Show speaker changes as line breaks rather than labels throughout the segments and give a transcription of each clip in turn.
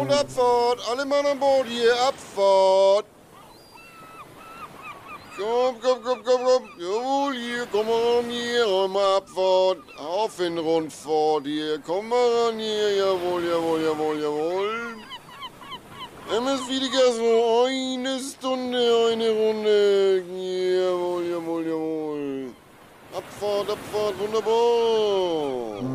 Und Abfahrt, alle Mann an Bord hier, Abfahrt. Komm, komm, komm, komm, komm. Jawohl, hier, komm mal ran hier, einmal Abfahrt. Auf in Rundfahrt hier, komm mal ran hier, jawohl, jawohl, jawohl, jawohl. MS Wiedeker, so eine Stunde, eine Runde. Jawohl, jawohl, jawohl. Abfahrt, Abfahrt, wunderbar.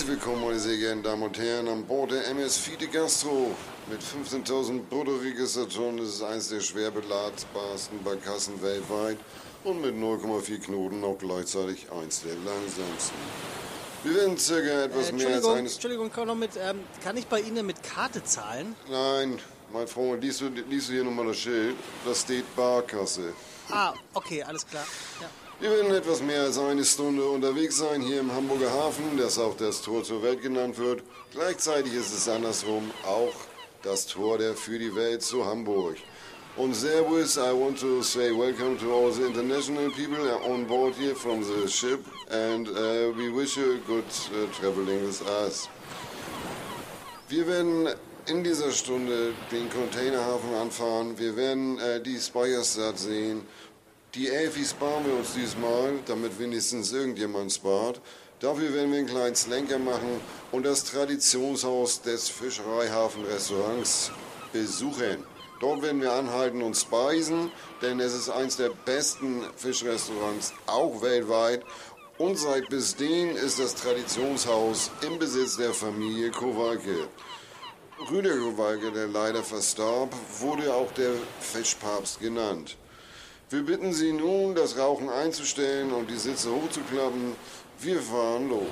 Herzlich willkommen, meine sehr geehrten Damen und Herren, an Bord der MS Fide Gastro. Mit 15.000 Bruttoregistertonnen ist es eines der schwer beladbarsten Barkassen weltweit und mit 0,4 Knoten auch gleichzeitig eins der langsamsten. Wir werden circa etwas
Äh,
mehr als
Entschuldigung,
eines...
Entschuldigung, kann, noch mit, ähm, kann ich bei Ihnen mit Karte zahlen?
Nein, mein Freund, liest du, liest du hier nochmal das Schild? Das steht Barkasse.
Ah, okay, alles klar. Ja.
Wir werden etwas mehr als eine Stunde unterwegs sein hier im Hamburger Hafen, das auch das Tor zur Welt genannt wird. Gleichzeitig ist es andersrum auch das Tor der für die Welt zu Hamburg. Und Servus, I want to say welcome to all the international people on board here from the ship and uh, we wish you good uh, traveling with us. Wir werden in dieser Stunde den Containerhafen anfahren. Wir werden äh, die Speicherstadt sehen. Die Elfi sparen wir uns diesmal, damit wenigstens irgendjemand spart. Dafür werden wir einen kleinen Slenker machen und das Traditionshaus des Fischereihafenrestaurants besuchen. Dort werden wir anhalten und speisen, denn es ist eines der besten Fischrestaurants, auch weltweit. Und seit bis dahin ist das Traditionshaus im Besitz der Familie Kowalke. Rüdiger Kowalke, der leider verstarb, wurde auch der Fischpapst genannt. Wir bitten Sie nun, das Rauchen einzustellen und die Sitze hochzuklappen. Wir fahren los.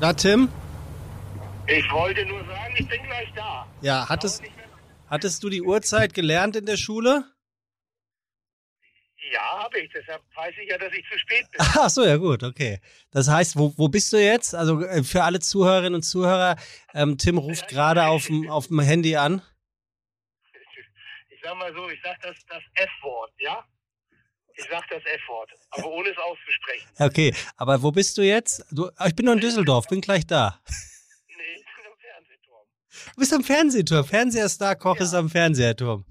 Na, Tim?
Ich wollte nur sagen, ich bin gleich da.
Ja, hattest, hattest du die Uhrzeit gelernt in der Schule?
Ja, habe ich. Deshalb weiß ich ja, dass ich zu spät bin.
Ach so, ja gut, okay. Das heißt, wo, wo bist du jetzt? Also äh, für alle Zuhörerinnen und Zuhörer, ähm, Tim ruft gerade auf dem auf dem Handy an.
Ich sag mal so, ich sag das, das F-Wort, ja? Ich sag das F-Wort, aber ohne es auszusprechen.
Okay, aber wo bist du jetzt? Du, ah, ich bin noch in Düsseldorf, bin gleich da.
Nee, ich bin im Fernsehturm.
Du bist am Fernsehturm. Fernseherstar Koch
Ja.
ist am Fernsehturm.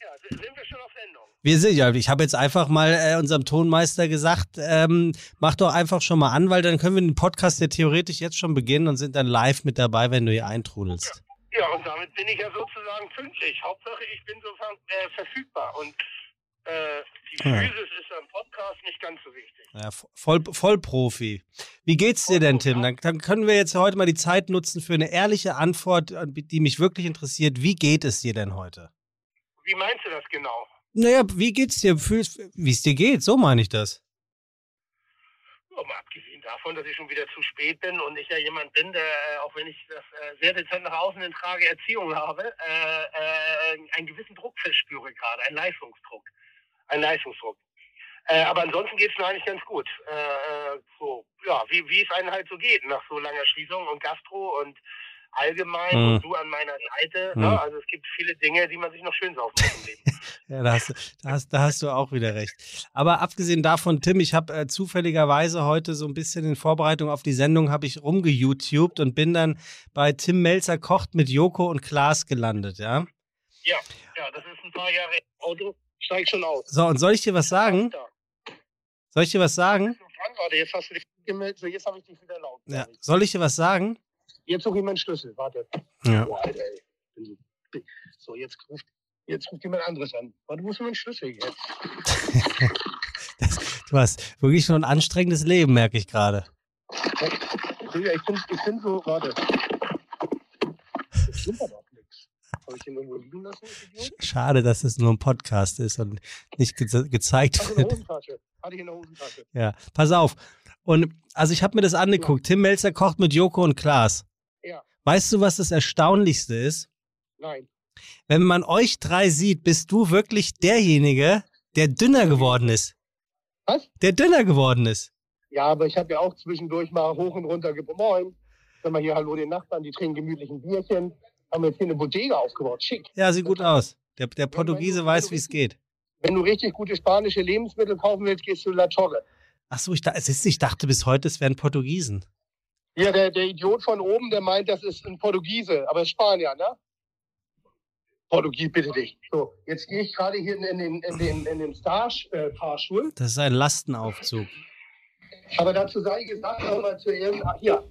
Ja, sind sind wir schon auf Sendung?
Wir sind ja, ich habe jetzt einfach mal äh, unserem Tonmeister gesagt, ähm, mach doch einfach schon mal an, weil dann können wir den Podcast ja theoretisch jetzt schon beginnen und sind dann live mit dabei, wenn du hier eintrudelst.
Ja, und damit bin ich ja sozusagen pünktlich. Hauptsache, ich bin so ver äh, verfügbar. Und äh, die
Ja.
Physis ist am Podcast nicht ganz so wichtig.
Ja, voll, Vollprofi. Wie geht's dir denn, Tim? Dann, dann können wir jetzt heute mal die Zeit nutzen für eine ehrliche Antwort, äh, die mich wirklich interessiert. Wie geht es dir denn heute?
Wie meinst du das genau?
Naja, wie geht's dir? Wie es dir geht? So meine ich das.
Ja, abgesehen davon, dass ich schon wieder zu spät bin und ich ja jemand bin, der, äh, auch wenn ich das äh, sehr dezent nach außen hin trage, Erziehung habe, äh, äh, einen gewissen Druck verspüre gerade, einen Leistungsdruck. Ein Leistungsdruck. Äh, aber ansonsten geht es mir eigentlich ganz gut. Äh, so, ja, wie, wie es einem halt so geht nach so langer Schließung und Gastro und allgemein
Hm.
und du an meiner Seite.
Hm.
Ne? Also es gibt viele Dinge, die man sich noch schön saufen muss im Leben.
Ja, da hast, du, da, hast, da hast du auch wieder recht. Aber abgesehen davon, Tim, ich habe äh, zufälligerweise heute so ein bisschen in Vorbereitung auf die Sendung habe ich rumgeYouTubed und bin dann bei Tim Melzer kocht mit Joko und Klaas gelandet, ja.
Ja, ja, das ist ein paar Jahre Auto, steigt schon aus.
So, und soll ich dir was sagen? Soll ich dir was sagen?
Warte, jetzt hast du dich gemeldet, so jetzt habe ich dich wieder laut.
Ja. Soll ich dir was sagen?
Jetzt suche ich meinen Schlüssel, warte.
Ja.
Boah, Alter, ey. Bin so- jetzt ruft, jetzt ruft jemand anderes an. Warte, wo ist mein Schlüssel jetzt?
Du hast wirklich schon ein anstrengendes Leben, merke ich gerade.
Digga, ich bin, ich bin so, warte. Das stimmt aber auch nichts. Habe ich den irgendwo liegen lassen, das?
Schade, dass es nur ein Podcast ist und nicht ge gezeigt wird.
Hatte ich in der Hosentasche.
Ja, pass auf. Und also ich habe mir das angeguckt. Tim Melzer kocht mit Joko und Klaas. Weißt du, was das Erstaunlichste ist?
Nein.
Wenn man euch drei sieht, bist du wirklich derjenige, der dünner geworden ist.
Was?
Der dünner geworden ist.
Ja, aber ich habe ja auch zwischendurch mal hoch und runter gebrochen. Moin. Sag mal hier Hallo den Nachbarn, die trinken gemütlich ein Bierchen.
Haben wir jetzt hier eine Bodega aufgebaut. Schick.
Ja, sieht gut aus. Der, der Portugiese weiß, wie es geht.
Wenn du richtig gute spanische Lebensmittel kaufen willst, gehst du La Torre.
Ach so, ich, da, es ist, ich dachte bis heute, es wären Portugiesen.
Ja, der, der Idiot von oben, der meint, das ist ein Portugiese, aber Spanier, ne? Portugies, bitte dich. So, jetzt gehe ich gerade hier in, in, den, in, den, in den Star-Fahrstuhl.
Das ist ein Lastenaufzug.
Aber dazu sei gesagt, nochmal zu irgendeinem. Hier.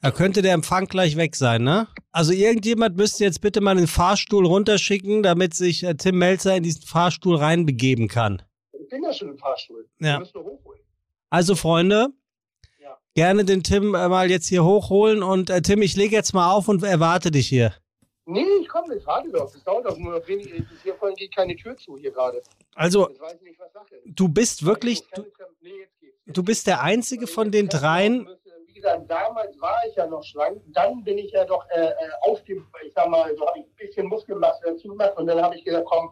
Da könnte der Empfang gleich weg sein, ne? Also irgendjemand müsste jetzt bitte mal den Fahrstuhl runterschicken, damit sich äh, Tim Melzer in diesen Fahrstuhl reinbegeben kann.
Ich bin ja schon im Fahrstuhl.
Ja.
Musst nur hochholen.
Also Freunde. Gerne den Tim äh, mal jetzt hier hochholen und äh, Tim, ich lege jetzt mal auf und erwarte dich hier.
Nee, ich komme nicht. Warte doch. Das dauert doch nur wenig. Hier vorhin geht keine Tür zu, hier gerade.
Also
Ich nicht,
du bist wirklich,
Ich
du,
jetzt geht's.
du bist der Einzige von den dreien.
Wie gesagt, damals war ich ja noch schlank. Dann bin ich ja doch äh, äh, auf dem, ich sag mal, so habe ich ein bisschen Muskelmasse dazu gemacht. Und dann habe ich gesagt, komm,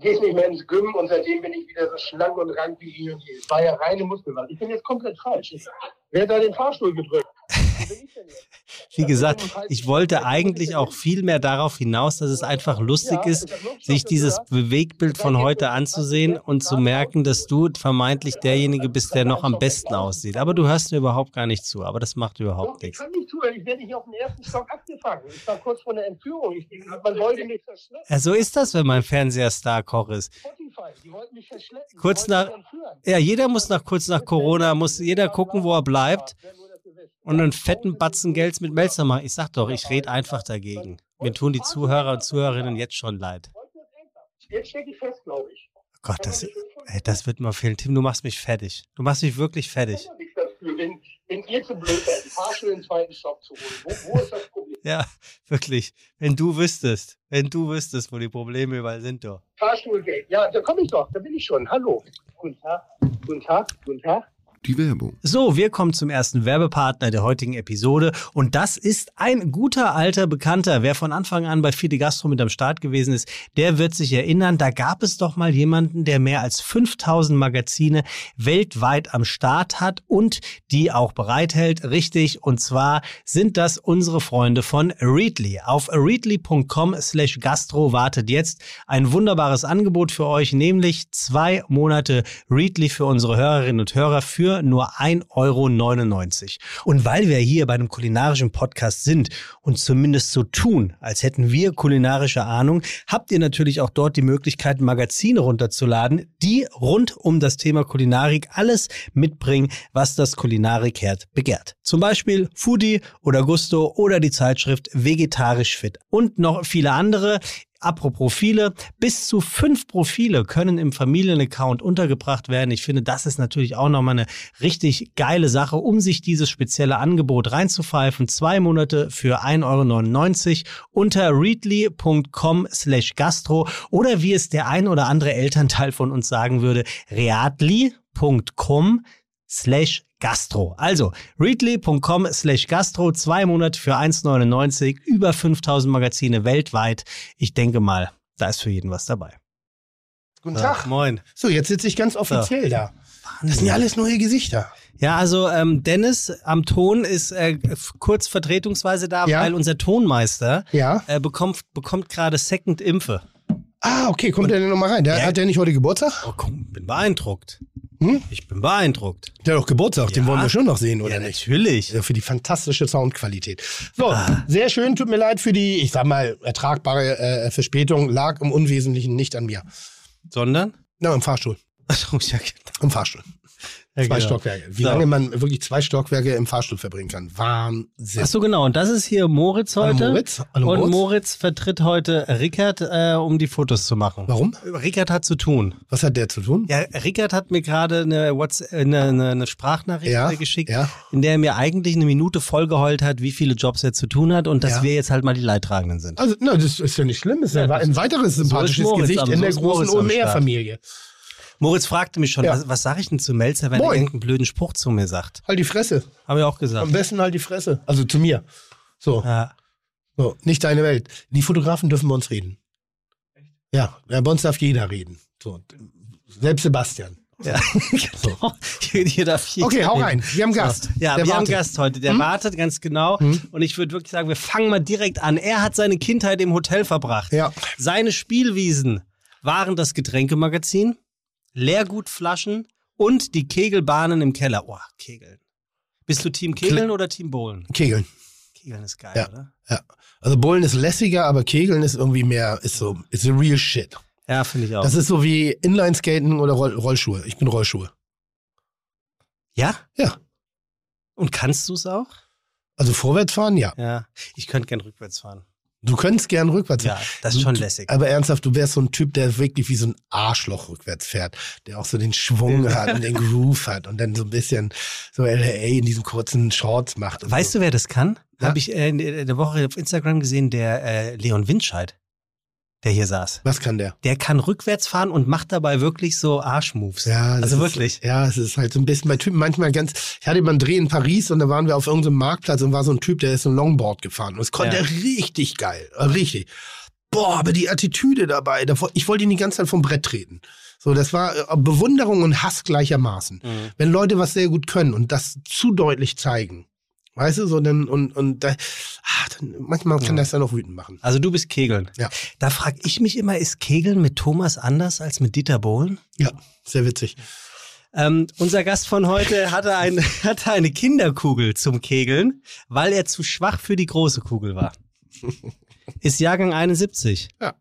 gehst nicht mehr ins Gym. Und seitdem bin ich wieder so schlank und rank wie eh und je. Es war ja reine Muskelmasse. Ich bin jetzt komplett falsch. Ich, wer hat da den Fahrstuhl gedrückt? Ich?
Wie gesagt, ich wollte eigentlich auch viel mehr darauf hinaus, dass es einfach lustig ist, sich dieses
oder?
Bewegtbild von heute anzusehen und zu merken, dass du vermeintlich derjenige bist, der noch am besten aussieht. Aber du hörst mir überhaupt gar nicht zu, aber das macht überhaupt
ich
nichts.
Zuhören. Ich werde nicht auf den ersten Stock abgefangen. Ich war kurz vor der Entführung. Ich, man wollte mich verschleppen.
Ja, so ist das, wenn man Fernseher-Star-Koch ist.
Spotify, die wollten mich verschleppen.
Kurz nach-. Ja, jeder muss nach kurz nach Corona, muss jeder gucken, wo er bleibt und einen fetten Batzen Geld mit Melzer machen. Ich sag doch, ich rede einfach dagegen. Mir tun die Zuhörer und Zuhörerinnen jetzt schon leid.
Jetzt stecke ich fest, glaube ich.
Oh Gott, das, ey, das wird mal fehlen. Tim, du machst mich fertig. Du machst mich wirklich fertig.
Dafür, wenn, wenn ihr zu blöd seid, den Fahrstuhl in den zweiten Stock zu holen. Wo, wo ist das Problem?
Ja, wirklich. Wenn du wüsstest, wenn du wüsstest, wo die Probleme überall sind, doch.
Fahrstuhlgate. Ja, da komme ich doch. Da bin ich schon. Hallo. Guten Tag. Guten Tag. Guten Tag.
Die Werbung.
So, wir kommen zum ersten Werbepartner der heutigen Episode und das ist ein guter alter Bekannter. Wer von Anfang an bei Fide Gastro mit am Start gewesen ist, der wird sich erinnern, da gab es doch mal jemanden, der mehr als 5000 Magazine weltweit am Start hat und die auch bereithält. Richtig, und zwar sind das unsere Freunde von Readly. Auf readly.com slash gastro wartet jetzt ein wunderbares Angebot für euch, nämlich zwei Monate Readly für unsere Hörerinnen und Hörer für nur 1,99 Euro. Und weil wir hier bei einem kulinarischen Podcast sind und zumindest so tun, als hätten wir kulinarische Ahnung, habt ihr natürlich auch dort die Möglichkeit, Magazine runterzuladen, die rund um das Thema Kulinarik alles mitbringen, was das Kulinarikherd begehrt. Zum Beispiel Foodie oder Gusto oder die Zeitschrift Vegetarisch Fit und noch viele andere. Apropos Profile, bis zu fünf Profile können im Familienaccount untergebracht werden. Ich finde, das ist natürlich auch nochmal eine richtig geile Sache, um sich dieses spezielle Angebot reinzupfeifen. Zwei Monate für 1,99 Euro unter readly.com slash gastro oder wie es der ein oder andere Elternteil von uns sagen würde, readly.com slash Gastro. Also readly.com slash Gastro, zwei Monate für 1,99, über 5000 Magazine weltweit. Ich denke mal, da ist für jeden was dabei.
Guten
So,
Tag.
moin.
So, jetzt sitze ich ganz offiziell da. Das sind ja alles neue Gesichter.
Ja, also ähm, Dennis am Ton ist äh, kurz vertretungsweise da,
Ja.
weil unser Tonmeister
Ja.
äh, bekommt, bekommt gerade Second Impfe.
Ah, okay, kommt der denn nochmal rein? Der,
Ja.
Hat der nicht heute Geburtstag?
Oh, komm, bin beeindruckt.
Hm?
Ich bin beeindruckt.
Der hat doch Geburtstag, den
Ja.
wollen wir schon noch sehen, oder
ja,
nicht?
natürlich.
Für die fantastische Soundqualität. So,
Ah.
sehr schön, tut mir leid für die, ich sag mal, ertragbare äh, Verspätung, lag im Unwesentlichen nicht an mir.
Sondern?
Na, im Fahrstuhl.
Ach, ja, genau.
Im Fahrstuhl.
Ja,
Zwei
genau.
Stockwerke. Wie
So.
lange man wirklich zwei Stockwerke im Fahrstuhl verbringen kann. Wahnsinn.
Ach so, genau. Und das ist hier Moritz
Hallo
heute.
Moritz. Hallo
Und
Moritz.
Moritz vertritt heute Rickard, äh, um die Fotos zu machen.
Warum?
Rickard hat zu tun.
Was hat der zu tun?
Ja, Rickard hat mir gerade eine, äh, eine, eine, eine Sprachnachricht
Ja,
äh, geschickt,
ja.
in der er mir eigentlich eine Minute vollgeheult hat, wie viele Jobs er zu tun hat und dass
Ja.
wir jetzt halt mal die Leidtragenden sind.
Also, na, das ist ja nicht schlimm. Das ist
Ja,
ein weiteres sympathisches
Moritz
Gesicht in
so
der großen
Moritz.
OMR-Familie.
Moritz fragte mich schon,
Ja.
was, was sage ich denn zu Melzer, wenn er
Moin.
irgendeinen blöden Spruch zu mir sagt?
Halt die Fresse.
Haben wir auch
Am
gesagt.
besten halt die Fresse. Also zu mir. So,
Ja.
so, nicht deine Welt. Die Fotografen dürfen bei uns reden. Ja, ja, bei uns darf jeder reden. So, selbst Sebastian.
Ja, genau. Hier darf hier
Okay, hau rein. Wir haben
So.
Gast.
Ja,
Der
wir haben
wartet.
Gast heute. Der wartet ganz genau. Und ich würde wirklich sagen, wir fangen mal direkt an. Er hat seine Kindheit im Hotel verbracht.
Ja.
Seine Spielwiesen waren das Getränkemagazin, Leergutflaschen und die Kegelbahnen im Keller. Oh, Kegeln. Bist du Team Kegeln oder Team Bowlen?
Kegeln.
Kegeln ist geil,
Ja.
oder?
Ja. Also Bowlen ist lässiger, aber Kegeln ist irgendwie mehr, ist so, ist the real shit.
Ja, finde ich auch.
Das ist so wie Inlineskaten oder Roll Rollschuhe. Ich bin Rollschuhe.
ja?
Ja.
Und kannst du es auch?
Also vorwärts fahren, ja.
Ja. Ich könnte gern rückwärts fahren.
Du könntest gern rückwärts
Ja,
fahren.
das ist schon lässig.
Aber ernsthaft, du wärst so ein Typ, der wirklich wie so ein Arschloch rückwärts fährt, der auch so den Schwung hat und den Groove hat und dann so ein bisschen so LA in diesen kurzen Shorts macht.
Weißt
so.
du, wer das kann?
Ja.
Habe ich äh, in der Woche auf Instagram gesehen, der äh, Leon Windscheid, der hier saß.
Was kann der?
Der kann rückwärts fahren und macht dabei wirklich so Arschmoves.
Ja,
also
ist,
wirklich.
Ja, es ist halt so ein bisschen bei Typen manchmal ganz. Ich hatte mal einen Dreh in Paris und da waren wir auf irgendeinem Marktplatz und war so ein Typ, der ist so ein Longboard gefahren und es konnte
Ja.
er richtig geil, richtig. Boah, aber die Attitüde dabei, ich wollte ihn die ganze Zeit vom Brett treten. So, das war äh, Bewunderung und Hass gleichermaßen.
Mhm.
Wenn Leute was sehr gut können und das zu deutlich zeigen, weißt du, so dann und und da, ah, dann, manchmal kann
Ja.
das dann auch wütend machen.
Also du bist Kegeln.
Ja.
Da frage ich mich immer, ist Kegeln mit Thomas anders als mit Dieter Bohlen?
Ja, sehr witzig.
Ähm, unser Gast von heute hatte, ein, hatte eine Kinderkugel zum Kegeln, weil er zu schwach für die große Kugel war. Ist Jahrgang 71.
Ja,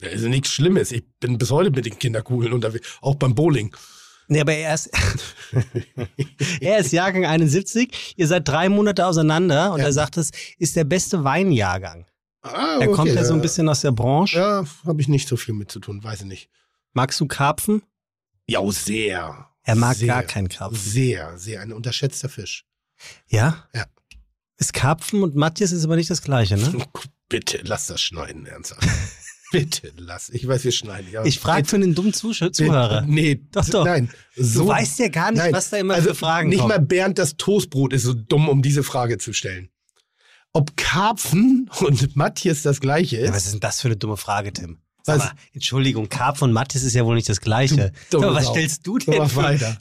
ist nichts Schlimmes. Ich bin bis heute mit den Kinderkugeln unterwegs, auch beim Bowling.
Nee, aber er ist, er ist Jahrgang 71. Ihr seid drei Monate auseinander und
Ja.
er sagt, es ist der beste Weinjahrgang.
Ah,
Er kommt ja so ein bisschen aus der Branche.
Ja, habe ich nicht so viel mit zu tun, weiß ich nicht.
Magst du Karpfen?
Ja, oh, sehr.
Er mag
sehr,
gar keinen Karpfen.
Sehr, sehr. Ein unterschätzter Fisch.
Ja?
Ja.
Ist Karpfen und Matthias ist aber nicht das gleiche, ne?
Bitte, lass das schneiden, ernsthaft. Bitte, lass. Ich weiß, wir schneiden. Ja.
Ich frage für den dummen Zusch Zuhörer.
Nee,
Doch, doch.
Nein.
Du weißt ja gar nicht, was da immer
also
für Fragen
Nicht
kommen.
mal Bernd das Toastbrot ist so dumm, um diese Frage zu stellen. Ob Karpfen und Matthias das gleiche
Ja,
ist?
was ist denn das für eine dumme Frage, Tim? Mal, Entschuldigung, Karpfen und Matthias ist ja wohl nicht das Gleiche.
Du
Aber was
Sau.
stellst du denn?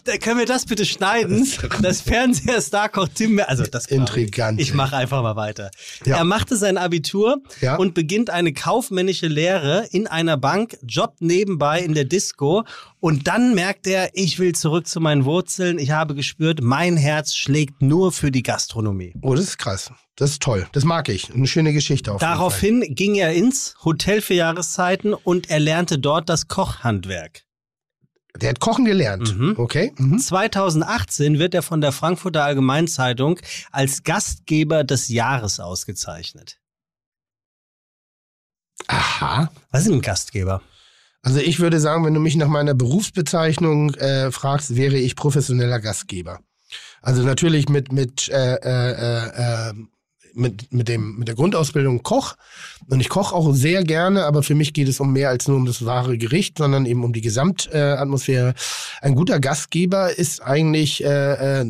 Da können wir das bitte schneiden? Das Fernseher-Starkoch Tim, Mer- also das
Intrigant,
Ich, mache einfach mal weiter.
Ja.
Er machte sein Abitur
Ja.
und beginnt eine kaufmännische Lehre in einer Bank, jobbt nebenbei in der Disco und dann merkt er, ich will zurück zu meinen Wurzeln. Ich habe gespürt, mein Herz schlägt nur für die Gastronomie.
Oh, das ist krass. Das ist toll. Das mag ich. Eine schöne Geschichte auf.
Daraufhin ging er ins Hotel für Jahreszeiten und er lernte dort das Kochhandwerk.
Der hat Kochen gelernt.
Mhm.
Okay. Mhm.
2018 wird er von der Frankfurter Allgemeinzeitung als Gastgeber des Jahres ausgezeichnet.
Aha.
Was ist ein Gastgeber?
Also ich würde sagen, wenn du mich nach meiner Berufsbezeichnung äh, fragst, wäre ich professioneller Gastgeber. Also natürlich mit mit äh, äh, äh, mit mit dem mit der Grundausbildung Koch und ich koche auch sehr gerne, aber für mich geht es um mehr als nur um das wahre Gericht, sondern eben um die Gesamtatmosphäre. Äh, Atmosphäre. ein guter Gastgeber ist eigentlich äh, äh,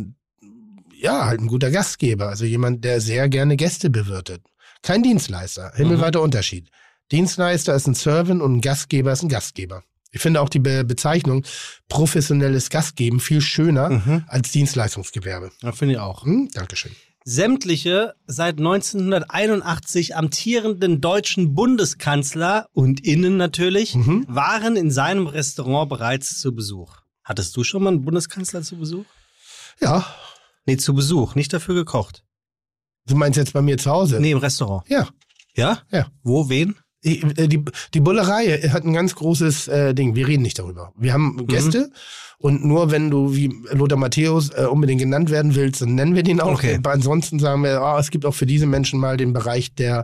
ja halt ein guter Gastgeber, also jemand, der sehr gerne Gäste bewirtet. Kein Dienstleister, himmelweiter Unterschied. Dienstleister ist ein Servant und ein Gastgeber ist ein Gastgeber. Ich finde auch die Be Bezeichnung professionelles Gastgeben viel schöner
Mhm.
als Dienstleistungsgewerbe.
Ja, finde ich auch.
Hm? Dankeschön.
Sämtliche seit 1981 amtierenden deutschen Bundeskanzler und Innen natürlich
Mhm.
waren in seinem Restaurant bereits zu Besuch. Hattest du schon mal einen Bundeskanzler zu Besuch?
Ja,
Nee, zu Besuch, nicht dafür gekocht.
du meinst jetzt bei mir zu Hause?
Nee, im Restaurant.
Ja.
Ja?
Ja.
Wo, wen?
Die, äh, die, die Bullerei hat ein ganz großes äh, Ding. Wir reden nicht darüber. Wir haben Gäste und nur wenn du wie Lothar Matthäus äh, unbedingt genannt werden willst, dann nennen wir den auch.
Okay.
Aber ansonsten sagen wir, ah, es gibt auch für diese Menschen mal den Bereich der,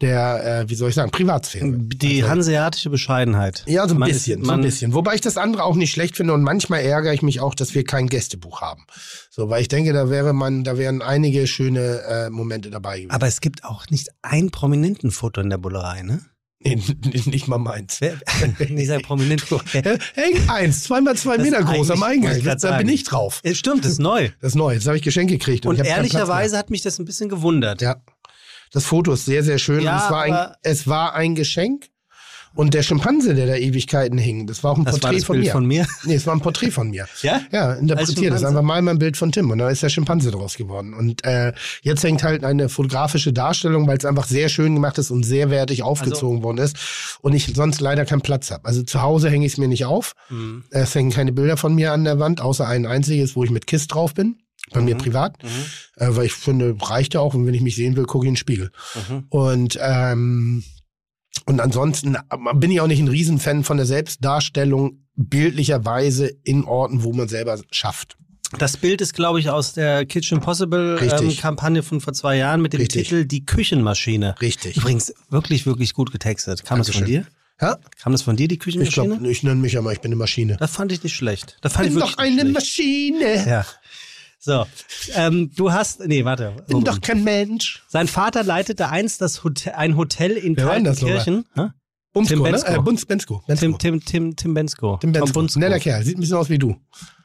der äh, wie soll ich sagen, Privatsphäre.
Die
Also-
hanseatische Bescheidenheit.
Ja, so ein
Man ist-
bisschen, so ein bisschen. Wobei ich das andere auch nicht schlecht finde und manchmal ärgere ich mich auch, dass wir kein Gästebuch haben. So, weil ich denke, da wäre man, da wären einige schöne äh, Momente dabei gewesen.
Aber es gibt auch nicht ein prominenten Foto in der Bullerei, ne?
Nee, nicht mal meins.
Nicht sehr prominent.
Äh, Häng eins, zweimal zwei
Das
Meter groß am Eingang. Das, da bin ich drauf.
Äh, Stimmt, das ist neu.
Das ist neu. Jetzt habe ich Geschenk gekriegt. Und,
Und ehrlicherweise hat mich das ein bisschen gewundert.
Ja. Das Foto ist sehr, sehr schön.
Ja,
es, war ein, es war ein Geschenk. Und der Schimpanse, der da Ewigkeiten hing, das war auch ein
Das
Porträt
das
von
Bild
mir.
von mir.
Nee, es war ein Porträt von mir.
Ja?
Ja, interpretiert. Das ist einfach mal mein Bild von Tim. Und da ist der Schimpanse draus geworden. Und äh, jetzt hängt halt eine fotografische Darstellung, weil es einfach sehr schön gemacht ist und sehr wertig aufgezogen
Also
worden ist. Und ich sonst leider keinen Platz habe. Also zu Hause hänge ich es mir nicht auf.
Mhm.
Es hängen keine Bilder von mir an der Wand, außer ein einziges, wo ich mit Kiss drauf bin. Bei mir privat. Äh, weil ich finde, reicht ja auch. Und wenn ich mich sehen will, gucke ich in den Spiegel.
Mhm.
Und ähm, und ansonsten bin ich auch nicht ein Riesenfan von der Selbstdarstellung bildlicherweise in Orten, wo man selber schafft.
Das Bild ist, glaube ich, aus der Kitchen Impossible ähm. Kampagne von vor zwei Jahren mit dem
Richtig.
Titel Die Küchenmaschine.
Richtig.
Übrigens wirklich, wirklich gut getextet. Kam das von dir?
Dankeschön. Ja,
Kam das von dir, die
ich
Küchenmaschine?
glaube, ich nenne mich ja mal, ich bin eine Maschine.
Das fand ich nicht schlecht. Das fand
Ich
ich
bin doch eine
nicht
Maschine.
Ja. So, ähm, du hast, nee, warte.
Bin
Robin.
doch kein Mensch.
Sein Vater leitete einst das Hotel, ein Hotel in
Wer?
Kaltenkirchen.
Bumsko,
Tim
ne?
Bensko.
Äh, Bunz, Bensko. Bensko.
Tim, Tim, Tim, Tim Bensko.
Tim Bensko.
Bunsko.
Netter Kerl. Sieht ein bisschen aus wie du.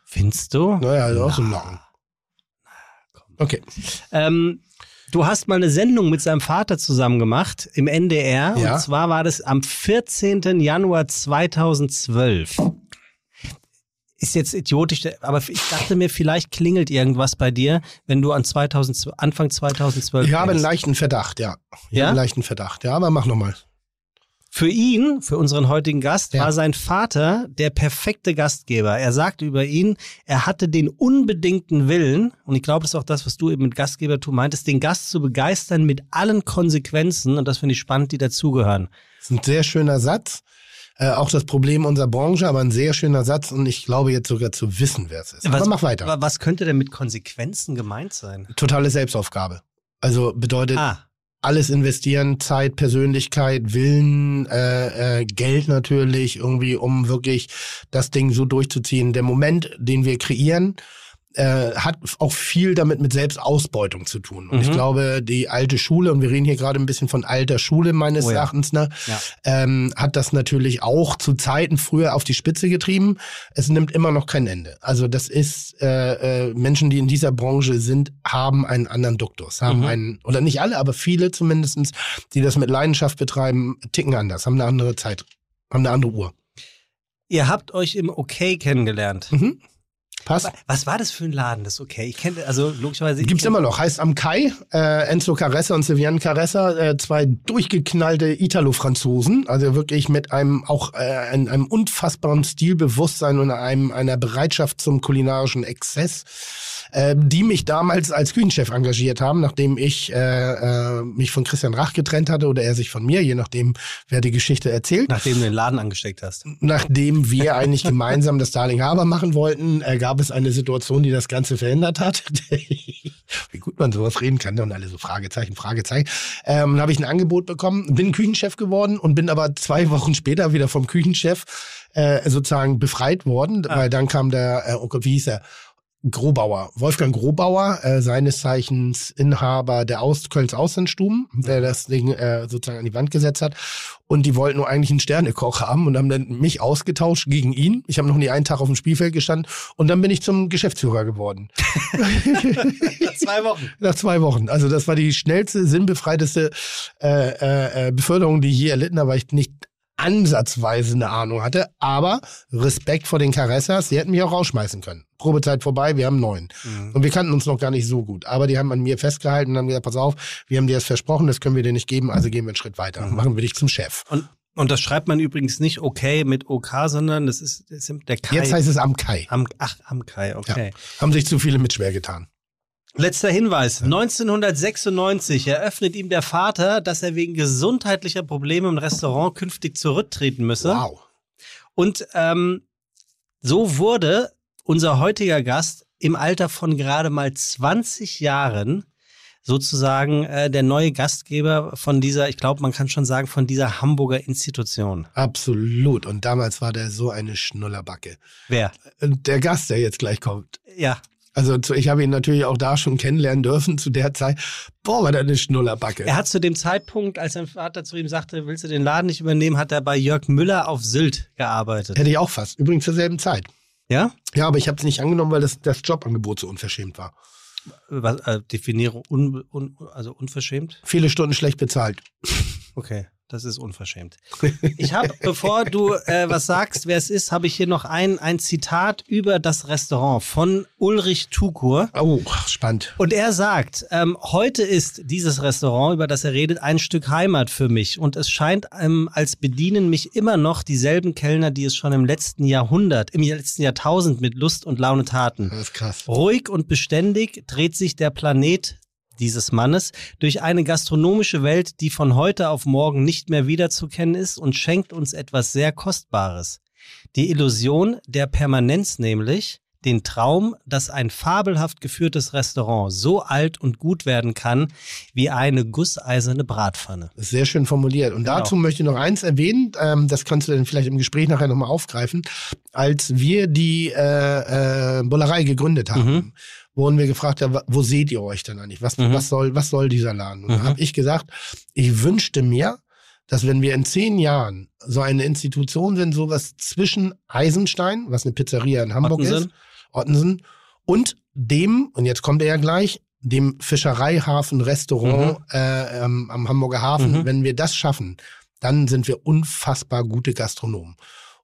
Findest du?
Naja, also auch so Locken. Okay.
Ähm, du hast mal eine Sendung mit seinem Vater zusammen gemacht im NDR.
Ja.
Und zwar war das am 14. Januar 2012. Ist jetzt idiotisch, aber ich dachte mir, vielleicht klingelt irgendwas bei dir, wenn du an 2000, Anfang 2012
Ich habe einen leichten Verdacht, ja. Ich
Ja?
habe einen leichten Verdacht, ja, aber mach nochmal.
Für ihn, für unseren heutigen Gast,
Ja.
war sein Vater der perfekte Gastgeber. Er sagte über ihn, er hatte den unbedingten Willen, und ich glaube, das ist auch das, was du eben mit Gastgebertum meintest, den Gast zu begeistern mit allen Konsequenzen, und das finde ich spannend, die dazugehören.
Das ist ein sehr schöner Satz. Äh, auch das Problem unserer Branche, aber ein sehr schöner Satz und ich glaube jetzt sogar zu wissen, wer es ist. aber mach weiter.
wa- Was könnte denn mit Konsequenzen gemeint sein?
Totale Selbstaufgabe. Also bedeutet
Ah,
alles investieren, Zeit, Persönlichkeit, Willen, äh, äh, Geld natürlich, irgendwie, um wirklich das Ding so durchzuziehen. Der Moment, den wir kreieren, äh, hat auch viel damit mit Selbstausbeutung zu tun. Und ich
Mhm.
glaube, die alte Schule, und wir reden hier gerade ein bisschen von alter Schule meines
Oh ja.
Erachtens, ne,
Ja.
ähm, hat das natürlich auch zu Zeiten früher auf die Spitze getrieben. Es nimmt immer noch kein Ende. Also das ist, äh, äh, Menschen, die in dieser Branche sind, haben einen anderen Duktus, haben
Mhm.
einen, oder nicht alle, aber viele zumindestens, die das mit Leidenschaft betreiben, ticken anders, haben eine andere Zeit, haben eine andere Uhr.
ihr habt euch im OK kennengelernt.
Mhm. Passt?
Was war das für ein Laden, das OK? Ich kenne, also logischerweise.
Gibt's
kenn-
immer noch. Heißt am Kai, äh, Enzo Caressa und Silvian Caressa, äh, zwei durchgeknallte Italo-Franzosen, also wirklich mit einem auch äh, einem, einem unfassbaren Stilbewusstsein und einem einer Bereitschaft zum kulinarischen Exzess, äh, die mich damals als Küchenchef engagiert haben, nachdem ich äh, äh, mich von Christian Rach getrennt hatte oder er sich von mir, je nachdem, wer die Geschichte erzählt.
Nachdem du den Laden angesteckt hast.
Nachdem wir eigentlich gemeinsam das Darling Harbor machen wollten, äh, gab es eine Situation, die das Ganze verhindert hat. Wie gut man sowas reden kann ne? und alle so Fragezeichen, Fragezeichen. Ähm, habe ich ein Angebot bekommen, bin Küchenchef geworden und bin aber zwei Wochen später wieder vom Küchenchef äh, sozusagen befreit worden, weil dann kam der, äh, oh Gott, wie hieß er? Grobauer, Wolfgang Grobauer, äh, seines Zeichens Inhaber der Aus Kölns Auslandstuben, der das Ding äh, sozusagen an die Wand gesetzt hat. Und die wollten nur eigentlich einen Sternekoch haben und haben dann mich ausgetauscht gegen ihn. Ich habe noch nie einen Tag auf dem Spielfeld gestanden und dann bin ich zum Geschäftsführer geworden.
Zwei Wochen.
Nach zwei Wochen. Also das war die schnellste, sinnbefreiteste äh, äh, äh, Beförderung, die ich je erlitten habe, weil ich nicht ansatzweise eine Ahnung hatte. Aber Respekt vor den Caressas, die hätten mich auch rausschmeißen können. Probezeit vorbei, wir haben neun. Und wir kannten uns noch gar nicht so gut. Aber die haben an mir festgehalten und haben gesagt, pass auf, wir haben dir das versprochen, das können wir dir nicht geben, also gehen wir einen Schritt weiter. Machen wir dich zum Chef.
Und, und das schreibt man übrigens nicht okay mit OK, sondern das ist, das ist der Kai.
Jetzt heißt es am Kai.
am, ach, am Kai, okay.
Haben sich zu viele mit schwer getan.
Letzter Hinweis. 1996 eröffnet ihm der Vater, dass er wegen gesundheitlicher Probleme im Restaurant künftig zurücktreten müsse.
Wow.
Und ähm, so wurde unser heutiger Gast im Alter von gerade mal 20 Jahren sozusagen äh, der neue Gastgeber von dieser, ich glaube, man kann schon sagen, von dieser Hamburger Institution.
Absolut. Und damals war der so eine Schnullerbacke.
Wer?
Und der Gast, der jetzt gleich kommt,
Ja.
Also ich habe ihn natürlich auch da schon kennenlernen dürfen zu der Zeit. Boah, war das eine Schnullerbacke.
Er hat zu dem Zeitpunkt, als sein Vater zu ihm sagte, willst du den Laden nicht übernehmen, hat er bei Jörg Müller auf Sylt gearbeitet.
Hätte ich auch fast. Übrigens zur selben Zeit.
Ja?
Ja, aber ich habe es nicht angenommen, weil das, das Jobangebot so unverschämt war.
Was, äh, definiere un, un, also unverschämt?
Viele Stunden schlecht bezahlt.
Okay. Das ist unverschämt. Ich habe, bevor du äh, was sagst, wer es ist, habe ich hier noch ein, ein Zitat über das Restaurant von Ulrich Tukur.
Oh, spannend.
Und er sagt, ähm, heute ist dieses Restaurant, über das er redet, ein Stück Heimat für mich. Und es scheint, ähm, als bedienen mich immer noch dieselben Kellner, die es schon im letzten Jahrhundert, im letzten Jahrtausend mit Lust und Laune taten.
Das ist krass.
Ruhig und beständig dreht sich der Planet dieses Mannes durch eine gastronomische Welt, die von heute auf morgen nicht mehr wiederzukennen ist und schenkt uns etwas sehr Kostbares. Die Illusion der Permanenz nämlich, den Traum, dass ein fabelhaft geführtes Restaurant so alt und gut werden kann wie eine gusseiserne Bratpfanne.
Sehr schön formuliert. Und
Genau.
dazu möchte ich noch eins erwähnen, ähm, das kannst du dann vielleicht im Gespräch nachher nochmal aufgreifen. Als wir die äh, äh, Bullerei gegründet haben,
Mhm.
Wurden wir gefragt, ja, wo seht ihr euch denn eigentlich? Was,
Mhm.
was, soll, was soll dieser Laden? Und da
Mhm.
habe ich gesagt, ich wünschte mir, dass wenn wir in zehn Jahren so eine Institution sind, sowas zwischen Eisenstein, was eine Pizzeria in Hamburg
Ottensen.
ist, Ottensen, und dem, und jetzt kommt er ja gleich, dem Fischereihafen-Restaurant äh, ähm, am Hamburger Hafen,
Mhm.
wenn wir das schaffen, dann sind wir unfassbar gute Gastronomen.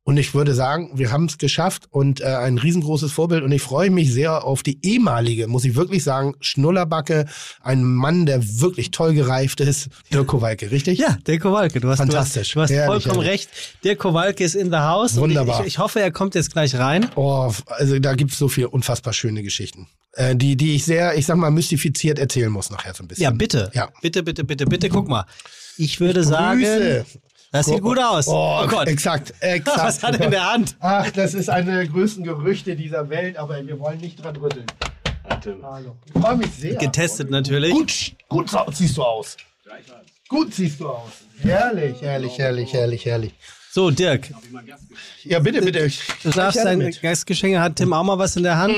Und ich würde sagen, wir haben es geschafft und äh, ein riesengroßes Vorbild. Und ich freue mich sehr auf die ehemalige, muss ich wirklich sagen, Schnullerbacke, ein Mann, der wirklich toll gereift ist, Dirk Kowalke, richtig?
Ja, der Kowalke, du hast,
Fantastisch.
du hast, du hast
Herrlich,
vollkommen
herrlich.
recht. Der Kowalke ist in the house. Und
Wunderbar.
Ich, ich, ich hoffe, er kommt jetzt gleich rein.
Oh, also da gibt's so viel unfassbar schöne Geschichten, äh, die, die ich sehr, ich sag mal, mystifiziert erzählen muss nachher so ein bisschen.
Ja, bitte.
Ja.
Bitte, bitte, bitte, bitte, guck mal. Ich würde
Grüße.
sagen, das sieht gut aus.
Oh,
Oh Gott.
Exakt, exakt.
Was hat er in der Hand?
Ach, das ist eine der größten Gerüchte dieser Welt, aber wir wollen nicht dran rütteln. Hallo. Ich freue mich sehr.
Getestet natürlich.
Gut, gut so- siehst du aus. Gut siehst du aus. Herrlich, herrlich, herrlich, herrlich, herrlich.
So, Dirk,
Ja, bitte, bitte.
du darfst
gerne
dein. Gastgeschenk. Hat Tim auch mal was in der Hand?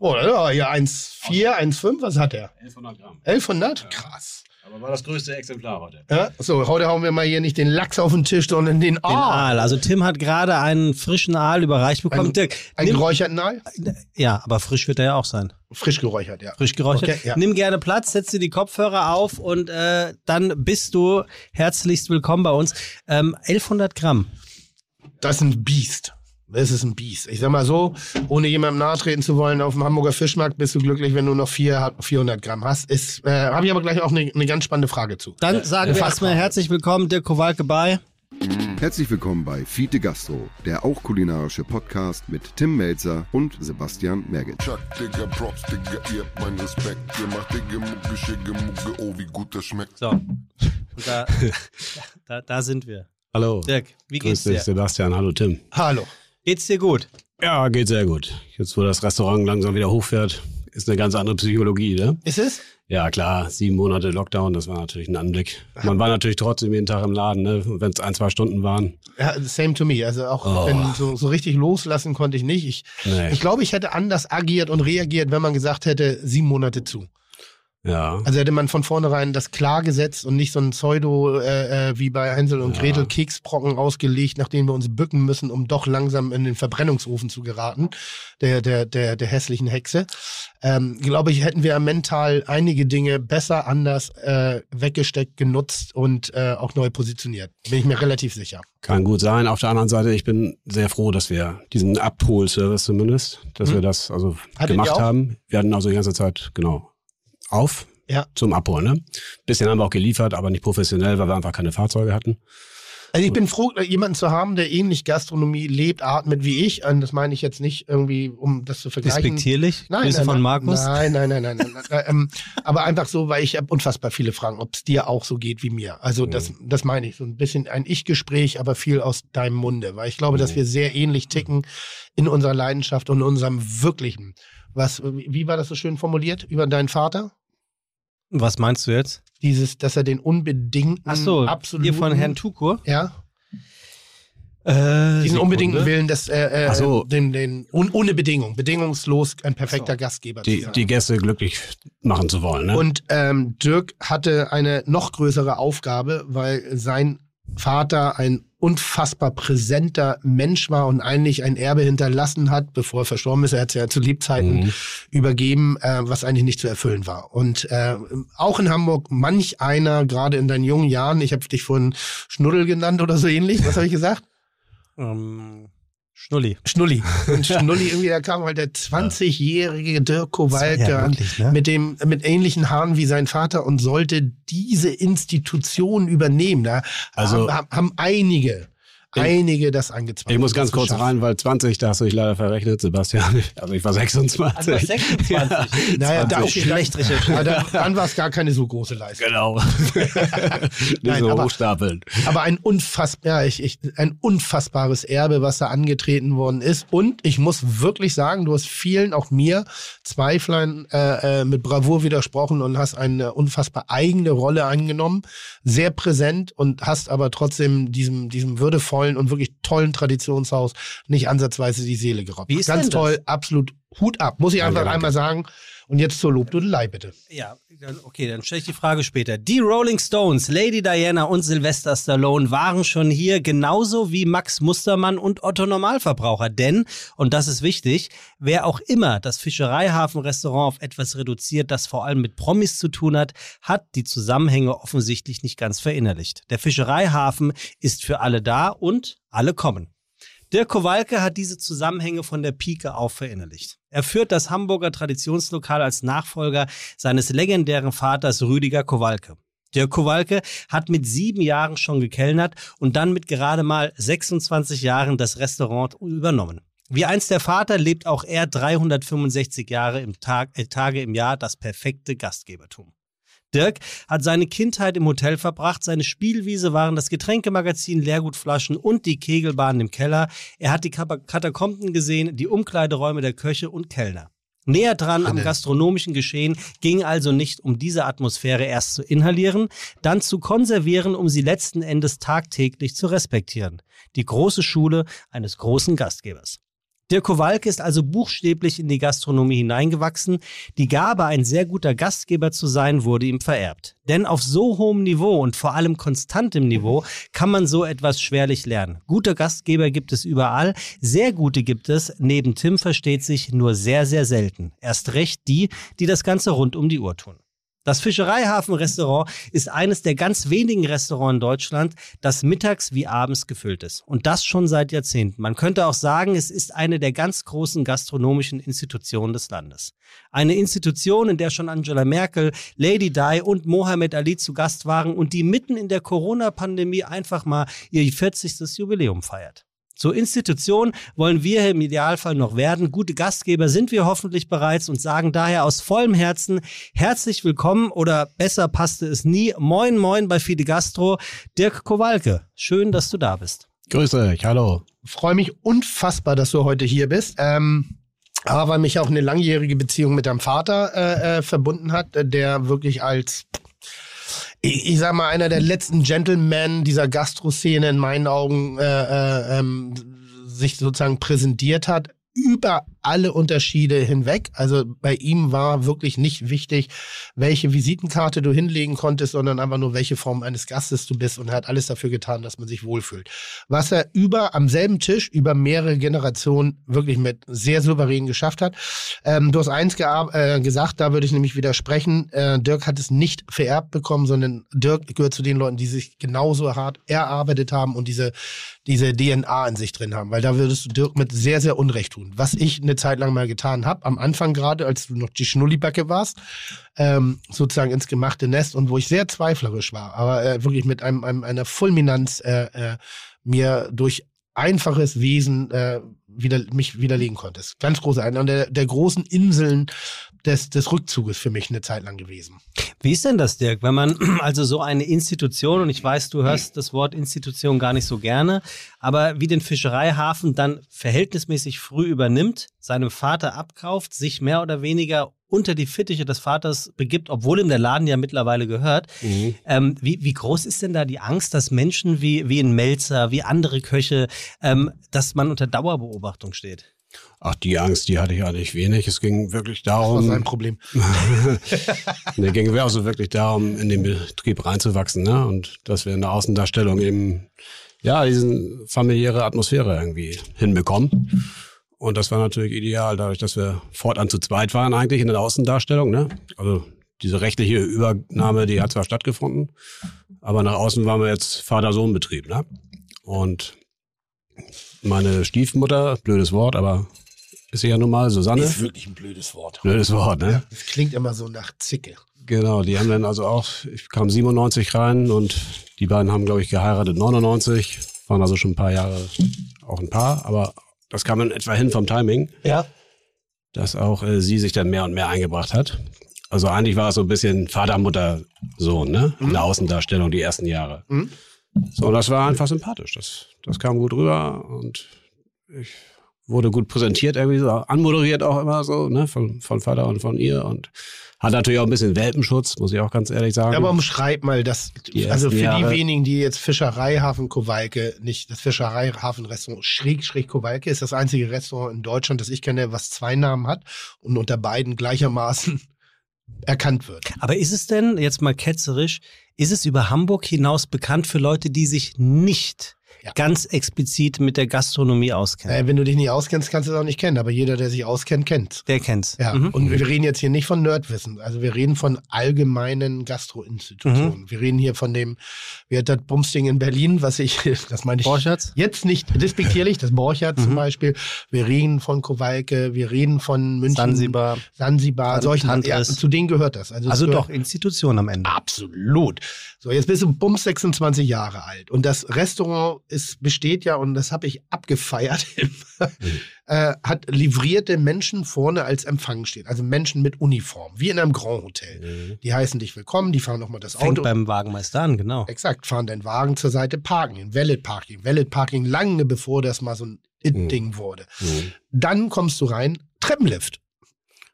Oh, ja, ja, 1,4, 1,5, was hat er?
1100 Gramm.
1100? Krass.
Aber war das größte Exemplar heute.
Ja, so, heute hauen wir mal hier nicht den Lachs auf den Tisch, sondern den
Den
Aal.
Aal. Also Tim hat gerade einen frischen Aal überreicht bekommen.
Ein-
Dirk,
Ein
nimm,
geräucherten Aal?
ja, aber frisch wird er ja auch sein.
Frisch geräuchert, ja.
Frisch geräuchert.
Okay, ja.
Nimm gerne Platz, setz dir die Kopfhörer auf und äh, dann bist du herzlichst willkommen bei uns. Ähm, 1100 Gramm.
Das ist ein Biest. Das ist ein Biest. Ich sag mal so, ohne jemandem nahtreten zu wollen, auf dem Hamburger Fischmarkt bist du glücklich, wenn du noch vier, 400 Gramm hast. Ist, äh, habe ich aber gleich auch eine, eine ganz spannende Frage zu.
Dann sagen wir erstmal herzlich willkommen, Dirk Kowalke bei.
Herzlich willkommen bei Fiete Gastro, der auch kulinarische Podcast mit Tim Melzer und Sebastian Merget.
Chuck, Digga, Props, Digga, ihr habt meinen Respekt. Ihr macht Digga, Mucke, Schicke, Mucke, oh, wie gut das schmeckt.
So. Und da, da, da sind wir.
Hallo.
Dirk, wie
Grüß
geht's dir?
Sebastian. Hallo, Tim.
Hallo.
Geht's dir gut?
Ja, geht sehr gut. Jetzt, wo das Restaurant langsam wieder hochfährt, ist eine ganz andere Psychologie, ne?
Ist es?
Ja, klar, sieben Monate Lockdown, das war natürlich ein Anblick. Man war natürlich trotzdem jeden Tag im Laden, ne? Wenn es ein, zwei Stunden waren.
Ja, same to me. Also auch
Oh.
wenn so, so richtig loslassen konnte ich nicht. Ich,
Nee.
ich glaube, ich hätte anders agiert und reagiert, wenn man gesagt hätte, sieben Monate zu.
Ja.
Also hätte man von vornherein das klar gesetzt und nicht so ein Pseudo äh, äh, wie bei Hänsel und
Ja.
Gretel Keksbrocken ausgelegt, nachdem wir uns bücken müssen, um doch langsam in den Verbrennungsofen zu geraten, der, der, der, der hässlichen Hexe. Ähm, glaube ich, hätten wir mental einige Dinge besser, anders äh, weggesteckt, genutzt und äh, auch neu positioniert. Bin ich mir relativ sicher.
Kann gut sein. Auf der anderen Seite, ich bin sehr froh, dass wir diesen Abholservice zumindest, dass
Mhm.
wir das also
Hattet
gemacht haben. Wir hatten also die ganze Zeit, genau, auf
Ja.
zum Abholen. Ne? Bisschen haben wir auch geliefert, aber nicht professionell, weil wir einfach keine Fahrzeuge hatten.
Also ich bin froh, jemanden zu haben, der ähnlich Gastronomie lebt, atmet wie ich. Und das meine ich jetzt nicht irgendwie, um das zu vergleichen.
Despektierlich?
Nein,
Grüße
nein,
von
nein,
Markus?
Nein, nein, nein, nein. nein, nein, nein ähm, aber einfach so, weil ich habe unfassbar viele Fragen, ob es dir auch so geht wie mir. Also das, das meine ich. So ein bisschen ein Ich-Gespräch, aber viel aus deinem Munde. Weil ich glaube, dass wir sehr ähnlich ticken in unserer Leidenschaft und in unserem Wirklichen. Was, wie war das so schön formuliert über deinen Vater?
Was meinst du jetzt?
Dieses, dass er den unbedingten,
Ach so,
absoluten,
hier von Herrn Tukur?
ja,
Äh,
diesen unbedingten. Willen, dass äh, äh,
so.
den, den un, ohne Bedingung, bedingungslos ein perfekter Gastgeber zu
Die,
sein.
die Gäste glücklich machen zu wollen. Ne?
Und ähm, Dirk hatte eine noch größere Aufgabe, weil sein Vater ein unfassbar präsenter Mensch war und eigentlich ein Erbe hinterlassen hat, bevor er verstorben ist. Er hat es ja zu Lebzeiten mhm. übergeben, äh, was eigentlich nicht zu erfüllen war. Und äh, auch in Hamburg manch einer, gerade in deinen jungen Jahren, ich habe dich vorhin Schnuddel genannt oder so ähnlich, was habe ich gesagt?
Um Schnulli.
Schnulli. Und Schnulli irgendwie, da kam halt der 20-jährige Dirk Kowalke ja wirklich, ne? mit dem, mit ähnlichen Haaren wie sein Vater und sollte diese Institution übernehmen. Da also, haben, haben einige einige das angezweifelt.
Ich muss ganz kurz rein, weil 20, da hast du dich leider verrechnet, Sebastian. Also ich war 26. Also
26? Ja.
Naja, da auch schlecht recherchiert. Dann, dann war es gar keine so große Leistung.
Genau. Nicht Nein, so aber, hochstapeln.
Aber ein, unfassbar, ja, ich, ich, ein unfassbares Erbe, was da angetreten worden ist. Und ich muss wirklich sagen, du hast vielen, auch mir, Zweiflern äh, äh, mit Bravour widersprochen und hast eine unfassbar eigene Rolle angenommen. Sehr präsent und hast aber trotzdem diesem, diesem würdevollen tollen und wirklich tollen Traditionshaus nicht ansatzweise die Seele geraubt.
Wie ist
Ganz
toll,
das? absolut Hut ab. Muss ich einfach ja, einmal sagen. Und jetzt zur Lobdudelei, bitte.
Ja, okay, dann stelle ich die Frage später. Die Rolling Stones, Lady Diana und Sylvester Stallone waren schon hier, genauso wie Max Mustermann und Otto Normalverbraucher. Denn, und das ist wichtig, wer auch immer das Fischereihafenrestaurant auf etwas reduziert, das vor allem mit Promis zu tun hat, hat die Zusammenhänge offensichtlich nicht ganz verinnerlicht. Der Fischereihafen ist für alle da und alle kommen. Dirk Kowalke hat diese Zusammenhänge von der Pike auf verinnerlicht. Er führt das Hamburger Traditionslokal als Nachfolger seines legendären Vaters Rüdiger Kowalke. Dirk Kowalke hat mit sieben Jahren schon gekellnert und dann mit gerade mal 26 Jahren das Restaurant übernommen. Wie einst der Vater lebt auch er 365 Jahre im Tag, äh, Tage im Jahr das perfekte Gastgebertum. Dirk hat seine Kindheit im Hotel verbracht. Seine Spielwiese waren das Getränkemagazin, Leergutflaschen und die Kegelbahn im Keller. Er hat die Katakomben gesehen, die Umkleideräume der Köche und Kellner. Näher dran am gastronomischen Geschehen ging also nicht um diese Atmosphäre erst zu inhalieren, dann zu konservieren, um sie letzten Endes tagtäglich zu respektieren. Die große Schule eines großen Gastgebers. Dirk Kowalke ist also buchstäblich in die Gastronomie hineingewachsen. Die Gabe, ein sehr guter Gastgeber zu sein, wurde ihm vererbt. Denn auf so hohem Niveau und vor allem konstantem Niveau kann man so etwas schwerlich lernen. Gute Gastgeber gibt es überall, sehr gute gibt es, neben Tim versteht sich, nur sehr, sehr selten. Erst recht die, die das Ganze rund um die Uhr tun. Das Fischereihafen-Restaurant ist eines der ganz wenigen Restaurants in Deutschland, das mittags wie abends gefüllt ist. Und das schon seit Jahrzehnten. Man könnte auch sagen, es ist eine der ganz großen gastronomischen Institutionen des Landes. Eine Institution, in der schon Angela Merkel, Lady Di und Mohammed Ali zu Gast waren und die mitten in der Corona-Pandemie einfach mal ihr 40. Jubiläum feiert. Zur Institution wollen wir im Idealfall noch werden. Gute Gastgeber sind wir hoffentlich bereits und sagen daher aus vollem Herzen herzlich willkommen oder besser passte es nie. Moin, moin bei Fide Gastro. Dirk Kowalke, schön, dass du da bist.
Grüße dich, hallo.
Freue mich unfassbar, dass du heute hier bist. Ähm, aber weil mich auch eine langjährige Beziehung mit deinem Vater äh, äh, verbunden hat, der wirklich als ich, ich sag mal, einer der letzten Gentlemen dieser Gastro-Szene in meinen Augen äh, äh, ähm, sich sozusagen präsentiert hat über alle Unterschiede hinweg. Also bei ihm war wirklich nicht wichtig, welche Visitenkarte du hinlegen konntest, sondern einfach nur, welche Form eines Gastes du bist. Und er hat alles dafür getan, dass man sich wohlfühlt. Was er über, am selben Tisch, über mehrere Generationen wirklich mit sehr souverän geschafft hat. Ähm, du hast eins äh, gesagt, da würde ich nämlich widersprechen. Äh, Dirk hat es nicht vererbt bekommen, sondern Dirk gehört zu den Leuten, die sich genauso hart erarbeitet haben und diese, diese DNA in sich drin haben. Weil da würdest du Dirk mit sehr, sehr Unrecht tun. Was ich eine Zeit lang mal getan habe, am Anfang gerade, als du noch die Schnullibacke warst, ähm, sozusagen ins gemachte Nest und wo ich sehr zweiflerisch war, aber äh, wirklich mit einem, einem einer Fulminanz äh, äh, mir durch einfaches Wesen äh, wieder, mich widerlegen konntest. Ganz große, einer der, der großen Inseln des, des Rückzuges für mich eine Zeit lang gewesen.
Wie ist denn das, Dirk, wenn man also so eine Institution, und ich weiß, du hörst das Wort Institution gar nicht so gerne, aber wie den Fischereihafen dann verhältnismäßig früh übernimmt, seinem Vater abkauft, sich mehr oder weniger unter die Fittiche des Vaters begibt, obwohl ihm der Laden ja mittlerweile gehört. Mhm. Ähm, wie, wie groß ist denn da die Angst, dass Menschen wie, wie ein Melzer, wie andere Köche, ähm, dass man unter Dauerbeobachtung steht?
Ach, die Angst, die hatte ich eigentlich wenig. Es ging wirklich darum.
Das war sein Problem.
ne, ging also wirklich darum, in den Betrieb reinzuwachsen, ne? Und dass wir in der Außendarstellung eben ja, diesen familiäre Atmosphäre irgendwie hinbekommen. Und das war natürlich ideal, dadurch, dass wir fortan zu zweit waren eigentlich in der Außendarstellung. Ne? Also diese rechtliche Übernahme, die hat zwar stattgefunden, aber nach außen waren wir jetzt Vater-Sohn-Betrieb. Ne? Und meine Stiefmutter, blödes Wort, aber ist ja nun mal, Susanne.
Ist wirklich ein blödes Wort.
Blödes Wort, ne?
Das klingt immer so nach Zicke.
Genau, die haben dann also auch, ich kam 97 rein und die beiden haben, glaube ich, geheiratet 99, waren also schon ein paar Jahre auch ein Paar, aber das kam dann etwa hin vom Timing,
Ja.
dass auch äh, sie sich dann mehr und mehr eingebracht hat. Also eigentlich war es so ein bisschen Vater, Mutter, Sohn, ne? In der Außendarstellung die ersten Jahre.
Mhm.
So, das war einfach sympathisch. Das, das kam gut rüber und ich wurde gut präsentiert, irgendwie so, anmoderiert auch immer so, ne? Von, von Vater und von ihr und hat natürlich auch ein bisschen Welpenschutz, muss ich auch ganz ehrlich sagen.
Ja, aber umschreib mal das, also für
Jahre-
die wenigen, die jetzt Fischereihafen Kowalke, nicht das Fischereihafen-Restaurant schräg, schräg Kowalke ist das einzige Restaurant in Deutschland, das ich kenne, was zwei Namen hat und unter beiden gleichermaßen erkannt wird.
Aber ist es denn, jetzt mal ketzerisch, ist es über Hamburg hinaus bekannt für Leute, die sich nicht
Ja.
ganz explizit mit der Gastronomie auskennen?
Äh, wenn du dich nicht auskennst, kannst du es auch nicht kennen, aber jeder, der sich auskennt, kennt's.
der kennt's.
Ja,
Mhm.
und wir reden jetzt hier nicht von Nerdwissen, also wir reden von allgemeinen Gastroinstitutionen.
Mhm.
Wir reden hier von dem, wie hat das Bumsding in Berlin, was ich, das meine ich
Borchards?
jetzt nicht despektierlich, das Borchardt zum
Mhm.
Beispiel. Wir reden von Kowalke, wir reden von München. Sansibar,
Tan-
solchen, ja, zu denen gehört das. Also,
Also doch,
gehört,
Institution am Ende.
Absolut. So, jetzt bist du bums 26 Jahre alt und das Restaurant ist, besteht ja, und das habe ich abgefeiert, äh, hat livrierte Menschen vorne als Empfang stehen. Also Menschen mit Uniform, wie in einem Grand Hotel.
Mhm.
Die heißen dich willkommen, die fahren nochmal das
Fängt
Auto.
beim Wagenmeister an, genau.
Exakt, fahren deinen Wagen zur Seite, parken in Valet Parking. Valet Parking lange bevor das mal so ein It-Ding wurde.
Mhm.
Dann kommst du rein, Treppenlift.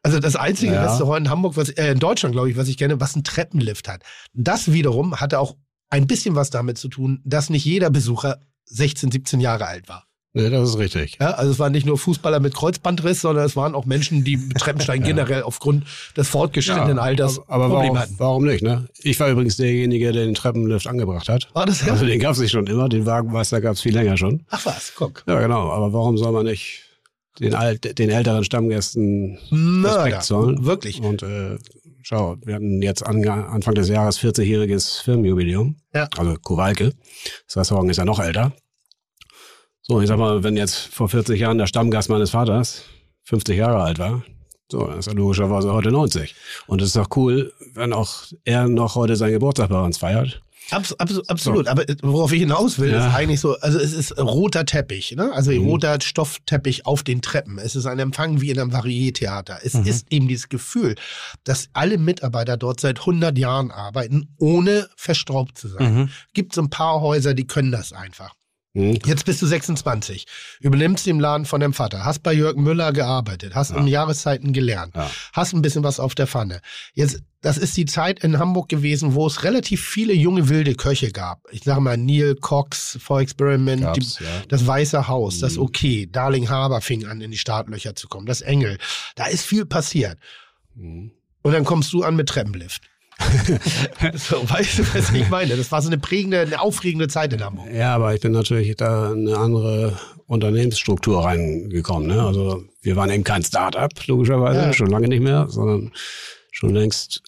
Also das einzige
Ja.
Restaurant in Hamburg, was, äh, in Deutschland, glaube ich, was ich kenne, was einen Treppenlift hat. Das wiederum hatte auch ein bisschen was damit zu tun, dass nicht jeder Besucher 16, 17 Jahre alt war.
Nee, das ist richtig.
Ja, also es waren nicht nur Fußballer mit Kreuzbandriss, sondern es waren auch Menschen, die mit Treppensteigen generell aufgrund des fortgeschrittenen Alters
aber, aber
Probleme
warum,
hatten.
warum nicht, ne? Ich war übrigens derjenige, der den Treppenlift angebracht hat.
War das ja?
Also den gab es nicht schon immer, den Wagenmeister gab es viel länger schon.
Ach was, guck.
Ja, genau. Aber warum soll man nicht den, alt, den älteren Stammgästen
Mörder.
Respekt zollen?
Wirklich.
Und äh, schau, wir hatten jetzt an, Anfang des Jahres 40-jähriges Firmenjubiläum.
Ja.
Also Kowalke. Das Restaurant ist ja noch älter. So, ich sag mal, wenn jetzt vor 40 Jahren der Stammgast meines Vaters 50 Jahre alt war, so, dann ist er logischerweise heute 90. Und es ist doch cool, wenn auch er noch heute seinen Geburtstag bei uns feiert.
Abs abs absolut, aber äh, worauf ich hinaus will,
Ja.
ist eigentlich so, also es ist roter Teppich, ne? also
Mhm.
roter Stoffteppich auf den Treppen. Es ist ein Empfang wie in einem Varietheater. Es
Mhm.
ist eben dieses Gefühl, dass alle Mitarbeiter dort seit 100 Jahren arbeiten, ohne verstaubt zu sein.
Mhm.
Gibt so ein paar Häuser, die können das einfach.
Hm?
Jetzt bist du 26, übernimmst den Laden von deinem Vater, hast bei Jürgen Müller gearbeitet, hast
Ja.
um Jahreszeiten gelernt,
Ja.
hast ein bisschen was auf der Pfanne. Jetzt, das ist die Zeit in Hamburg gewesen, wo es relativ viele junge wilde Köche gab. Ich sage mal Neil Cox, For Experiment, die,
ja.
das Weiße Haus, das
Mhm.
Okay, Darling Harbour fing an, in die Startlöcher zu kommen, das Engel. Da ist viel passiert.
Hm.
Und dann kommst du an mit Treppenlift. so, weißt du, was ich meine? Das war so eine prägende, eine aufregende Zeit in Hamburg.
Ja, aber ich bin natürlich da in eine andere Unternehmensstruktur reingekommen. Ne? Also wir waren eben kein Start-up, logischerweise,
Ja.
schon lange nicht mehr, sondern schon längst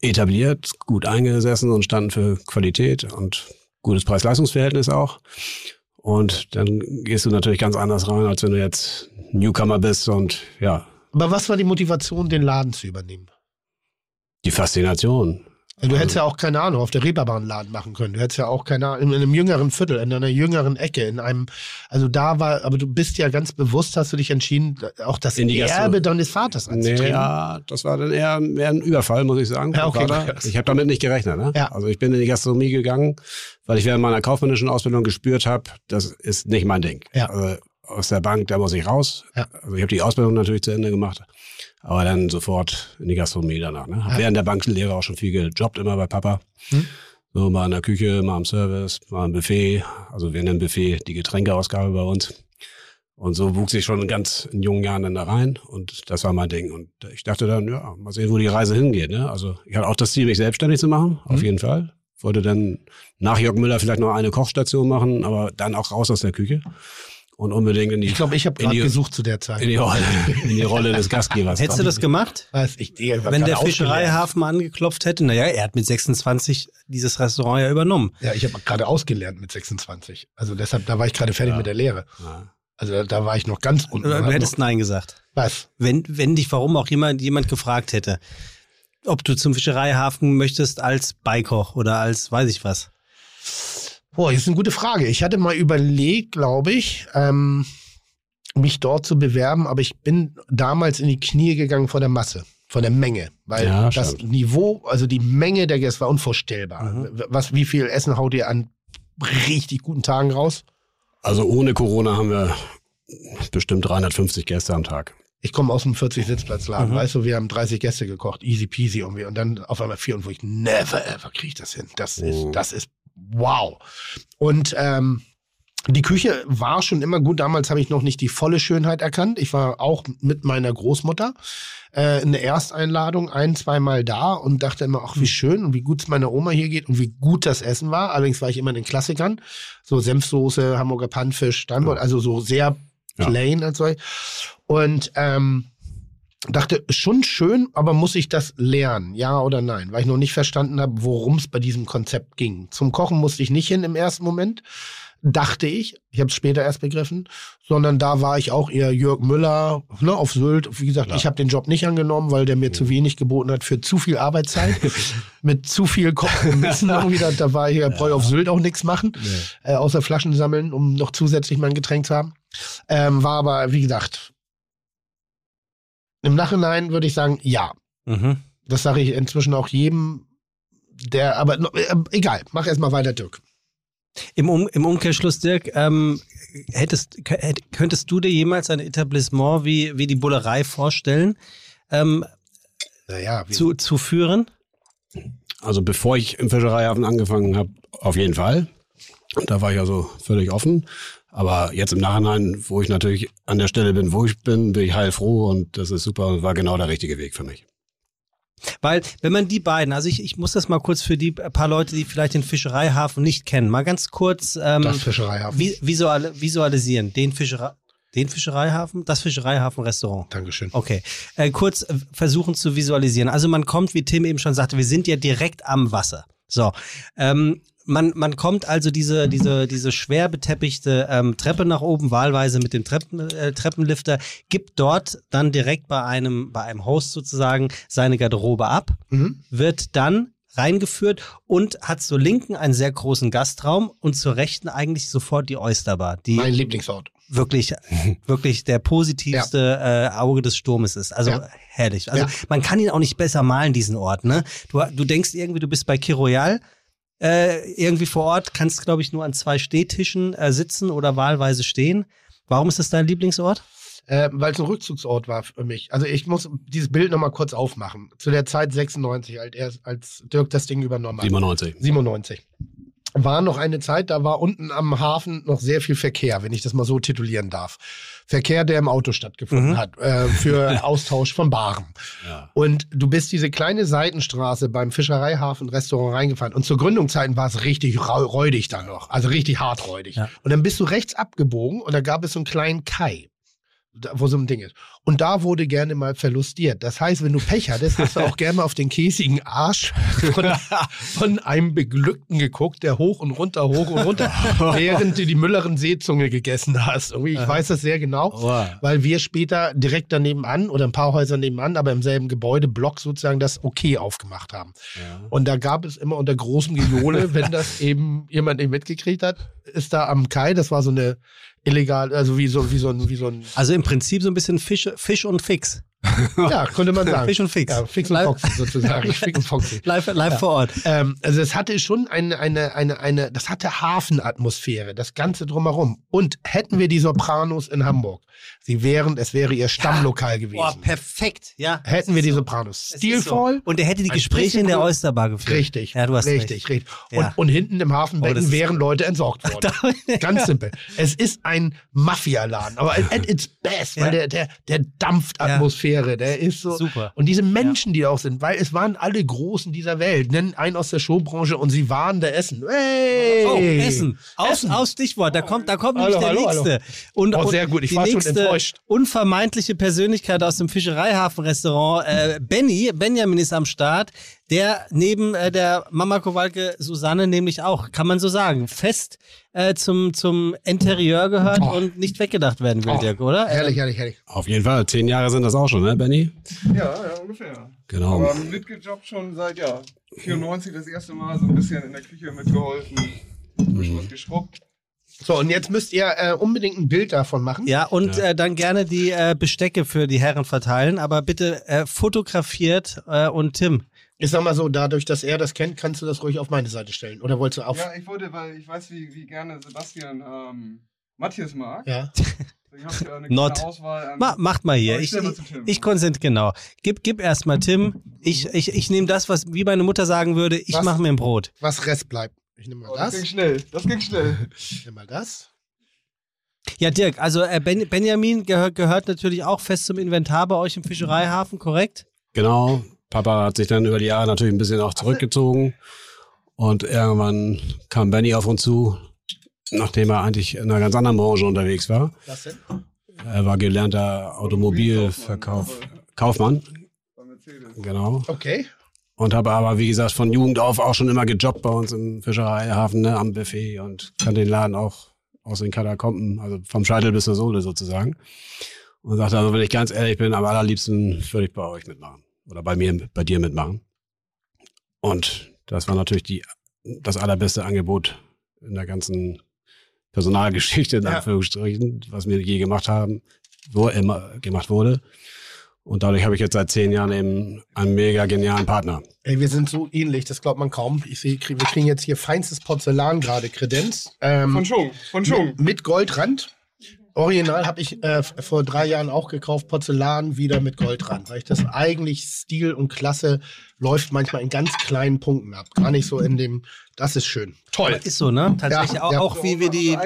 etabliert, gut eingesessen und standen für Qualität und gutes Preis-Leistungs-Verhältnis auch. Und dann gehst du natürlich ganz anders rein, als wenn du jetzt Newcomer bist und ja,
Aber was war die Motivation, den Laden zu übernehmen?
Die Faszination.
Du hättest ja auch, keine Ahnung, auf der Reeperbahn einen Laden machen können. Du hättest ja auch, keine Ahnung, in einem jüngeren Viertel, in einer jüngeren Ecke, in einem, also da war, aber du bist ja ganz bewusst, hast du dich entschieden, auch das
In die Gastro-
Erbe deines Vaters anzutreten.
Ja, das war dann eher, eher ein Überfall, muss ich sagen.
Ja, okay.
Ich habe damit nicht gerechnet. Ne?
Ja.
Also ich bin in die Gastronomie gegangen, weil ich während meiner kaufmännischen Ausbildung gespürt habe, das ist nicht mein Ding.
Ja.
Also aus der Bank, da muss ich raus.
Ja.
Also ich habe die Ausbildung natürlich zu Ende gemacht, aber dann sofort in die Gastronomie danach. Ne? Hab
Ja.
während der Banklehre auch schon viel gejobbt, immer bei Papa.
Hm.
So mal in der Küche, mal im Service, mal im Buffet. Also wir nennen Buffet die Getränkeausgabe bei uns. Und so wuchs ich schon ganz in jungen Jahren dann da rein und das war mein Ding. Und ich dachte dann, ja, mal sehen, wo die Reise hingeht. Ne? Also ich hatte auch das Ziel, mich selbstständig zu machen, auf
Mhm.
jeden Fall. wollte dann nach Jörg Müller vielleicht noch eine Kochstation machen, aber dann auch raus aus der Küche und unbedingt in die,
Ich glaube, ich habe
in
gerade
die-
gesucht zu der Zeit.
in die Rolle, in die Rolle des Gastgebers.
Hättest du das gemacht?
Weiß ich, ich war
Wenn der Fischereihafen angeklopft hätte, naja, er hat mit 26 dieses Restaurant ja übernommen.
Ja, ich habe gerade ausgelernt mit 26. Also deshalb, da war ich gerade fertig mit der Lehre.
Ja.
Also da, da war ich noch ganz unten.
Du hättest
noch,
Nein gesagt.
was?
Wenn, wenn dich warum auch jemand, jemand gefragt hätte, ob du zum Fischereihafen möchtest als Beikoch oder als weiß ich was.
Boah, das ist eine gute Frage. Ich hatte mal überlegt, glaube ich, ähm, mich dort zu bewerben, aber ich bin damals in die Knie gegangen vor der Masse, vor der Menge, weil
Ja,
das
stimmt.
Niveau, also die Menge der Gäste war unvorstellbar.
Mhm.
Was, wie viel Essen haut ihr an richtig guten Tagen raus?
Also ohne Corona haben wir bestimmt 350 Gäste am Tag.
Ich komme aus dem 40-Sitzplatzladen,
Mhm.
weißt du, wir haben 30 Gäste gekocht, easy peasy irgendwie. Und dann auf einmal vier und wo ich, never ever kriege ich das hin. Das ist,
Mhm.
das ist wow. Und ähm, die Küche war schon immer gut. Damals habe ich noch nicht die volle Schönheit erkannt. Ich war auch mit meiner Großmutter äh, in der Ersteinladung ein, zweimal da und dachte immer, ach, wie schön und wie gut es meiner Oma hier geht und wie gut das Essen war. Allerdings war ich immer in den Klassikern. So Senfsoße, Hamburger Pannfisch, Steinbock, also so sehr
Ja.
plain als solch. Und ähm, dachte, schon schön, aber muss ich das lernen? Ja oder nein? Weil ich noch nicht verstanden habe, worum es bei diesem Konzept ging. Zum Kochen musste ich nicht hin im ersten Moment, dachte ich. Ich habe es später erst begriffen. Sondern da war ich auch eher Jörg Müller ne, auf Sylt. Wie gesagt, ich habe den Job nicht angenommen, weil der mir zu wenig geboten hat für zu viel Arbeitszeit. Mit zu viel Kompromissen irgendwie. Da, da war ich ja, brauche auf Sylt auch nichts machen. Äh, außer Flaschen sammeln, um noch zusätzlich mein Getränk zu haben. Ähm, war aber, wie gesagt, im Nachhinein würde ich sagen, ja.
Mhm.
Das sage ich inzwischen auch jedem, der, aber äh, egal, mach erstmal weiter, Dirk.
Im, um, Im Umkehrschluss, Dirk, ähm, hättest, kö- hätt- könntest du dir jemals ein Etablissement wie, wie die Bullerei vorstellen, ähm,
Naja,
zu, zu führen?
Also bevor ich im Fischereihafen angefangen habe, auf jeden Fall. Da war ich also völlig offen. Aber jetzt im Nachhinein, wo ich natürlich an der Stelle bin, wo ich bin, bin ich heilfroh und das ist super und war genau der richtige Weg für mich.
Weil, wenn man die beiden, also ich, ich muss das mal kurz für die paar Leute, die vielleicht den Fischereihafen nicht kennen, mal ganz kurz ähm,
das Fischereihafen.
vi visual visualisieren. Den, Fischerei den Fischereihafen, das Fischereihafen-Restaurant.
Dankeschön.
Okay, äh, kurz äh, versuchen zu visualisieren. Also man kommt, wie Tim eben schon sagte, wir sind ja direkt am Wasser. So, ähm, man, man kommt also diese, diese, diese schwer beteppichte ähm, Treppe nach oben, wahlweise mit dem Treppen, äh, Treppenlifter, gibt dort dann direkt bei einem, bei einem Host sozusagen seine Garderobe ab,
Mhm.
wird dann reingeführt und hat zur linken einen sehr großen Gastraum und zur rechten eigentlich sofort die Oysterbar, die
Mein Lieblingsort.
wirklich, wirklich der positivste äh, Auge des Sturmes ist. Also
Ja.
herrlich. Also
Ja.
man kann ihn auch nicht besser malen, diesen Ort. Ne? Du, du denkst irgendwie, du bist bei Kiroyal äh, irgendwie vor Ort, kannst, glaube ich, nur an zwei Stehtischen äh, sitzen oder wahlweise stehen. Warum ist das dein Lieblingsort?
Äh, Weil es ein Rückzugsort war für mich. Also ich muss dieses Bild nochmal kurz aufmachen. Zu der Zeit 96, als, als Dirk das Ding übernommen hat.
97.
97. War noch eine Zeit, da war unten am Hafen noch sehr viel Verkehr, wenn ich das mal so titulieren darf. Verkehr, der im Auto stattgefunden
Mhm.
hat, äh, für Austausch von Waren.
Ja.
Und du bist diese kleine Seitenstraße beim Fischereihafen-Restaurant reingefahren. Und zur Gründungszeiten war es richtig räudig da noch. Also richtig hart räudig.
Ja.
Und dann bist du rechts abgebogen und da gab es so einen kleinen Kai. Wo so ein Ding ist. Und da wurde gerne mal verlustiert. Das heißt, wenn du Pech hattest, hast du auch gerne mal auf den käsigen Arsch von, von einem Beglückten geguckt, der hoch und runter, hoch und runter, während du die Müllerin Seezunge gegessen hast. Irgendwie, ich weiß das sehr genau
Wow.
weil wir später direkt daneben an oder ein paar Häuser nebenan, aber im selben Gebäude, Block sozusagen das Okay aufgemacht haben. Und da gab es immer unter großem Gejohle, wenn das eben jemand nicht mitgekriegt hat, ist da am Kai, das war so eine illegal, also wie so, wie so ein, wie so ein,
Also im Prinzip so ein bisschen Fisch, Fisch und Fix.
ja, könnte man sagen.
Fisch und Fix.
Ja, Fix und
Live-
Foxy sozusagen. Fix und Foxy.
Live, live vor Ort.
Ähm, also es hatte schon eine, eine, eine, eine, das hatte Hafenatmosphäre, das Ganze drumherum. Und hätten wir die Sopranos in Hamburg, sie wären, es wäre ihr Stammlokal gewesen.
Boah, perfekt. Ja.
hätten wir die Sopranos. Stilvoll,
So. Und er hätte die Gespräche in der. Oysterbar geführt.
Richtig.
Ja, du hast
richtig,
recht.
richtig. Und,
Ja.
und hinten im
Oh,
Hafenbecken
ist-
wären Leute entsorgt worden. Ganz simpel. Es ist ein Mafialaden, aber at, its best,
Ja.
weil der, der, der dampft Atmosphäre, irre. Der ist so.
Super.
Und diese Menschen, die auch sind, weil es waren alle Großen dieser Welt, nennen einen aus der Showbranche und sie waren der Essen. Hey!
Oh, Essen. Aus,
Essen.
aus Stichwort. Da kommt, da kommt
Hallo,
nämlich der
hallo,
nächste.
hallo.
Und,
Oh, sehr gut. Ich war schon
nächste
enttäuscht.
Unvermeidliche Persönlichkeit aus dem Fischereihafen-Restaurant. Äh, Benny, Benjamin ist am Start. Der neben äh, der Mama Kowalke Susanne nämlich auch, kann man so sagen, fest äh, zum, zum Interieur gehört
Oh.
und nicht weggedacht werden will,
Oh,
Dirk, oder?
Herrlich, herrlich, herrlich.
Auf jeden Fall. Zehn Jahre sind das auch schon, ne, Benny?
Ja, ja, ungefähr.
Genau.
Aber mitgejobbt schon seit, ja, 94 das erste Mal so ein bisschen in der Küche mitgeholfen, was geschrubbt.
So, und jetzt müsst ihr äh, unbedingt ein Bild davon machen.
Ja, und Äh, dann gerne die äh, Bestecke für die Herren verteilen, aber bitte äh, fotografiert äh, und Tim.
Ich sag mal so, dadurch, dass er das kennt, kannst du das ruhig auf meine Seite stellen. Oder wolltest du auf.
Ja, ich wollte, weil ich weiß, wie, wie gerne Sebastian ähm, Matthias mag.
Ja.
Ich habe ja eine
Not.
Auswahl an.
Ma, macht mal hier.
Ich
Ich, ich, konzentriere, genau. Gib, gib erst mal Tim. Ich, ich, ich nehme das, was wie meine Mutter sagen würde, ich mache mir ein Brot.
Was Rest bleibt. Ich nehme mal
Oh, das
das.
ging schnell. Das ging schnell.
Ich nehme mal das.
Ja, Dirk, also äh, ben, Benjamin gehört, gehört natürlich auch fest zum Inventar bei euch im Fischereihafen, korrekt?
Genau. Papa hat sich dann über die Jahre natürlich ein bisschen auch zurückgezogen. Und irgendwann kam Benny auf uns zu, nachdem er eigentlich in einer ganz anderen Branche unterwegs war.
Was denn?
Er war gelernter Automobilverkauf. Kaufmann, genau.
Okay.
Und habe aber, wie gesagt, von Jugend auf auch schon immer gejobbt bei uns im Fischereihafen, ne, am Buffet und kann den Laden auch aus den Katakomben, also vom Scheitel bis zur Sohle sozusagen. Und sagte, also wenn ich ganz ehrlich bin, am allerliebsten würde ich bei euch mitmachen. Oder bei mir, bei dir mitmachen. Und das war natürlich die, das allerbeste Angebot in der ganzen Personalgeschichte, in
Ja.
Anführungsstrichen, was wir je gemacht haben, wo immer gemacht wurde. Und dadurch habe ich jetzt seit zehn Jahren eben einen mega genialen Partner.
Ey, wir sind so ähnlich, das glaubt man kaum. Ich sehe, wir kriegen jetzt hier feinstes Porzellan gerade, Kredenz. Ähm,
Von Schung. Von Schung.
Mit Goldrand. Original habe ich äh, vor drei Jahren auch gekauft, Porzellan wieder mit Goldrand, weil ich das eigentlich Stil und Klasse läuft manchmal in ganz kleinen Punkten ab. Gar nicht so in dem, das ist schön. Toll.
Ist so, ne? Tatsächlich
Ja,
auch,
ja.
auch wie wir die.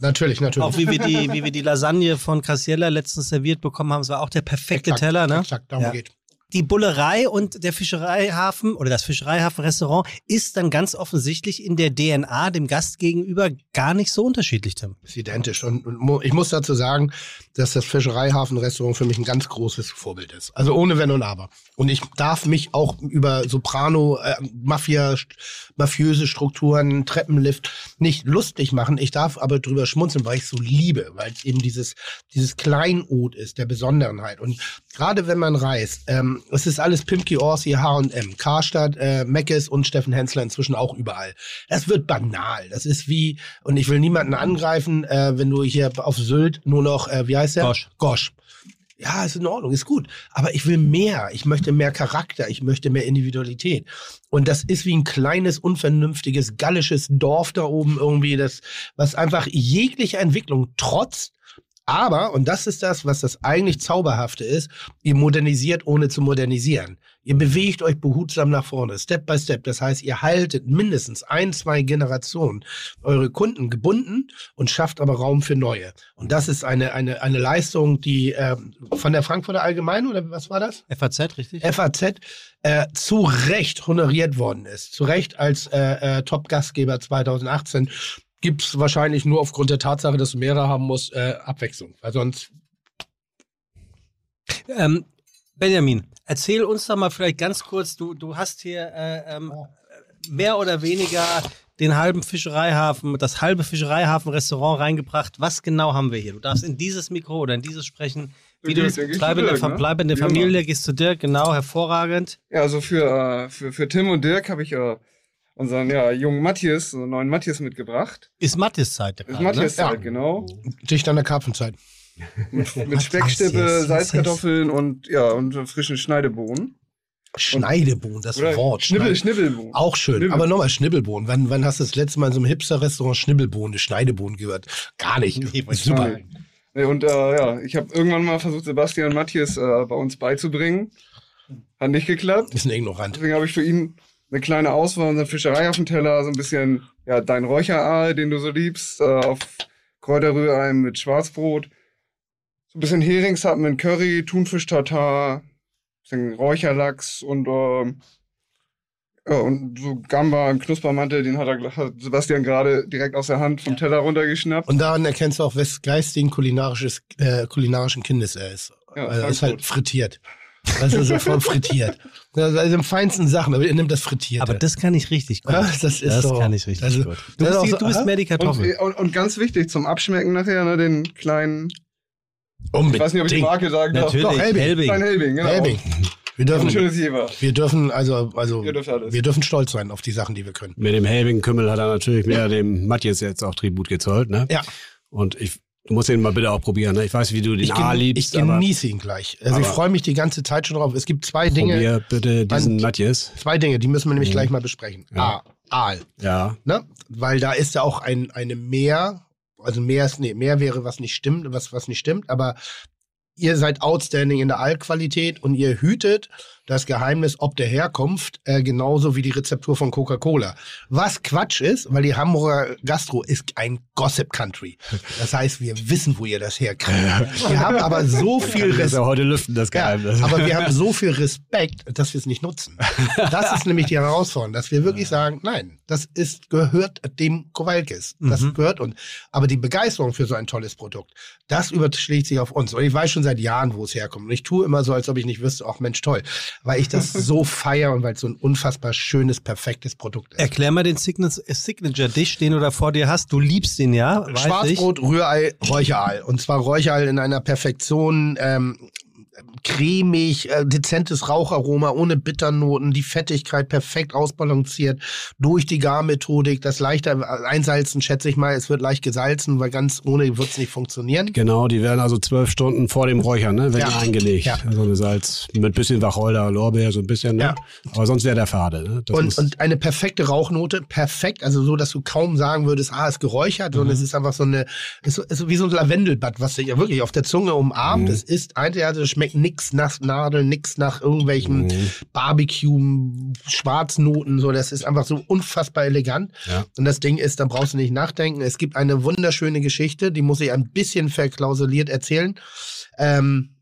Natürlich, natürlich.
auch wie wir die wie wir die Lasagne von Cassiella letztens serviert bekommen haben, es war auch der perfekte
Exakt,
Teller, ne?
Exakt, darum
Ja.
geht.
Die Bullerei und der Fischereihafen oder das Fischereihafen-Restaurant ist dann ganz offensichtlich in der DNA dem Gast gegenüber gar nicht so unterschiedlich, Tim.
Ist identisch. Und, ich muss dazu sagen, dass das Fischereihafen-Restaurant für mich ein ganz großes Vorbild ist. Also ohne Wenn und Aber. Und ich darf mich auch über Soprano, äh, Mafia, mafiöse Strukturen, Treppenlift nicht lustig machen. Ich darf aber drüber schmunzeln, weil ich es so liebe, weil es eben dieses, dieses Kleinod ist, der Besonderenheit. Und gerade wenn man reist, ähm, es ist alles Pimki Orsi, H&M, Karstadt, äh, Meckes und Steffen Hensler inzwischen auch überall. Das wird banal. Das ist wie, und ich will niemanden angreifen, äh, wenn du hier auf Sylt nur noch, äh, wie heißt der?
Gosch.
Gosch. Ja, ist in Ordnung, ist gut. Aber ich will mehr. Ich möchte mehr Charakter. Ich möchte mehr Individualität. Und das ist wie ein kleines, unvernünftiges, gallisches Dorf da oben irgendwie, das, was einfach jegliche Entwicklung trotzt. Aber, und das ist das, was das eigentlich Zauberhafte ist, ihr modernisiert ohne zu modernisieren. Ihr bewegt euch behutsam nach vorne, Step by Step. Das heißt, ihr haltet mindestens ein, zwei Generationen eure Kunden gebunden und schafft aber Raum für neue. Und das ist eine, eine, eine Leistung, die ähm, von der Frankfurter Allgemeinen oder was war das?
FAZ, richtig?
FAZ äh, zu Recht honoriert worden ist. Zu Recht als äh, äh, Top-Gastgeber 2018 gibt's wahrscheinlich nur aufgrund der Tatsache, dass du mehrere haben musst, äh, Abwechslung. Weil sonst
Ähm, Benjamin, erzähl uns doch mal vielleicht ganz kurz, du, du hast hier äh, ähm, mehr oder weniger den halben Fischereihafen, das halbe Fischereihafen-Restaurant reingebracht. Was genau haben wir hier? Du darfst in dieses Mikro oder in dieses sprechen. Wie du das bleib in, der,
Dirk, ne?
bleib in der. Familie, gehst zu Dirk, genau, hervorragend.
Ja, also für, äh, für, für Tim und Dirk habe ich äh, unseren ja, jungen Matthias, unseren neuen Matthias mitgebracht.
Ist Mattes Zeit.
Das ist Matthias
ne?
Zeit, genau.
dicht an der Karpfenzeit.
Mit, mit
Matthias,
Speckstippe, Salzkartoffeln und ja, und frischen Schneidebohnen.
Schneidebohnen, das
Oder
Wort.
Schnibbel,
Schneid-
Schnibbelbohnen.
Auch schön.
Schnibbel.
Aber nochmal Schnibbelbohnen. Wann, wann hast du das letzte Mal in so einem Hipster-Restaurant Schnibbelbohnen, Schneidebohnen gehört? Gar nicht.
Nee,
Super.
Nee, Und äh, ja, ich habe irgendwann mal versucht, Sebastian und Matthias äh, bei uns beizubringen. Hat nicht geklappt.
Ist ein Ignorant.
Deswegen habe ich für ihn eine kleine Auswahl, unseren Fischerei auf dem Teller, so ein bisschen, ja, dein Räucheraal, den du so liebst, äh, auf Kräuterrührei mit Schwarzbrot. so ein bisschen Heringshappen in Curry, Thunfisch-Tartar, bisschen Räucherlachs und, ähm, ja, und so Gamba im Knuspermantel, den hat, er, hat Sebastian gerade direkt aus der Hand vom Teller runtergeschnappt.
Und daran erkennst du auch, wes geistigen kulinarisches, äh, kulinarischen Kindes er ist.
Ja,
also, er ist halt frittiert. Also so voll frittiert. Also in feinsten Sachen, aber er nimmt das frittierte.
Aber das kann ich richtig gut.
Ja, das ist
das
so.
kann ich richtig
Also,
gut. Du
das ist
bist, die,
so-
du bist mehr die Kartoffel.
Und, und, und ganz wichtig zum Abschmecken nachher, ne, den kleinen,
Unbedingt.
ich weiß nicht, ob ich die Marke sagen darf.
Natürlich,
Doch,
Helbing.
Helbing.
Klein Helbing, genau.
Helbing. Wir dürfen, wir dürfen also, also,
Ihr
wir dürfen stolz sein auf die Sachen, die wir können.
Mit dem Helbing-Kümmel hat er natürlich mehr dem Matthias jetzt auch Tribut gezollt, ne?
Ja.
Und ich, du musst den mal bitte auch probieren, ne? Ich weiß, wie du den
Ich,
A liebst,
ich genieße ihn gleich. Also ich freue mich die ganze Zeit schon drauf. Es gibt zwei Dinge,
probier bitte diesen Matthias.
zwei Dinge, die müssen wir nämlich
Mhm.
gleich mal besprechen.
Ja.
A, Aal.
Ja.
Ne? Weil da ist ja auch ein, eine Meer, also Meer ist, nee, Meer wäre was nicht stimmt, was, was nicht stimmt, aber ihr seid outstanding in der Aalqualität und ihr hütet das Geheimnis ob der Herkunft, äh, genauso wie die Rezeptur von Coca-Cola. Was Quatsch ist, weil die Hamburger Gastro ist ein Gossip Country. Das heißt, wir wissen, wo ihr das herkriegt. Wir haben aber so viel
ist ja
Respekt.
heute lüften, das
Ja,
Geheimnis.
aber wir haben so viel Respekt, dass wir es nicht nutzen. Das ist nämlich die Herausforderung, dass wir wirklich sagen, nein, das ist, gehört dem Kowalkis. Das
Mhm.
gehört uns. Aber die Begeisterung für so ein tolles Produkt, das überschlägt sich auf uns. Und ich weiß schon seit Jahren, wo es herkommt. Und ich tue immer so, als ob ich nicht wüsste, ach Mensch, toll. Weil ich das so feiere und weil es so ein unfassbar schönes, perfektes Produkt ist.
Erklär mal den Signa- Signature-Dish, den du da vor dir hast. Du liebst ihn, ja? Weiß ich.
Schwarzbrot, Rührei, Räucherei. Und zwar Räucherei in einer Perfektion, ähm, cremig, äh, dezentes Raucharoma, ohne Bitternoten, die Fettigkeit perfekt ausbalanciert durch die Garmethodik, das leichte Einsalzen, schätze ich mal, es wird leicht gesalzen, weil ganz ohne wird es nicht funktionieren.
Genau, die werden also zwölf Stunden vor dem Räuchern, ne? Wenn
Ja.
eingelegt.
Ja.
So eine Salz mit bisschen Wacholder, Lorbeer, so ein bisschen, ne?
Ja.
Aber sonst wäre der fade, ne?
Und, und eine perfekte Rauchnote, perfekt, also so, dass du kaum sagen würdest, ah, ist geräuchert, sondern
Mhm.
es ist einfach so eine, ist, so, ist so wie so ein Lavendelbad, was sich ja wirklich auf der Zunge umarmt.
Mhm.
Es ist einzigartig, es schmeckt nix nach Nadeln, nix nach irgendwelchen
Mhm.
Barbecue, Schwarznoten, so, das ist einfach so unfassbar elegant.
Ja.
Und das Ding ist, da brauchst du nicht nachdenken. Es gibt eine wunderschöne Geschichte, die muss ich ein bisschen verklausuliert erzählen. Ähm,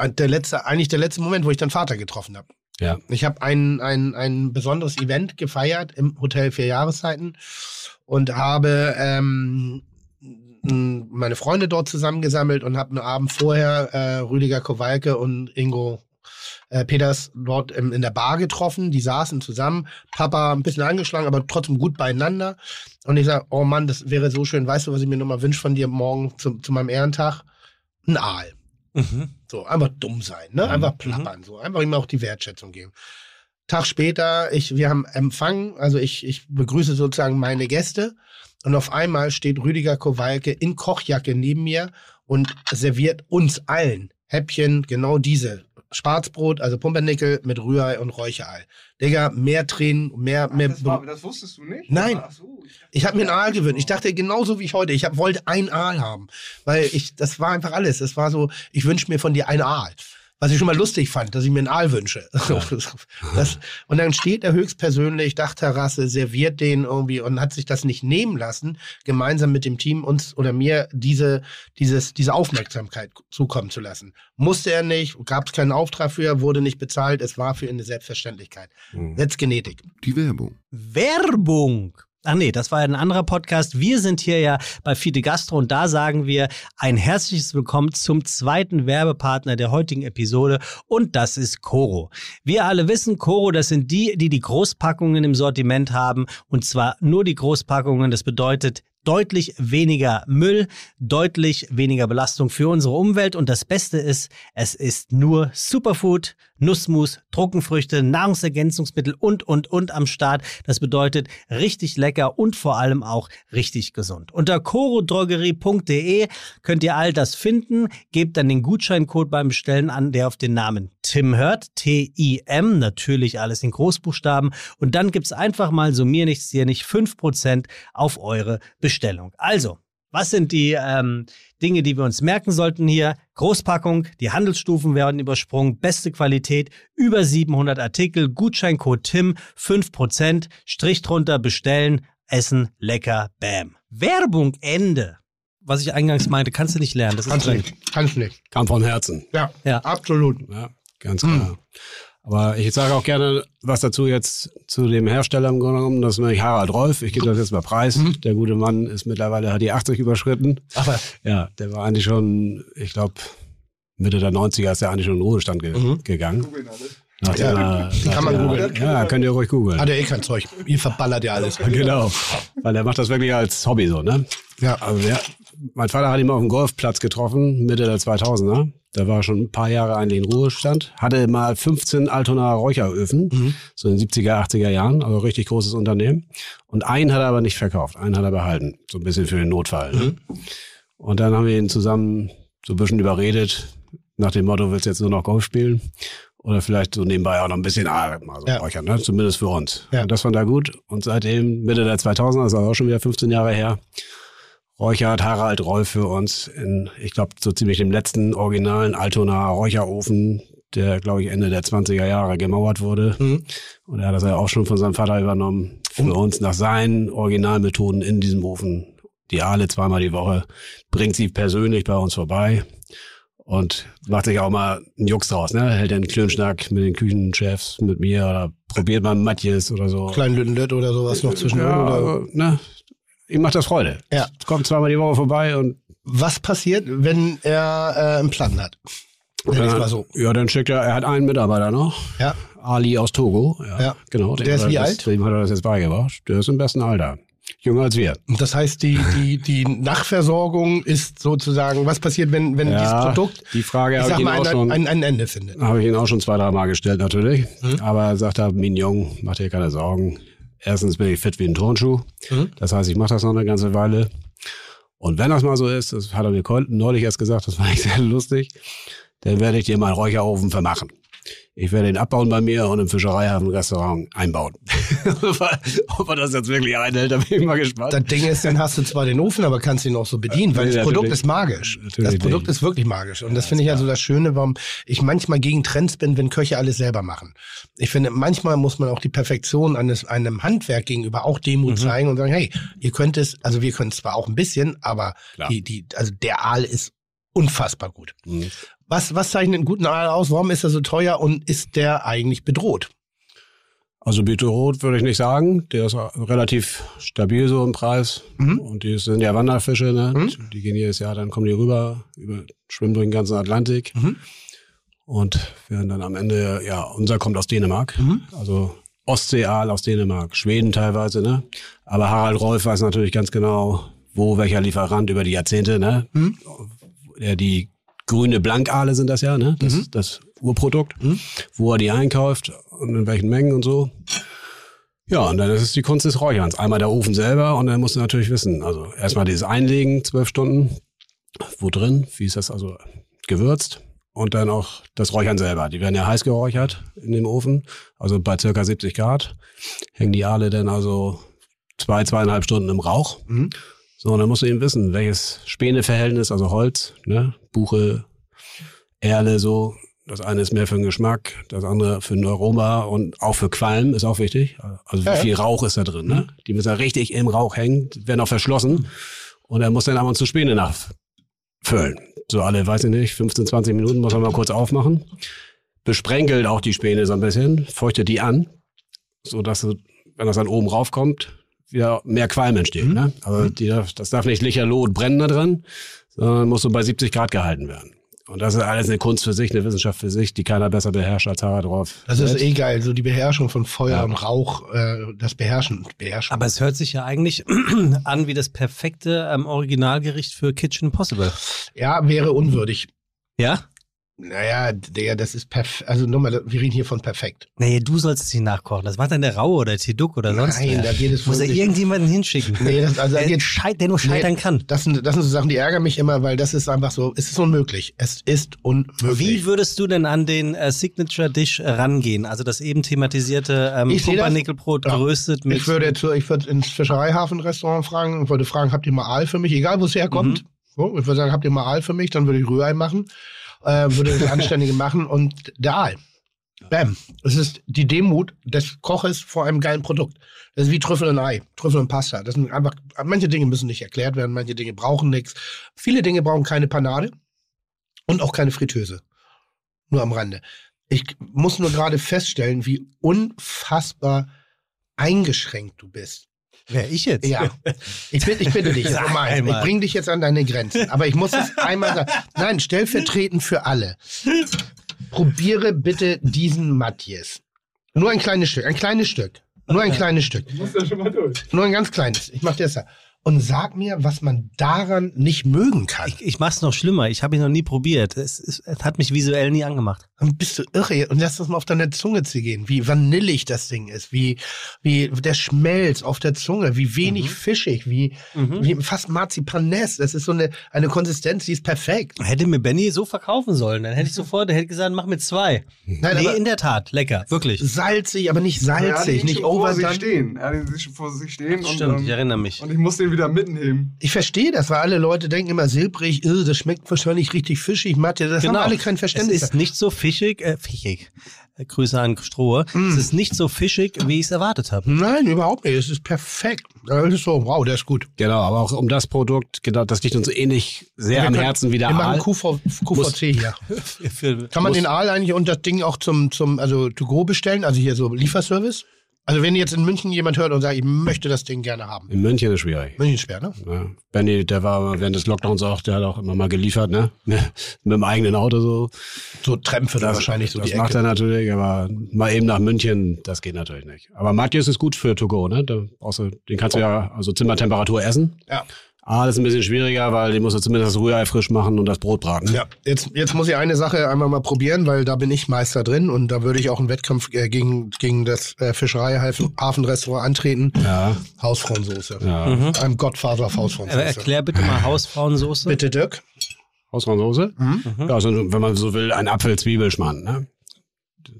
der letzte, eigentlich der letzte Moment, wo ich dann Vater getroffen habe.
Ja.
Ich habe ein, ein, ein besonderes Event gefeiert im Hotel Vier Jahreszeiten und habe ähm, meine Freunde dort zusammengesammelt und habe einen Abend vorher äh, Rüdiger Kowalke und Ingo äh, Peters dort im, in der Bar getroffen. Die saßen zusammen. Papa ein bisschen angeschlagen, aber trotzdem gut beieinander. Und ich sage, oh Mann, das wäre so schön. Weißt du, was ich mir nochmal wünsche von dir morgen zu, zu meinem Ehrentag? Ein Aal.
Mhm.
So, einfach dumm sein, ne? Einfach plappern, so. Einfach ihm auch die Wertschätzung geben. Tag später, ich, wir haben Empfang, also ich, ich begrüße sozusagen meine Gäste und auf einmal steht Rüdiger Kowalke in Kochjacke neben mir und serviert uns allen Häppchen, genau diese. Schwarzbrot, also Pumpernickel mit Rührei und Räucherei. Digga, mehr Tränen, mehr, mehr.
Das, war, das wusstest du nicht?
Nein.
Ach so, ich
Ich habe mir einen Aal gewünscht. Ich dachte genauso wie ich heute. Ich hab, wollte einen Aal haben, weil ich das war einfach alles. Das war so, ich wünsche mir von dir einen Aal. Was ich schon mal lustig fand, dass ich mir einen Aal wünsche. Das, und dann steht er höchstpersönlich, Dachterrasse, serviert den irgendwie und hat sich das nicht nehmen lassen, gemeinsam mit dem Team uns oder mir diese, dieses, diese Aufmerksamkeit zukommen zu lassen. Musste er nicht, gab es keinen Auftrag für, wurde nicht bezahlt, es war für ihn eine Selbstverständlichkeit.
Mhm.
Jetzt Genetik.
Die Werbung.
Werbung. Ach nee, das war ja ein anderer Podcast. Wir sind hier ja bei Fide Gastro und da sagen wir ein herzliches Willkommen zum zweiten Werbepartner der heutigen Episode und das ist Coro. Wir alle wissen, Coro, das sind die, die die Großpackungen im Sortiment haben und zwar nur die Großpackungen. Das bedeutet deutlich weniger Müll, deutlich weniger Belastung für unsere Umwelt und das Beste ist, es ist nur Superfood, Nussmus, Trockenfrüchte, Nahrungsergänzungsmittel und, und, und am Start. Das bedeutet richtig lecker und vor allem auch richtig gesund. Unter corodrogerie.de könnt ihr all das finden. Gebt dann den Gutscheincode beim Bestellen an, der auf den Namen Tim hört. T-I-M, natürlich alles in Großbuchstaben. Und dann gibt's einfach mal so mir nichts, dir nicht 5% auf eure Bestellung. Also, was sind die ähm, Dinge, die wir uns merken sollten hier? Großpackung, die Handelsstufen werden übersprungen, beste Qualität, über 700 Artikel, Gutscheincode TIM, 5%, Strich drunter bestellen, essen, lecker, bam. Werbung, Ende. was ich eingangs meinte, kannst du nicht lernen. Das ist
Kannst du
drin.
nicht. Kannst du nicht.
Kam von Herzen.
Ja,
Ja.
absolut.
Ja, ganz klar. Aber ich sage auch gerne was dazu jetzt zu dem Hersteller im Grunde genommen. Das ist nämlich Harald Rolf. Ich gebe das jetzt mal preis. Der gute Mann ist mittlerweile, hat die 80 überschritten.
Aber
Ja, der war eigentlich schon, ich glaube, Mitte der 90er ist er eigentlich schon in den Ruhestand ge gegangen. Nach
Ja,
der-
kann man
der-
googeln.
Ja, könnt ihr ruhig googeln.
hat er eh kein Zeug. Ihr verballert ja alles.
Genau. Weil er macht das wirklich als Hobby so, ne?
Ja.
Also der, mein Vater hat ihn mal auf dem Golfplatz getroffen, Mitte der 2000er. Der war schon ein paar Jahre eigentlich in Ruhestand. Hatte mal 15 Altonaer Räucheröfen, so in den 70er, 80er Jahren. Also richtig großes Unternehmen. Und einen hat er aber nicht verkauft. Einen hat er behalten. So ein bisschen für den Notfall. Ne? Und dann haben wir ihn zusammen so ein bisschen überredet. Nach dem Motto, willst du jetzt nur noch Golf spielen? Oder vielleicht so nebenbei auch noch ein bisschen ah, mal so
Ja.
räuchern, ne? zumindest für uns.
Ja.
Und das fand er gut. Und seitdem, Mitte der 2000er, das ist auch schon wieder 15 Jahre her, räuchert Harald Rolf für uns in, ich glaube, so ziemlich dem letzten originalen Altonaer Räucherofen, der, glaube ich, Ende der 20er Jahre gemauert wurde.
Mhm.
Und er hat das ja auch schon von seinem Vater übernommen, für uns nach seinen Originalmethoden in diesem Ofen. Die Aale zweimal die Woche, bringt sie persönlich bei uns vorbei und macht sich auch mal einen Jux draus, ne? Hält den Klönschnack mit den Küchenchefs, mit mir oder probiert mal Matjes oder so.
Klein Lüttenlütt oder sowas noch zwischendurch.
ja,
Oder?
ne? Ihm macht das Freude.
Ja.
Kommt zweimal die Woche vorbei und
Was passiert, wenn er äh, einen Platten hat? Mal so.
Ja, dann schickt er, er hat einen Mitarbeiter noch.
Ja.
Ali aus Togo. Ja,
Ja.
genau.
Der ist wie
das,
alt?
Dem hat er das jetzt beigebracht. Der ist im besten Alter. Jünger als wir.
Und Das heißt, die, die, die Nachversorgung ist sozusagen, was passiert, wenn, wenn dieses Produkt,
die Frage
ich sag
ich,
mal,
auch
ein,
schon,
ein, ein Ende findet?
habe ich ihn auch schon zwei, drei Mal gestellt natürlich.
Mhm.
Aber er sagt er, Mignon, mach dir keine Sorgen. Erstens bin ich fit wie ein Turnschuh.
Mhm.
Das heißt, ich mache das noch eine ganze Weile. Und wenn das mal so ist, das hat er mir neulich erst gesagt, das war echt sehr lustig, dann werde ich dir meinen Räucherofen vermachen. Ich werde ihn abbauen bei mir und im Fischereihafen-Restaurant einbauen. Ob er das jetzt wirklich einhält, da bin ich mal gespannt.
Das Ding ist, dann hast du zwar den Ofen, aber kannst ihn auch so bedienen, weil
Nee,
das Produkt ist magisch. Das Produkt
nicht.
ist wirklich magisch. Und das finde ich also das Schöne, warum ich manchmal gegen Trends bin, wenn Köche alles selber machen. Ich finde, manchmal muss man auch die Perfektion eines einem Handwerk gegenüber auch Demut
Mhm.
zeigen und sagen, hey, ihr könnt es, also wir können es zwar auch ein bisschen, aber
Klar.
die, die, also der Aal ist unfassbar gut.
Mhm.
Was, was zeichnet einen guten Aal aus? Warum ist er so teuer und ist der eigentlich bedroht?
Also Rot würde ich nicht sagen. Der ist relativ stabil so im Preis.
Mhm.
Und die sind ja Wanderfische, ne?
Mhm.
Die gehen jedes Jahr, dann kommen die rüber, über, schwimmen durch den ganzen Atlantik.
Mhm.
Und werden dann am Ende, ja, unser kommt aus Dänemark.
Mhm.
Also Ostseeaal aus Dänemark, Schweden teilweise, ne? Aber Harald Rolf weiß natürlich ganz genau, wo welcher Lieferant über die Jahrzehnte, ne?
Mhm.
Ja, die grüne Blankale sind das ja, ne? Das,
Mhm.
das Urprodukt, wo er die einkauft und in welchen Mengen und so. Ja, und dann ist es die Kunst des Räucherns. Einmal der Ofen selber und dann musst du natürlich wissen, also erstmal dieses Einlegen, zwölf Stunden, wo drin, wie ist das also gewürzt und dann auch das Räuchern selber. Die werden ja heiß geräuchert in dem Ofen, also bei circa 70 Grad hängen die Aale dann also zwei, zweieinhalb Stunden im Rauch.
Mhm.
So, und dann musst du eben wissen, welches Späneverhältnis, also Holz, ne, Buche, Erle, so. Das eine ist mehr für den Geschmack, das andere für den Aroma und auch für Qualm ist auch wichtig. Also wie
Ja, ja.
viel Rauch ist da drin, ne? Die müssen ja richtig im Rauch hängen, werden auch verschlossen. Und er muss dann ab und zu Späne nachfüllen. So alle, weiß ich nicht, 15, 20 Minuten muss man mal kurz aufmachen. Besprenkelt auch die Späne so ein bisschen, feuchtet die an, so dass wenn das dann oben raufkommt, wieder mehr Qualm entsteht. Ne? Also die darf, das darf nicht licherloh und brennen da drin, sondern muss so bei 70 Grad gehalten werden. Und das ist alles eine Kunst für sich, eine Wissenschaft für sich, die keiner besser beherrscht als Harald Rolf.
Das ist eh geil, so die Beherrschung von Feuer
Ja.
und Rauch, äh, das Beherrschen, Beherrschen.
Aber es hört sich ja eigentlich an wie das perfekte ähm, Originalgericht für Kitchen Impossible.
ja, wäre unwürdig.
Ja?
Naja, der, das ist perfekt. Also nochmal, wir reden hier von perfekt.
Nee, du sollst es nicht nachkochen. Das macht dann der Raue oder Tiduk oder sonst
Nein,
wer.
da geht es
Muss er irgendjemanden hinschicken.
Nee, das, also
der,
geht,
scheit, der nur scheitern
Nee,
kann.
das sind, das sind so Sachen, die ärgern mich immer, weil das ist einfach so, es ist unmöglich. Es ist unmöglich.
Wie würdest du denn an den äh, Signature Dish rangehen? Also das eben thematisierte ähm. Pumpernickelbrot
Ja.
geröstet mit.
ich würde so- ich würde ins Fischereihafen-Restaurant fragen und würde fragen, habt ihr mal Aal für mich? Egal, wo es herkommt.
Mhm.
So, ich würde sagen, habt ihr mal Aal für mich? Dann würde ich Rührei machen, äh, würde das Anständige machen und der Aal. Bam. Es ist die Demut des Koches vor einem geilen Produkt. Das ist wie Trüffel und Ei, Trüffel und Pasta. Das sind einfach, manche Dinge müssen nicht erklärt werden, manche Dinge brauchen nichts. Viele Dinge brauchen keine Panade und auch keine Fritteuse. Nur am Rande. Ich muss nur gerade feststellen, wie unfassbar eingeschränkt du bist.
Wer ich jetzt?
Ja. Ich, bitte, ich bitte dich,
Sag
normal. Ich
einmal.
bring dich jetzt an deine Grenzen. Aber ich muss es einmal sagen. Nein, stellvertretend für alle. Probiere bitte diesen Matjes. Nur ein kleines Stück, ein kleines Stück. Nur ein kleines Stück.
Muss ja schon mal durch.
Nur ein ganz kleines. Ich mach dir das ja. Und sag mir, was man daran nicht mögen kann.
Ich, ich mach's noch schlimmer. Ich habe ihn noch nie probiert. Es, es, es hat mich visuell nie angemacht.
Dann bist du irre und lass das mal auf deine Zunge zu gehen, wie vanillig das Ding ist, wie, wie der Schmelz auf der Zunge, wie wenig fischig, wie, wie fast Marzipanes. Das ist so eine, eine Konsistenz, die ist perfekt.
Hätte mir Benny so verkaufen sollen, dann hätte ich sofort, der hätte gesagt, mach mir zwei.
Nein,
nee, in der Tat, lecker, wirklich.
salzig, aber nicht
Er hatte
salzig,
ihn
nicht
schon vor sich
overdone.
stehen. Er hatte ihn schon vor sich stehen. Und,
Stimmt, ich
ähm,
erinnere mich.
und ich musste ihn wieder mitnehmen.
Ich verstehe das, weil alle Leute denken immer silbrig, "Äh, das schmeckt wahrscheinlich richtig fischig, Mathe. Das haben alle kein
Es
Verständnis.
ist nicht so fischig, äh, fischig. Äh, Grüße an Strohe. Es ist nicht so fischig, wie ich es erwartet habe.
Nein, überhaupt nicht. Es ist perfekt. Das ist so, wow, der ist gut.
Genau, aber auch um das Produkt, genau, das liegt uns ähnlich sehr
Wir
am Herzen wie der
Wir machen
Aal.
QV, QVC hier.
Für, für,
Kann man
Muss-
den Aal eigentlich und das Ding auch zum, zum also to go bestellen? Also hier so Lieferservice? Also wenn jetzt in München jemand hört und sagt, ich möchte das Ding gerne haben.
In München ist schwierig.
München ist schwer, ne?
Ja. Benny, der war während des Lockdowns auch, der hat auch immer mal geliefert, ne? Mit dem eigenen Auto so.
So Trempfe da wahrscheinlich so
das macht
Ecke.
er natürlich, aber mal eben nach München, das geht natürlich nicht. Aber Matthias ist gut für To Go, ne? Da brauchst du, den kannst du ja also Zimmertemperatur essen.
Ja.
Ah, das ist ein bisschen schwieriger, weil den musst du zumindest das Rührei frisch machen und das Brot braten.
Ja, jetzt, jetzt muss ich eine Sache einmal mal probieren, weil da bin ich Meister drin und da würde ich auch einen Wettkampf äh, gegen, gegen das äh, Fischereihafenrestaurant antreten.
Ja.
Hausfrauensoße.
Ja.
Ein Gottvater auf
äh,
Hausfrauensoße.
erklär bitte mal Hausfrauensoße.
Bitte, Dirk.
Hausfrauensoße.
Mhm.
Ja, also, wenn man so will, ein Apfel-Zwiebelschmarrn, ne?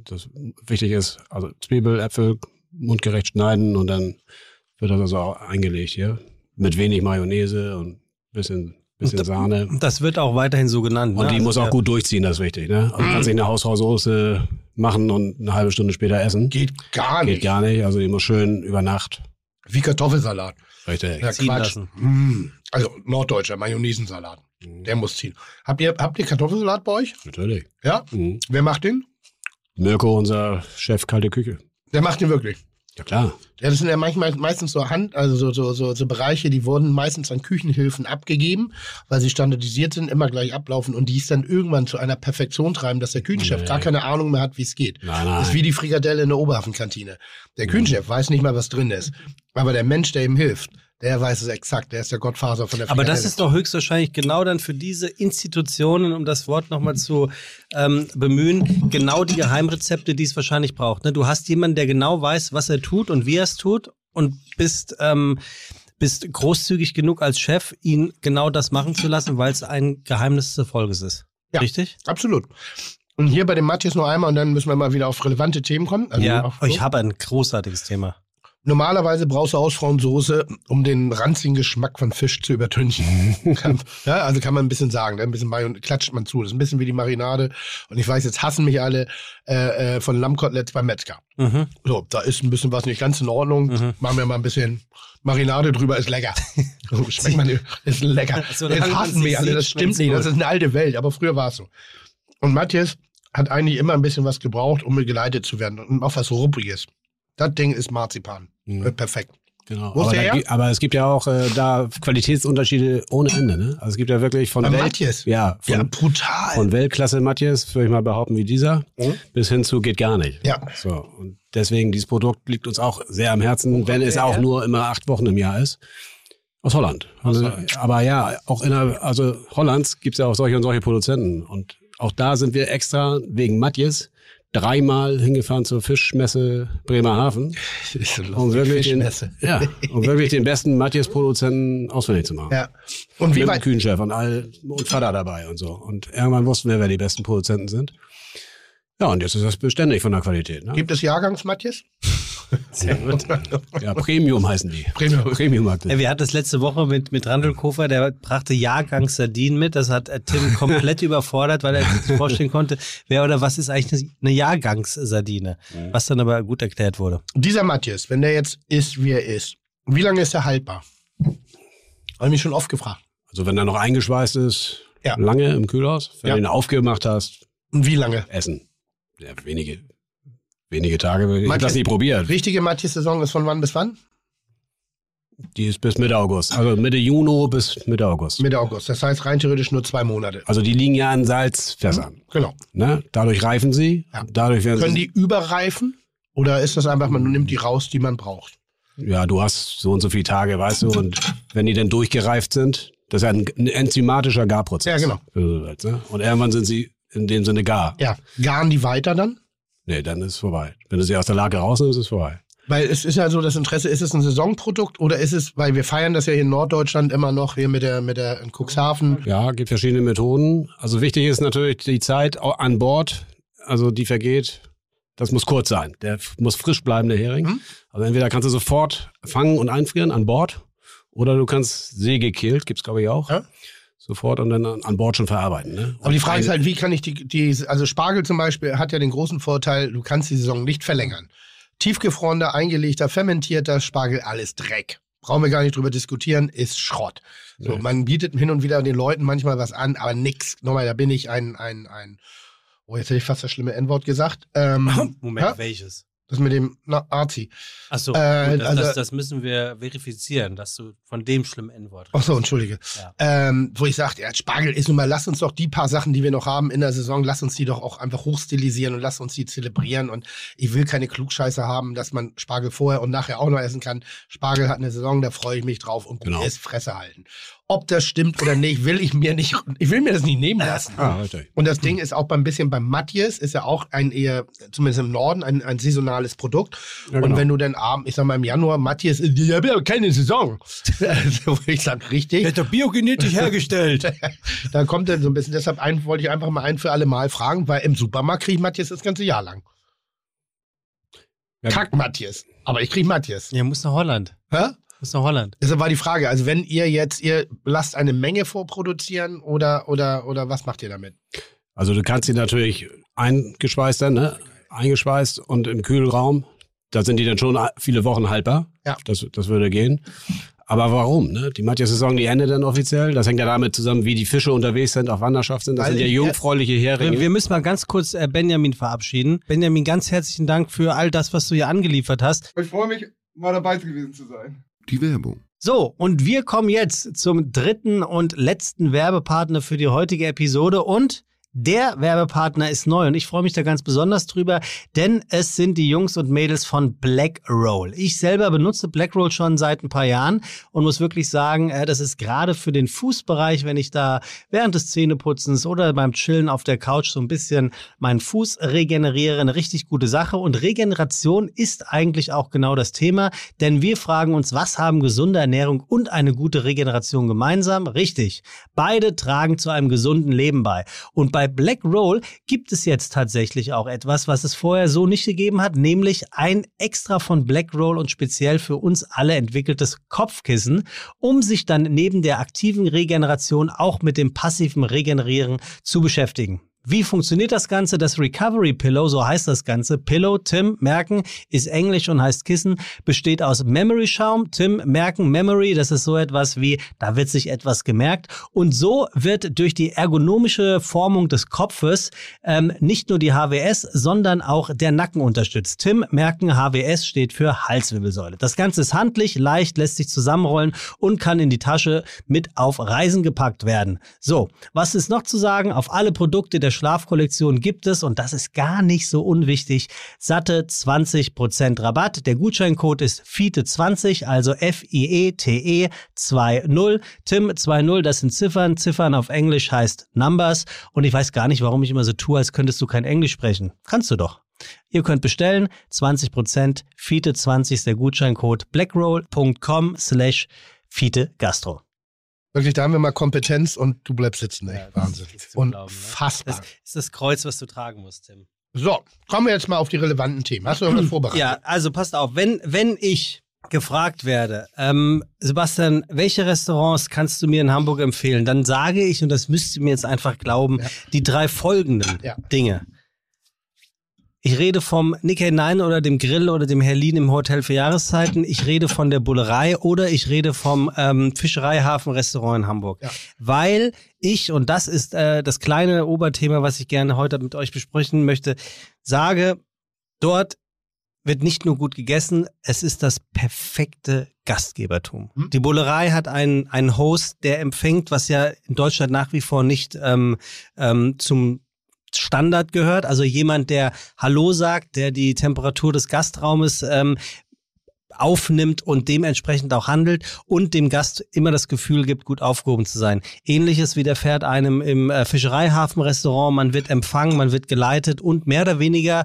Das wichtig ist, also Zwiebel, Äpfel mundgerecht schneiden und dann wird das also auch eingelegt hier. Mit wenig Mayonnaise und bisschen, bisschen Sahne.
Das wird auch weiterhin so genannt.
Und
ne?
die
Also
muss auch gut durchziehen, das ist wichtig, ne? Also du kannst nicht eine Hausfrauensoße machen und eine halbe Stunde später essen.
Geht gar
Geht
nicht.
gar nicht. Also die muss schön über Nacht.
Wie Kartoffelsalat.
Richtig.
Ja,
Ziehen
Quatsch.
lassen.
Mm. Also norddeutscher Mayonnaisensalat. Der muss ziehen. Habt ihr, habt ihr Kartoffelsalat bei euch?
Natürlich.
Ja?
Mhm.
Wer macht den?
Mirko, unser Chef kalte Küche.
Der macht den wirklich.
Ja klar.
Ja, das sind ja manchmal meistens so Hand, also so, so, so, so Bereiche, die wurden meistens an Küchenhilfen abgegeben, weil sie standardisiert sind, immer gleich ablaufen und die es dann irgendwann zu einer Perfektion treiben, dass der Küchenchef
Nee.
gar keine Ahnung mehr hat, wie es geht.
Nein,
Das ist
nein.
wie die Frikadelle in der Oberhafenkantine. Der Küchenchef weiß nicht mal, was drin ist. Aber der Mensch, der ihm hilft, der weiß es exakt. Der ist der Gottfaser von der
Aber das ist doch höchstwahrscheinlich genau dann für diese Institutionen, um das Wort nochmal zu ähm, bemühen, genau die Geheimrezepte, die es wahrscheinlich braucht. Ne? Du hast jemanden, der genau weiß, was er tut und wie er es tut und bist, ähm, bist großzügig genug als Chef, ihn genau das machen zu lassen, weil es ein Geheimnis des Erfolges ist.
Ja.
Richtig?
Absolut. Und hier bei dem Matthias nur einmal und dann müssen wir mal wieder auf relevante Themen kommen. Also
ja, ich habe ein großartiges Thema.
Normalerweise brauchst du Hausfrauensoße, um den ranzigen Geschmack von Fisch zu übertünchen. Ja, also kann man ein bisschen sagen, ne? ein bisschen Mayon klatscht man zu. Das ist ein bisschen wie die Marinade. Und ich weiß, jetzt hassen mich alle äh, äh, von Lammkoteletts beim Metzger.
Mhm.
So, da ist ein bisschen was nicht ganz in Ordnung.
Mhm.
Machen wir mal ein bisschen Marinade drüber, ist lecker. Schmeckt man, ist lecker.
Solange
Jetzt hassen mich alle, das stimmt nicht. Das ist eine alte Welt, aber früher war es so. Und Matthias hat eigentlich immer ein bisschen was gebraucht, um geleitet zu werden. Und auch was Ruppiges. Das Ding ist Marzipan.
Mhm.
Äh, Perfekt.
Genau.
Wo ist
Aber,
der
da, aber es gibt ja auch äh, da Qualitätsunterschiede ohne Ende, ne? Also es gibt ja wirklich von
Bei
Welt,
Matthias?
ja, von,
Ja, brutal.
von Weltklasse Matthias, würde ich mal behaupten, wie dieser,
Mhm.
bis hin zu geht gar nicht.
Ja.
So. Und deswegen, dieses Produkt liegt uns auch sehr am Herzen, wenn es auch
ja?
nur immer acht Wochen im Jahr ist. Aus Holland. Also. Aber ja, auch in der, also Hollands gibt es ja auch solche und solche Produzenten. Und auch da sind wir extra wegen Matthias dreimal hingefahren zur Fischmesse Bremerhaven.
so
Um wirklich, den,
Fischmesse.
ja, um wirklich den besten Matthias-Produzenten ausfindig zu machen.
Ja. Und wie
Mit
weit,
Küchenchef und all und Vater dabei und so. Und irgendwann wussten wir, wer die besten Produzenten sind. Ja, und jetzt ist das beständig von der Qualität. Ne?
gibt es Jahrgangs, Matthias?
Sehr gut.
Ja, Premium heißen die.
Premium.
Premium
Ja, wir hatten das letzte Woche mit, mit Randelkofer, der brachte Jahrgangssardinen mit. Das hat äh, Tim komplett überfordert, weil er sich nicht vorstellen konnte, wer oder was ist eigentlich eine Jahrgangssardine. Was dann aber gut erklärt wurde.
Dieser Matthias, wenn der jetzt ist, wie er ist, wie lange ist er haltbar? Habe ich mich schon oft gefragt.
Also wenn er noch eingeschweißt ist,
Ja.
lange im Kühlhaus. Wenn
Ja.
du ihn aufgemacht hast,
Und wie lange?
essen. Ja, wenige, wenige Tage. Ich habe
Matthias-
das nicht probiert.
Richtige Matthias-Saison ist von wann bis wann?
Die ist bis Mitte August. Also Mitte Juni bis Mitte August.
Mitte August. Das heißt rein theoretisch nur zwei Monate.
Also die liegen ja in Salzfässern.
Genau.
Ne? Dadurch reifen sie.
Ja.
Dadurch werden
Können die überreifen? Oder ist das einfach, man nimmt die raus, die man braucht?
Ja, du hast so und so viele Tage, weißt du, und wenn die dann durchgereift sind, das ist ja ein, enzymatischer Garprozess.
Ja, genau.
Ne? Und irgendwann sind sie in dem Sinne gar.
Ja. Garen die weiter dann?
Nee, dann ist es vorbei. Wenn du sie aus der Lage rausnimmst, ist es vorbei.
Weil es ist ja so das Interesse, ist es ein Saisonprodukt oder ist es, weil wir feiern das ja hier in Norddeutschland immer noch, hier mit der, mit der in Cuxhaven.
Ja, gibt verschiedene Methoden. Also wichtig ist natürlich die Zeit an Bord, also die vergeht. Das muss kurz sein. Der muss frisch bleiben, der Hering.
Mhm.
Also entweder kannst du sofort fangen und einfrieren an Bord oder du kannst seegekillt, gibt's glaube ich auch.
Ja.
Sofort und dann an, Bord schon verarbeiten. Ne?
Aber die Frage ist
ein-
halt, wie kann ich die, die, also Spargel zum Beispiel hat ja den großen Vorteil, du kannst die Saison nicht verlängern. Tiefgefrorener, eingelegter, fermentierter Spargel, alles Dreck. Brauchen wir gar nicht drüber diskutieren, ist Schrott. So,
Nee.
man bietet hin und wieder den Leuten manchmal was an, aber nix. Nochmal, da bin ich ein, ein, ein, oh, jetzt hätte ich fast das schlimme N-Wort gesagt. Ähm,
Moment,
hä?
welches?
Das mit dem na, Arzi.
Achso,
Äh,
das,
also-
das, das müssen wir verifizieren, dass du von dem schlimmen N-Wort
Ach so, entschuldige.
Ja.
Ähm, wo ich sage, ja, Spargel ist nun mal, lass uns doch die paar Sachen, die wir noch haben in der Saison, lass uns die doch auch einfach hochstilisieren und lass uns die zelebrieren. Und ich will keine Klugscheiße haben, dass man Spargel vorher und nachher auch noch essen kann. Spargel hat eine Saison, da freue ich mich drauf und
Genau.
Fresse halten. Ob das stimmt oder nicht, will ich mir nicht, ich will mir das nicht nehmen lassen.
Ah, richtig.
Und das Ding ist auch beim bisschen beim Matthias, ist ja auch ein eher, zumindest im Norden, ein, ein saisonales Produkt.
Ja,
Und
genau.
wenn du dann abends, ich sag mal im Januar, Matthias, ich habe ja keine Saison. Also, ich sag, richtig.
doch biogenetisch hergestellt.
Da kommt dann so ein bisschen, deshalb ein, wollte ich einfach mal ein für alle Mal fragen, weil im Supermarkt kriege ich Matthias das ganze Jahr lang.
Ja.
Kack Matthias. Aber ich kriege Matthias.
ja, muss nach Holland.
Hä?
Muss nach Holland.
Deshalb war die Frage, also wenn ihr jetzt, ihr lasst eine Menge vorproduzieren oder, oder, oder was macht ihr damit?
Also du kannst sie natürlich eingeschweißt dann, ne? Eingeschweißt und im Kühlraum. Da sind die dann schon viele Wochen haltbar.
Ja.
Das, das würde gehen. Aber warum? Ne? Die Matthias-Saison, die endet dann offiziell. Das hängt ja damit zusammen, wie die Fische unterwegs sind, auf Wanderschaft sind. Das
Weil
sind ja
ich-
jungfräuliche Heringe.
Wir, wir müssen mal ganz kurz äh, Benjamin verabschieden. Benjamin, ganz herzlichen Dank für all das, was du hier angeliefert hast.
Ich freue mich, mal dabei gewesen zu sein.
Die Werbung.
So, und wir kommen jetzt zum dritten und letzten Werbepartner für die heutige Episode und der Werbepartner ist neu und ich freue mich da ganz besonders drüber, denn es sind die Jungs und Mädels von Blackroll. Ich selber benutze Blackroll schon seit ein paar Jahren und muss wirklich sagen, äh, das ist gerade für den Fußbereich, wenn ich da während des Zähneputzens oder beim Chillen auf der Couch so ein bisschen meinen Fuß regeneriere, eine richtig gute Sache. Und Regeneration ist eigentlich auch genau das Thema, denn wir fragen uns, was haben gesunde Ernährung und eine gute Regeneration gemeinsam? Richtig. Beide tragen zu einem gesunden Leben bei. Und bei Black Roll gibt es jetzt tatsächlich auch etwas, was es vorher so nicht gegeben hat, nämlich ein extra von Black Roll und speziell für uns alle entwickeltes Kopfkissen, um sich dann neben der aktiven Regeneration auch mit dem passiven Regenerieren zu beschäftigen. Wie funktioniert das Ganze? Das Recovery Pillow, so heißt das Ganze. Pillow, Tim, merken, ist Englisch und heißt Kissen, besteht aus Memory Schaum. Tim, merken, Memory, das ist so etwas wie, da wird sich etwas gemerkt. Und so wird durch die ergonomische Formung des Kopfes ähm, nicht nur die HWS, sondern auch der Nacken unterstützt. Tim, merken, HWS steht für Halswirbelsäule. Das Ganze ist handlich, leicht, lässt sich zusammenrollen und kann in die Tasche mit auf Reisen gepackt werden. So, was ist noch zu sagen? Auf alle Produkte der Schlafkollektion gibt es, und das ist gar nicht so unwichtig, satte 20% Rabatt. Der Gutscheincode ist FITE20, also F-I-E-T-E 2.0. Tim 2.0, das sind Ziffern. Ziffern auf Englisch heißt Numbers. Und ich weiß gar nicht, warum ich immer so tue, als könntest du kein Englisch sprechen. Kannst du doch. Ihr könnt bestellen, 20%, FITE20 ist der Gutscheincode, blackroll.com slash FITE Gastro.
Wirklich, da haben wir mal Kompetenz und du bleibst sitzen, ey.
Ja,
Wahnsinn.
ne?
Unfassbar.
Das ist das Kreuz, was du tragen musst, Tim.
So, kommen wir jetzt mal auf die relevanten Themen. Hast du irgendwas vorbereitet?
Ja, also passt auf, wenn, wenn ich gefragt werde, ähm, Sebastian, welche Restaurants kannst du mir in Hamburg empfehlen? Dann sage ich, und das müsst ihr mir jetzt einfach glauben,
Ja.
die drei folgenden
Ja.
Dinge. Ich rede vom Nikkei 9 oder dem Grill oder dem Herlin im Hotel für Jahreszeiten. Ich rede von der Bullerei oder ich rede vom ähm, Fischereihafen-Restaurant in Hamburg.
Ja.
Weil ich, und das ist äh, das kleine Oberthema, was ich gerne heute mit euch besprechen möchte, sage, dort wird nicht nur gut gegessen, es ist das perfekte Gastgebertum.
Hm.
Die Bullerei hat einen, einen Host, der empfängt, was ja in Deutschland nach wie vor nicht ähm, ähm, zum Standard gehört. Also jemand, der Hallo sagt, der die Temperatur des Gastraumes ähm, aufnimmt und dementsprechend auch handelt und dem Gast immer das Gefühl gibt, gut aufgehoben zu sein. Ähnliches widerfährt einem im äh, Fischereihafenrestaurant. Man wird empfangen, man wird geleitet und mehr oder weniger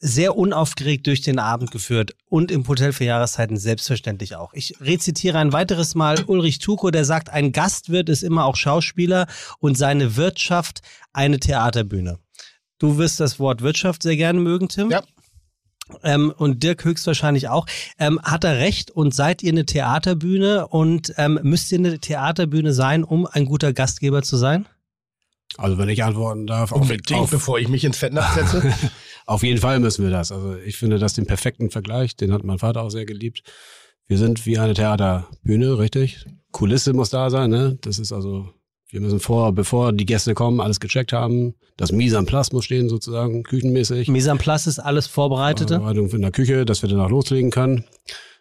sehr unaufgeregt durch den Abend geführt und im Hotel für Jahreszeiten selbstverständlich auch. Ich rezitiere ein weiteres Mal Ulrich Tuko, der sagt, ein Gastwirt ist immer auch Schauspieler und seine Wirtschaft eine Theaterbühne. Du wirst das Wort Wirtschaft sehr gerne mögen, Tim.
Ja.
Ähm, und Dirk höchstwahrscheinlich auch. Ähm, hat er recht und seid ihr eine Theaterbühne und ähm, müsst ihr eine Theaterbühne sein, um ein guter Gastgeber zu sein?
Also wenn ich antworten darf, auf,
Unbedingt,
auf,
bevor ich mich ins Fettnapf setze.
auf jeden Fall müssen wir das. Also ich finde das den perfekten Vergleich, den hat mein Vater auch sehr geliebt. Wir sind wie eine Theaterbühne, richtig? Kulisse muss da sein, ne? Das ist also, wir müssen vor, bevor die Gäste kommen, alles gecheckt haben. Das Mise en place muss stehen sozusagen, küchenmäßig.
Mise en place ist alles Vorbereitete.
Vorbereitung in der Küche, dass wir danach loslegen können.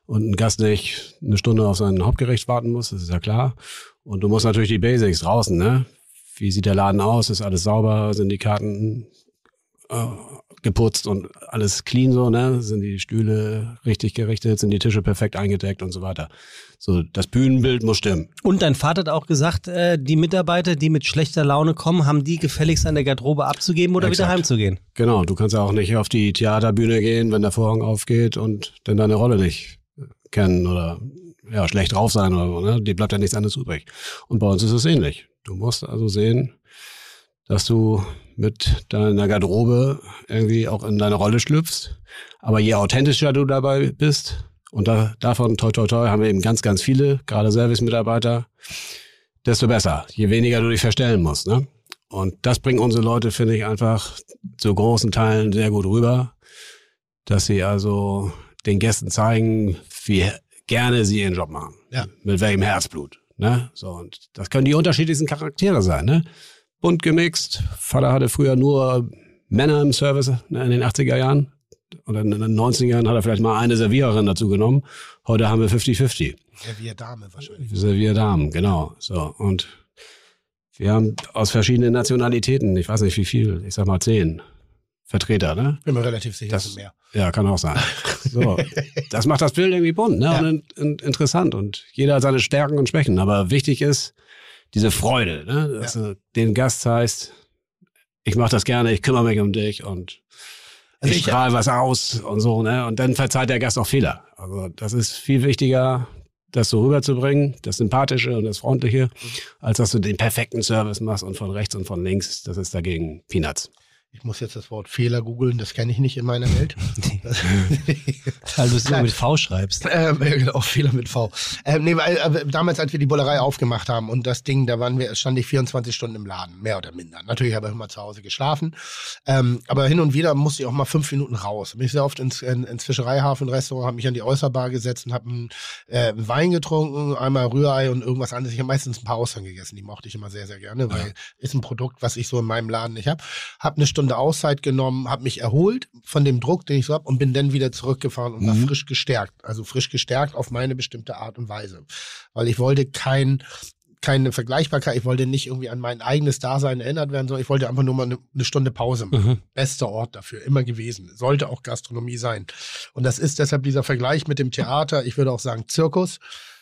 Und ein Gast nicht eine Stunde auf sein Hauptgericht warten muss, das ist ja klar. Und du musst natürlich die Basics draußen, ne? Wie sieht der Laden aus? Ist alles sauber? Sind die Karten äh, geputzt und alles clean so, ne? Sind die Stühle richtig gerichtet? Sind die Tische perfekt eingedeckt und so weiter? So, das Bühnenbild muss stimmen.
Und dein Vater hat auch gesagt, äh, die Mitarbeiter, die mit schlechter Laune kommen, haben die gefälligst an der Garderobe abzugeben oder wieder
Exakt.
heimzugehen.
Genau, du kannst ja auch nicht auf die Theaterbühne gehen, wenn der Vorhang aufgeht und dann deine Rolle nicht kennen oder ja, schlecht drauf sein oder so, ne? Die bleibt ja nichts anderes übrig. Und bei uns ist es ähnlich. Du musst also sehen, dass du mit deiner Garderobe irgendwie auch in deine Rolle schlüpfst. Aber je authentischer du dabei bist, und da, davon, toi, toi, toi, haben wir eben ganz, ganz viele, gerade Service-Mitarbeiter, desto besser. Je weniger du dich verstellen musst, ne? Und das bringen unsere Leute, finde ich, einfach zu großen Teilen sehr gut rüber, dass sie also den Gästen zeigen, wie gerne sie ihren Job machen.
Ja.
Mit welchem Herzblut. Ne? So, und das können die unterschiedlichsten Charaktere sein, ne? Bunt gemixt. Vater hatte früher nur Männer im Service ne, in den 80er Jahren. Oder in den 90er Jahren hat er vielleicht mal eine Serviererin dazu genommen. Heute haben wir 50-50.
Servier Dame wahrscheinlich.
Servierdamen, genau. So. Und wir haben aus verschiedenen Nationalitäten, ich weiß nicht wie viel, ich sag mal zehn Vertreter, ne?
Bin mir relativ sicher,
Das-
mehr.
Ja, kann auch sein. So. Das macht das Bild irgendwie bunt, ne?
Ja.
Und in, interessant. Und jeder hat seine Stärken und Schwächen. Aber wichtig ist diese Freude, ne? Dass du den Gast heißt, ich mache das gerne, ich kümmere mich um dich und
Also
ich
ich-
strahle was aus und so, ne? Und dann verzeiht der Gast auch Fehler. Also das ist viel wichtiger, das so rüberzubringen, das Sympathische und das Freundliche, als dass du den perfekten Service machst und von rechts und von links, das ist dagegen Peanuts.
Ich muss jetzt das Wort Fehler googeln, das kenne ich nicht in meiner Welt.
Weil du es immer mit V schreibst.
Ähm, ja, genau, Fehler mit V. Ähm, nee, weil, äh, damals, als wir die Bullerei aufgemacht haben und das Ding, da waren wir, stand ich 24 Stunden im Laden, mehr oder minder. Natürlich habe ich immer zu Hause geschlafen. Ähm, aber hin und wieder musste ich auch mal fünf Minuten raus. Bin ich sehr oft ins, in, ins Fischereihafenrestaurant, habe mich an die Äußerbar gesetzt und habe einen äh, Wein getrunken, einmal Rührei und irgendwas anderes. Ich habe meistens ein paar Austern gegessen, die mochte ich immer sehr, sehr gerne, weil ist ein Produkt, was ich so in meinem Laden nicht habe. Habe eine Stunde Auszeit genommen, habe mich erholt von dem Druck, den ich so habe und bin dann wieder zurückgefahren und war
Mhm.
frisch gestärkt. Also frisch gestärkt auf meine bestimmte Art und Weise. Weil ich wollte kein keine Vergleichbarkeit, ich wollte nicht irgendwie an mein eigenes Dasein erinnert werden, sondern ich wollte einfach nur mal eine, eine Stunde Pause machen.
Mhm.
Bester Ort dafür, immer gewesen. Sollte auch Gastronomie sein. Und das ist deshalb dieser Vergleich mit dem Theater, ich würde auch sagen Zirkus,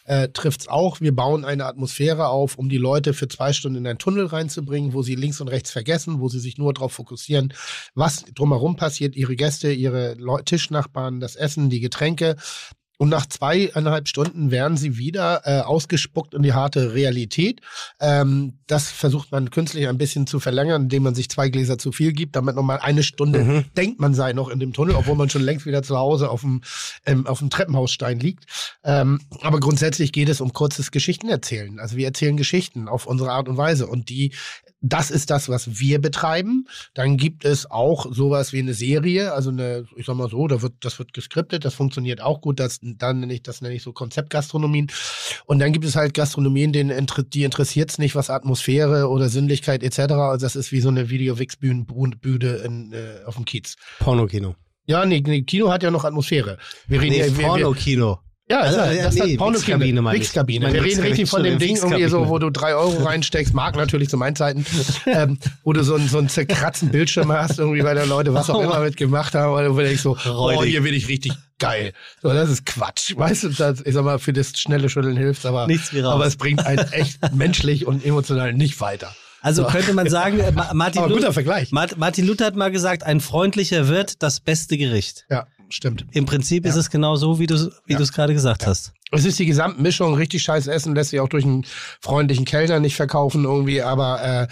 äh, trifft's auch. Wir bauen eine Atmosphäre auf, um die Leute für zwei Stunden in einen Tunnel reinzubringen, wo sie links und rechts vergessen, wo sie sich nur darauf fokussieren, was drumherum passiert, ihre Gäste, ihre Tischnachbarn, das Essen, die Getränke. Und nach zweieinhalb Stunden werden sie wieder äh, ausgespuckt in die harte Realität. Ähm, das versucht man künstlich ein bisschen zu verlängern, indem man sich zwei Gläser zu viel gibt, damit nochmal eine Stunde
Mhm.
denkt man sei noch in dem Tunnel, obwohl man schon längst wieder zu Hause auf dem, ähm, auf dem Treppenhausstein liegt. Ähm, aber grundsätzlich geht es um kurzes Geschichtenerzählen. Also wir erzählen Geschichten auf unsere Art und Weise und die das ist das, was wir betreiben. Dann gibt es auch sowas wie eine Serie, also eine, ich sag mal so, da wird, das wird geskriptet, das funktioniert auch gut. Das, dann nenne ich, das nenne ich so Konzeptgastronomien. Und dann gibt es halt Gastronomien, denen die interessiert es nicht, was Atmosphäre oder Sinnlichkeit etc. Also das ist wie so eine Video-Wix-Bühne äh, auf dem Kiez.
Pornokino.
Ja, nee, nee, Kino hat ja noch Atmosphäre. Wir reden
Nee,
ja,
Pornokino.
Ja,
Also,
das,
ja,
das
nee. Wix-Kabine meine ich. Meine,
Wir reden
Wix-
richtig von dem Ding, irgendwie so, wo du drei Euro reinsteckst, Mark natürlich zu meinen Zeiten, ähm, wo du so, einen- so einen zerkratzten Bildschirm hast, irgendwie, weil da Leute was auch
Oh.
immer mit gemacht haben, weil du denkst so, oh,
Räudig.
hier bin ich richtig geil. So, das ist Quatsch. Weißt du, das, ich sag mal, für das schnelle Schütteln hilft aber,
Nichts wie raus.
aber es bringt einen echt menschlich und emotional nicht weiter.
Also
So.
könnte man sagen, äh, Ma- Martin, Luther, Martin Luther hat mal gesagt, ein freundlicher Wirt, das beste Gericht.
Ja, stimmt.
Im Prinzip ist es genau so, wie du es wie
Ja.
du es gerade gesagt hast.
Es ist die Gesamtmischung, richtig scheiß Essen lässt sich auch durch einen freundlichen Kellner nicht verkaufen irgendwie, aber äh,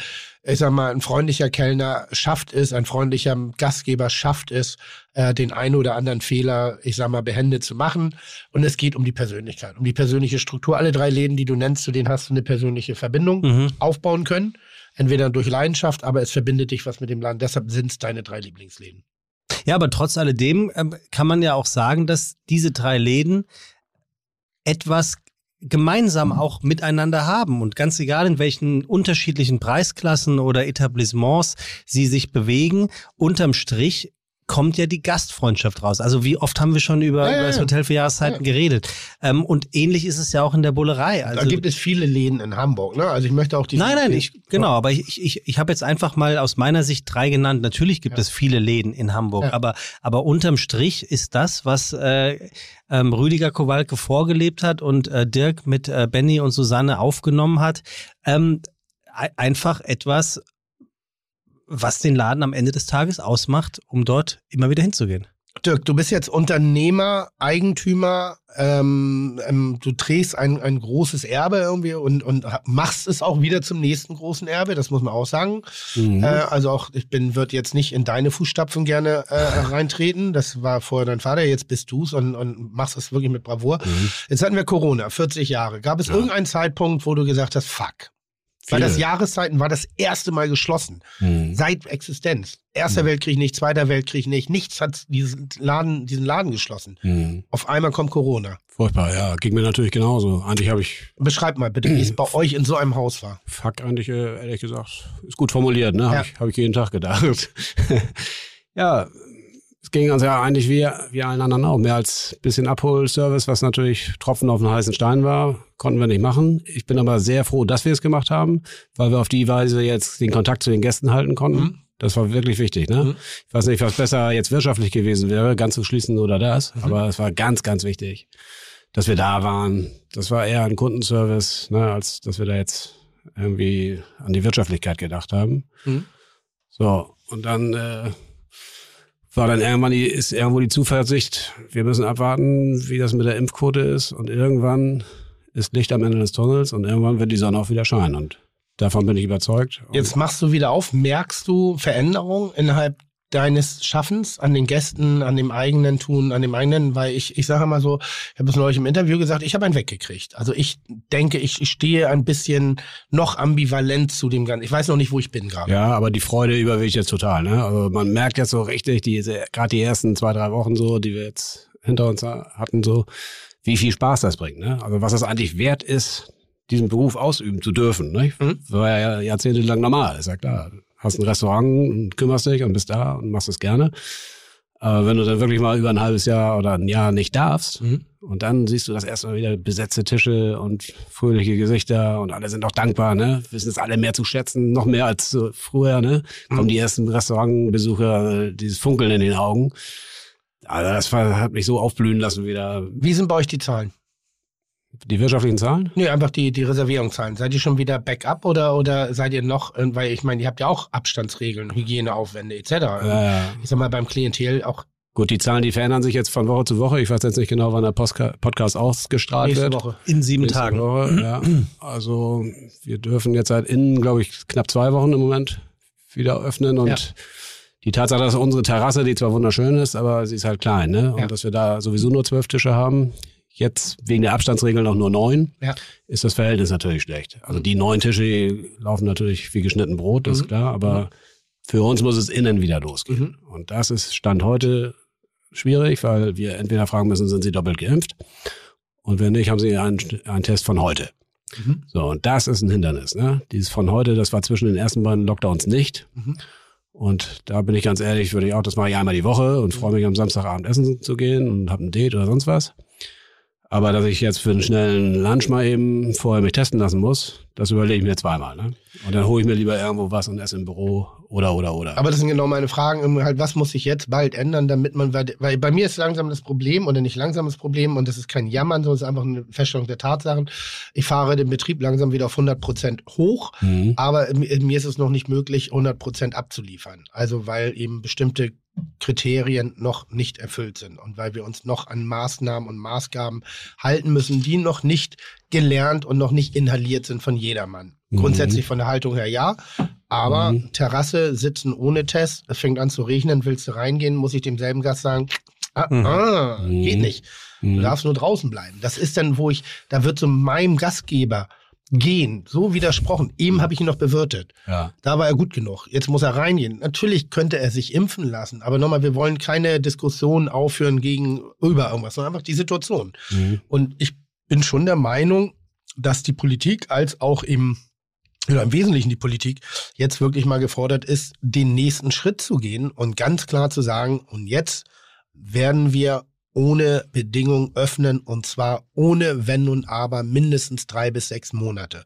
ich sag mal, ein freundlicher Kellner schafft es, ein freundlicher Gastgeber schafft es, äh, den einen oder anderen Fehler, ich sag mal, behende zu machen. Und es geht um die Persönlichkeit, um die persönliche Struktur. Alle drei Läden, die du nennst, zu denen hast du eine persönliche Verbindung
Mhm.
aufbauen können. Entweder durch Leidenschaft, aber es verbindet dich was mit dem Laden. Deshalb sind es deine drei Lieblingsläden.
Ja, aber trotz alledem ähm, kann man ja auch sagen, dass diese drei Läden etwas gemeinsam auch miteinander haben. Und ganz egal in welchen unterschiedlichen Preisklassen oder Etablissements sie sich bewegen, unterm Strich kommt ja die Gastfreundschaft raus. Also wie oft haben wir schon über,
Ja, ja,
über das
ja.
Hotel für Jahreszeiten geredet. Ähm, und ähnlich ist es ja auch in der Bullerei. Also,
da gibt es viele Läden in Hamburg. Ne? Also ich möchte auch die.
Nein, nein, ich, genau, aber ich, ich, ich habe jetzt einfach mal aus meiner Sicht drei genannt. Natürlich gibt
Ja.
es viele Läden in Hamburg,
Ja.
aber, aber unterm Strich ist das, was äh, ähm, Rüdiger Kowalke vorgelebt hat und äh, Dirk mit äh, Benny und Susanne aufgenommen hat, ähm, ei- einfach etwas, was den Laden am Ende des Tages ausmacht, um dort immer wieder hinzugehen.
Dirk, du bist jetzt Unternehmer, Eigentümer, ähm, ähm, du trägst ein, ein großes Erbe irgendwie und, und machst es auch wieder zum nächsten großen Erbe, das muss man auch sagen.
Mhm.
Äh, also auch, ich bin, würde jetzt nicht in deine Fußstapfen gerne äh, reintreten. Das war vorher dein Vater, jetzt bist du's und, und machst es wirklich mit Bravour.
Mhm.
Jetzt hatten wir Corona, 40 Jahre. Gab es
Ja.
irgendeinen Zeitpunkt, wo du gesagt hast, fuck? Weil das Jahreszeiten war das erste Mal geschlossen.
Mhm.
Seit Existenz. Erster Weltkrieg nicht, Zweiter Weltkrieg nicht. Nichts hat diesen Laden, diesen Laden geschlossen.
Mhm.
Auf einmal kommt Corona.
Furchtbar, ja. Ging mir natürlich genauso. Eigentlich habe ich,
Beschreib mal bitte, wie es bei euch in so einem Haus war.
fuck, eigentlich, äh, ehrlich gesagt, ist gut formuliert, ne?
Ja.
Habe ich, hab ich jeden Tag gedacht. ja, es ging uns ja eigentlich wie, wie allen anderen auch. Mehr als bisschen Abholservice, was natürlich Tropfen auf den heißen Stein war, konnten wir nicht machen. Ich bin aber sehr froh, dass wir es gemacht haben, weil wir auf die Weise jetzt den Kontakt zu den Gästen halten konnten.
Mhm.
Das war wirklich wichtig, ne?
Mhm.
Ich weiß nicht, was besser jetzt wirtschaftlich gewesen wäre, ganz zu schließen oder das,
Mhm.
aber es war ganz, ganz wichtig, dass wir da waren. Das war eher ein Kundenservice, ne, als dass wir da jetzt irgendwie an die Wirtschaftlichkeit gedacht haben.
Mhm.
So, und dann äh, war dann irgendwann die, ist irgendwo die Zuversicht, wir müssen abwarten, wie das mit der Impfquote ist und irgendwann ist Licht am Ende des Tunnels und irgendwann wird die Sonne auch wieder scheinen und davon bin ich überzeugt. Und
Jetzt machst du wieder auf. Merkst du Veränderungen innerhalb deines Schaffens an den Gästen, an dem eigenen Tun, an dem eigenen? Weil ich, ich sage mal so, ich habe es neulich im Interview gesagt, ich habe einen weggekriegt. Also ich denke, ich, ich stehe ein bisschen noch ambivalent zu dem Ganzen. Ich weiß noch nicht, wo ich bin gerade.
Ja, aber die Freude überwiegt jetzt total. Ne? Also man merkt jetzt so richtig, diese gerade die ersten zwei, drei Wochen so, die wir jetzt hinter uns hatten, so, wie viel Spaß das bringt. Ne? Also was es eigentlich wert ist, diesen Beruf ausüben zu dürfen. Ne?
Mhm.
War ja jahrzehntelang normal, ist ja klar. Hast ein Restaurant und kümmerst dich und bist da und machst es gerne. Aber wenn du dann wirklich mal über ein halbes Jahr oder ein Jahr nicht darfst,
Mhm.
und dann siehst du das erstmal wieder besetzte Tische und fröhliche Gesichter und alle sind auch dankbar, ne? Wissen es alle mehr zu schätzen, noch mehr als früher, ne? Kommen die ersten Restaurantbesucher, äh, dieses Funkeln in den Augen. Also das hat mich so aufblühen lassen wieder.
Wie sind bei euch die Zahlen?
Die wirtschaftlichen Zahlen?
Nee, einfach die, die Reservierungszahlen. Seid ihr schon wieder Backup oder, oder seid ihr noch, äh, weil ich meine, ihr habt ja auch Abstandsregeln, Hygieneaufwände etc.
Ja, ja.
Ich sag mal, beim Klientel auch
Gut, die Zahlen, die verändern sich jetzt von Woche zu Woche. Ich weiß jetzt nicht genau, wann der Postka Podcast ausgestrahlt
Nächste
wird.
Woche.
In sieben
Nächste
Tagen.
Woche, ja. Also wir dürfen jetzt seit innen, glaube ich, knapp zwei Wochen im Moment wieder öffnen und
Ja.
die Tatsache, dass unsere Terrasse, die zwar wunderschön ist, aber sie ist halt klein, ne? Und
Ja.
dass wir da sowieso nur zwölf Tische haben, jetzt wegen der Abstandsregeln auch nur neun,
Ja.
ist das Verhältnis natürlich schlecht. Also die neun Tische laufen natürlich wie geschnitten Brot, das ist
Mhm.
klar, aber für uns muss es innen wieder losgehen.
Mhm.
Und das ist Stand heute schwierig, weil wir entweder fragen müssen, sind sie doppelt geimpft? Und wenn nicht, haben sie einen, einen Test von heute.
Mhm.
So, und das ist ein Hindernis. Ne? Dieses von heute, das war zwischen den ersten beiden Lockdowns nicht.
Mhm.
Und da bin ich ganz ehrlich, würde ich auch, das mache ich einmal die Woche und freue mich am Samstagabend essen zu gehen und habe ein Date oder sonst was. Aber dass ich jetzt für einen schnellen Lunch mal eben vorher mich testen lassen muss, das überlege ich mir zweimal. Ne? Und dann hole ich mir lieber irgendwo was und esse im Büro oder, oder, oder.
Aber das sind genau meine Fragen. Halt, was muss sich jetzt bald ändern, damit man, weil, weil bei mir ist langsam das Problem oder nicht langsam das Problem und das ist kein Jammern, sondern es ist einfach eine Feststellung der Tatsachen. Ich fahre den Betrieb langsam wieder auf 100 Prozent hoch,
Mhm.
aber mir mir ist es noch nicht möglich, 100 Prozent abzuliefern. Also weil eben bestimmte Kriterien noch nicht erfüllt sind und weil wir uns noch an Maßnahmen und Maßgaben halten müssen, die noch nicht gelernt und noch nicht inhaliert sind von jedermann.
Mhm.
Grundsätzlich von der Haltung her ja, aber
Mhm.
Terrasse sitzen ohne Test, es fängt an zu regnen, willst du reingehen, muss ich demselben Gast sagen, ah,
Mhm.
ah,
Mhm.
geht nicht. Du
Mhm.
darfst nur draußen bleiben. Das ist dann, wo ich, da wird so meinem Gastgeber gehen, so widersprochen. Eben habe ich ihn noch bewirtet.
Ja.
Da war er gut genug. Jetzt muss er reingehen. Natürlich könnte er sich impfen lassen, aber nochmal, wir wollen keine Diskussion aufführen gegen über irgendwas, sondern einfach die Situation.
Mhm.
Und ich bin schon der Meinung, dass die Politik als auch im oder im Wesentlichen die Politik jetzt wirklich mal gefordert ist, den nächsten Schritt zu gehen und ganz klar zu sagen, und jetzt werden wir ohne Bedingung öffnen und zwar ohne Wenn und Aber mindestens drei bis sechs Monate.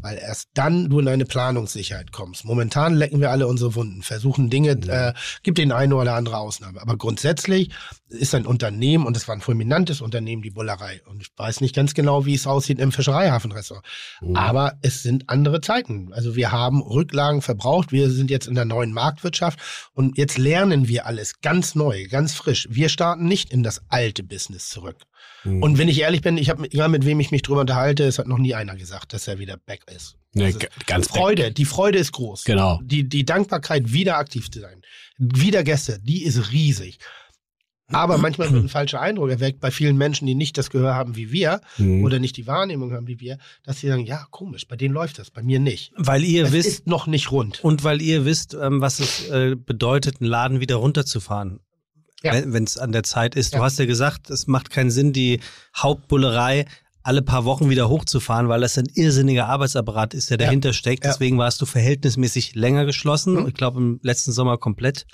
Weil erst dann du in eine Planungssicherheit kommst. Momentan lecken wir alle unsere Wunden, versuchen Dinge, äh, gibt den eine oder andere Ausnahme. Aber grundsätzlich ist ein Unternehmen, und es war ein fulminantes Unternehmen, die Bullerei. Und ich weiß nicht ganz genau, wie es aussieht im Fischereihafenrestaurant.
Mhm.
Aber es sind andere Zeiten. Also wir haben Rücklagen verbraucht. Wir sind jetzt in der neuen Marktwirtschaft und jetzt lernen wir alles ganz neu, ganz frisch. Wir starten nicht in das alte Business zurück.
Mhm.
Und wenn ich ehrlich bin, ich habe egal mit wem ich mich drüber unterhalte, es hat noch nie einer gesagt, dass er wieder back ist.
Nee,
Also
ganz
Freude, die Freude ist groß.
Genau.
Die, die Dankbarkeit, wieder aktiv zu sein, wieder Gäste, die ist riesig. Aber manchmal wird ein falscher Eindruck erweckt bei vielen Menschen, die nicht das Gehör haben wie wir
Mhm.
oder nicht die Wahrnehmung haben wie wir, dass sie sagen, ja, komisch, bei denen läuft das, bei mir nicht.
Weil ihr
es
wisst,
ist noch nicht rund.
und weil ihr wisst, ähm, was es äh, bedeutet, einen Laden wieder runterzufahren.
Ja.
Wenn es an der Zeit ist. Du
Ja.
hast ja gesagt, es macht keinen Sinn, die Hauptbullerei alle paar Wochen wieder hochzufahren, weil das ein irrsinniger Arbeitsapparat ist, der
Ja.
dahinter steckt.
Ja.
Deswegen warst du verhältnismäßig länger geschlossen.
Mhm.
Ich glaube im letzten Sommer komplett.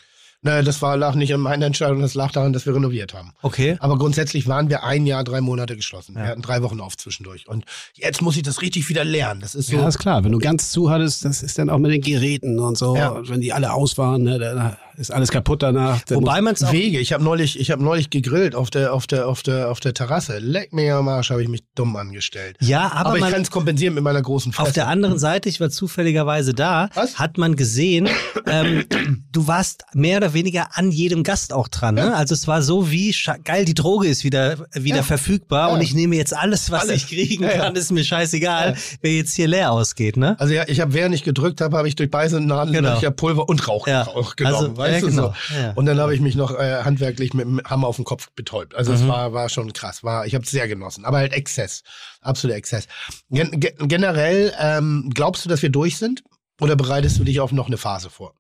Naja, das war, lag nicht an meiner Entscheidung, das lag daran, dass wir renoviert haben.
Okay.
Aber grundsätzlich waren wir ein Jahr, drei Monate geschlossen.
Ja.
Wir hatten drei Wochen auf zwischendurch. Und jetzt muss ich das richtig wieder lernen. Das ist so.
Ja, ist klar. Wenn du ganz zu hattest, das ist dann auch mit den Geräten und so.
Ja.
Und Wenn die alle aus waren, ne, dann ist alles kaputt danach.
Wobei man es
Wege. Ich habe neulich, ich habe neulich gegrillt auf der, auf der, auf der, auf der Terrasse. Leck mir am Arsch, habe ich mich dumm angestellt.
Ja, aber,
Aber, ich kann es kompensieren mit meiner großen Fresse.
auf der anderen Seite, ich war zufälligerweise da,
Was?
hat man gesehen, ähm, du warst mehr oder weniger an jedem Gast auch dran. Ne? Also es war so wie, geil, die Droge ist wieder, wieder
Ja.
verfügbar
Ja.
und ich nehme jetzt alles, was
Alles.
ich kriegen
Ja, ja.
kann, ist mir scheißegal,
Ja.
wer jetzt hier leer ausgeht. Ne?
Also ja, ich habe, während ich gedrückt habe, habe ich durch Beißen und Nadeln
Genau.
Pulver und Rauch,
Ja.
Rauch genommen.
Also,
weißt
ja,
du
genau.
so.
Ja.
Und dann habe ich mich noch äh, handwerklich mit dem Hammer auf den Kopf betäubt. Also es
Mhm.
war, war schon krass. War, ich habe es sehr genossen. Aber halt Exzess. Absoluter Exzess. Gen ge generell, ähm, glaubst du, dass wir durch sind? Oder bereitest du dich auf noch eine Phase vor?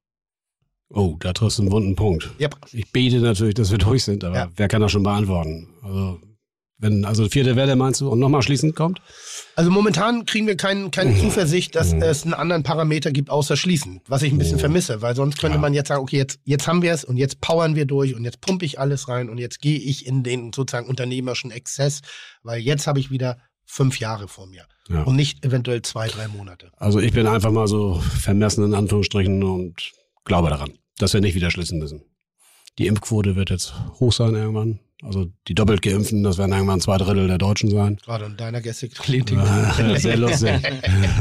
Oh, da triffst du einen wunden Punkt.
Yep.
Ich bete natürlich, dass wir durch sind, aber
Ja.
wer kann das schon beantworten? Also, wenn, also vierte Welle meinst du und nochmal schließend kommt?
Also momentan kriegen wir kein, keine
Mhm.
Zuversicht, dass
Mhm.
es einen anderen Parameter gibt außer Schließen, was ich ein bisschen
Mhm.
vermisse, weil sonst könnte
Ja.
man jetzt sagen, okay, jetzt, jetzt haben wir es und jetzt powern wir durch und jetzt pumpe ich alles rein und jetzt gehe ich in den sozusagen unternehmerischen Exzess, weil jetzt habe ich wieder fünf Jahre vor mir
Ja.
und nicht eventuell zwei, drei Monate.
Also ich bin einfach mal so vermessen in Anführungsstrichen und glaube daran, dass wir nicht wieder schließen müssen. Die Impfquote wird jetzt hoch sein irgendwann. Also die doppelt geimpften, das werden irgendwann zwei Drittel der Deutschen sein.
Gerade in deiner Gäste-Klinik.
Ja, sehr lustig.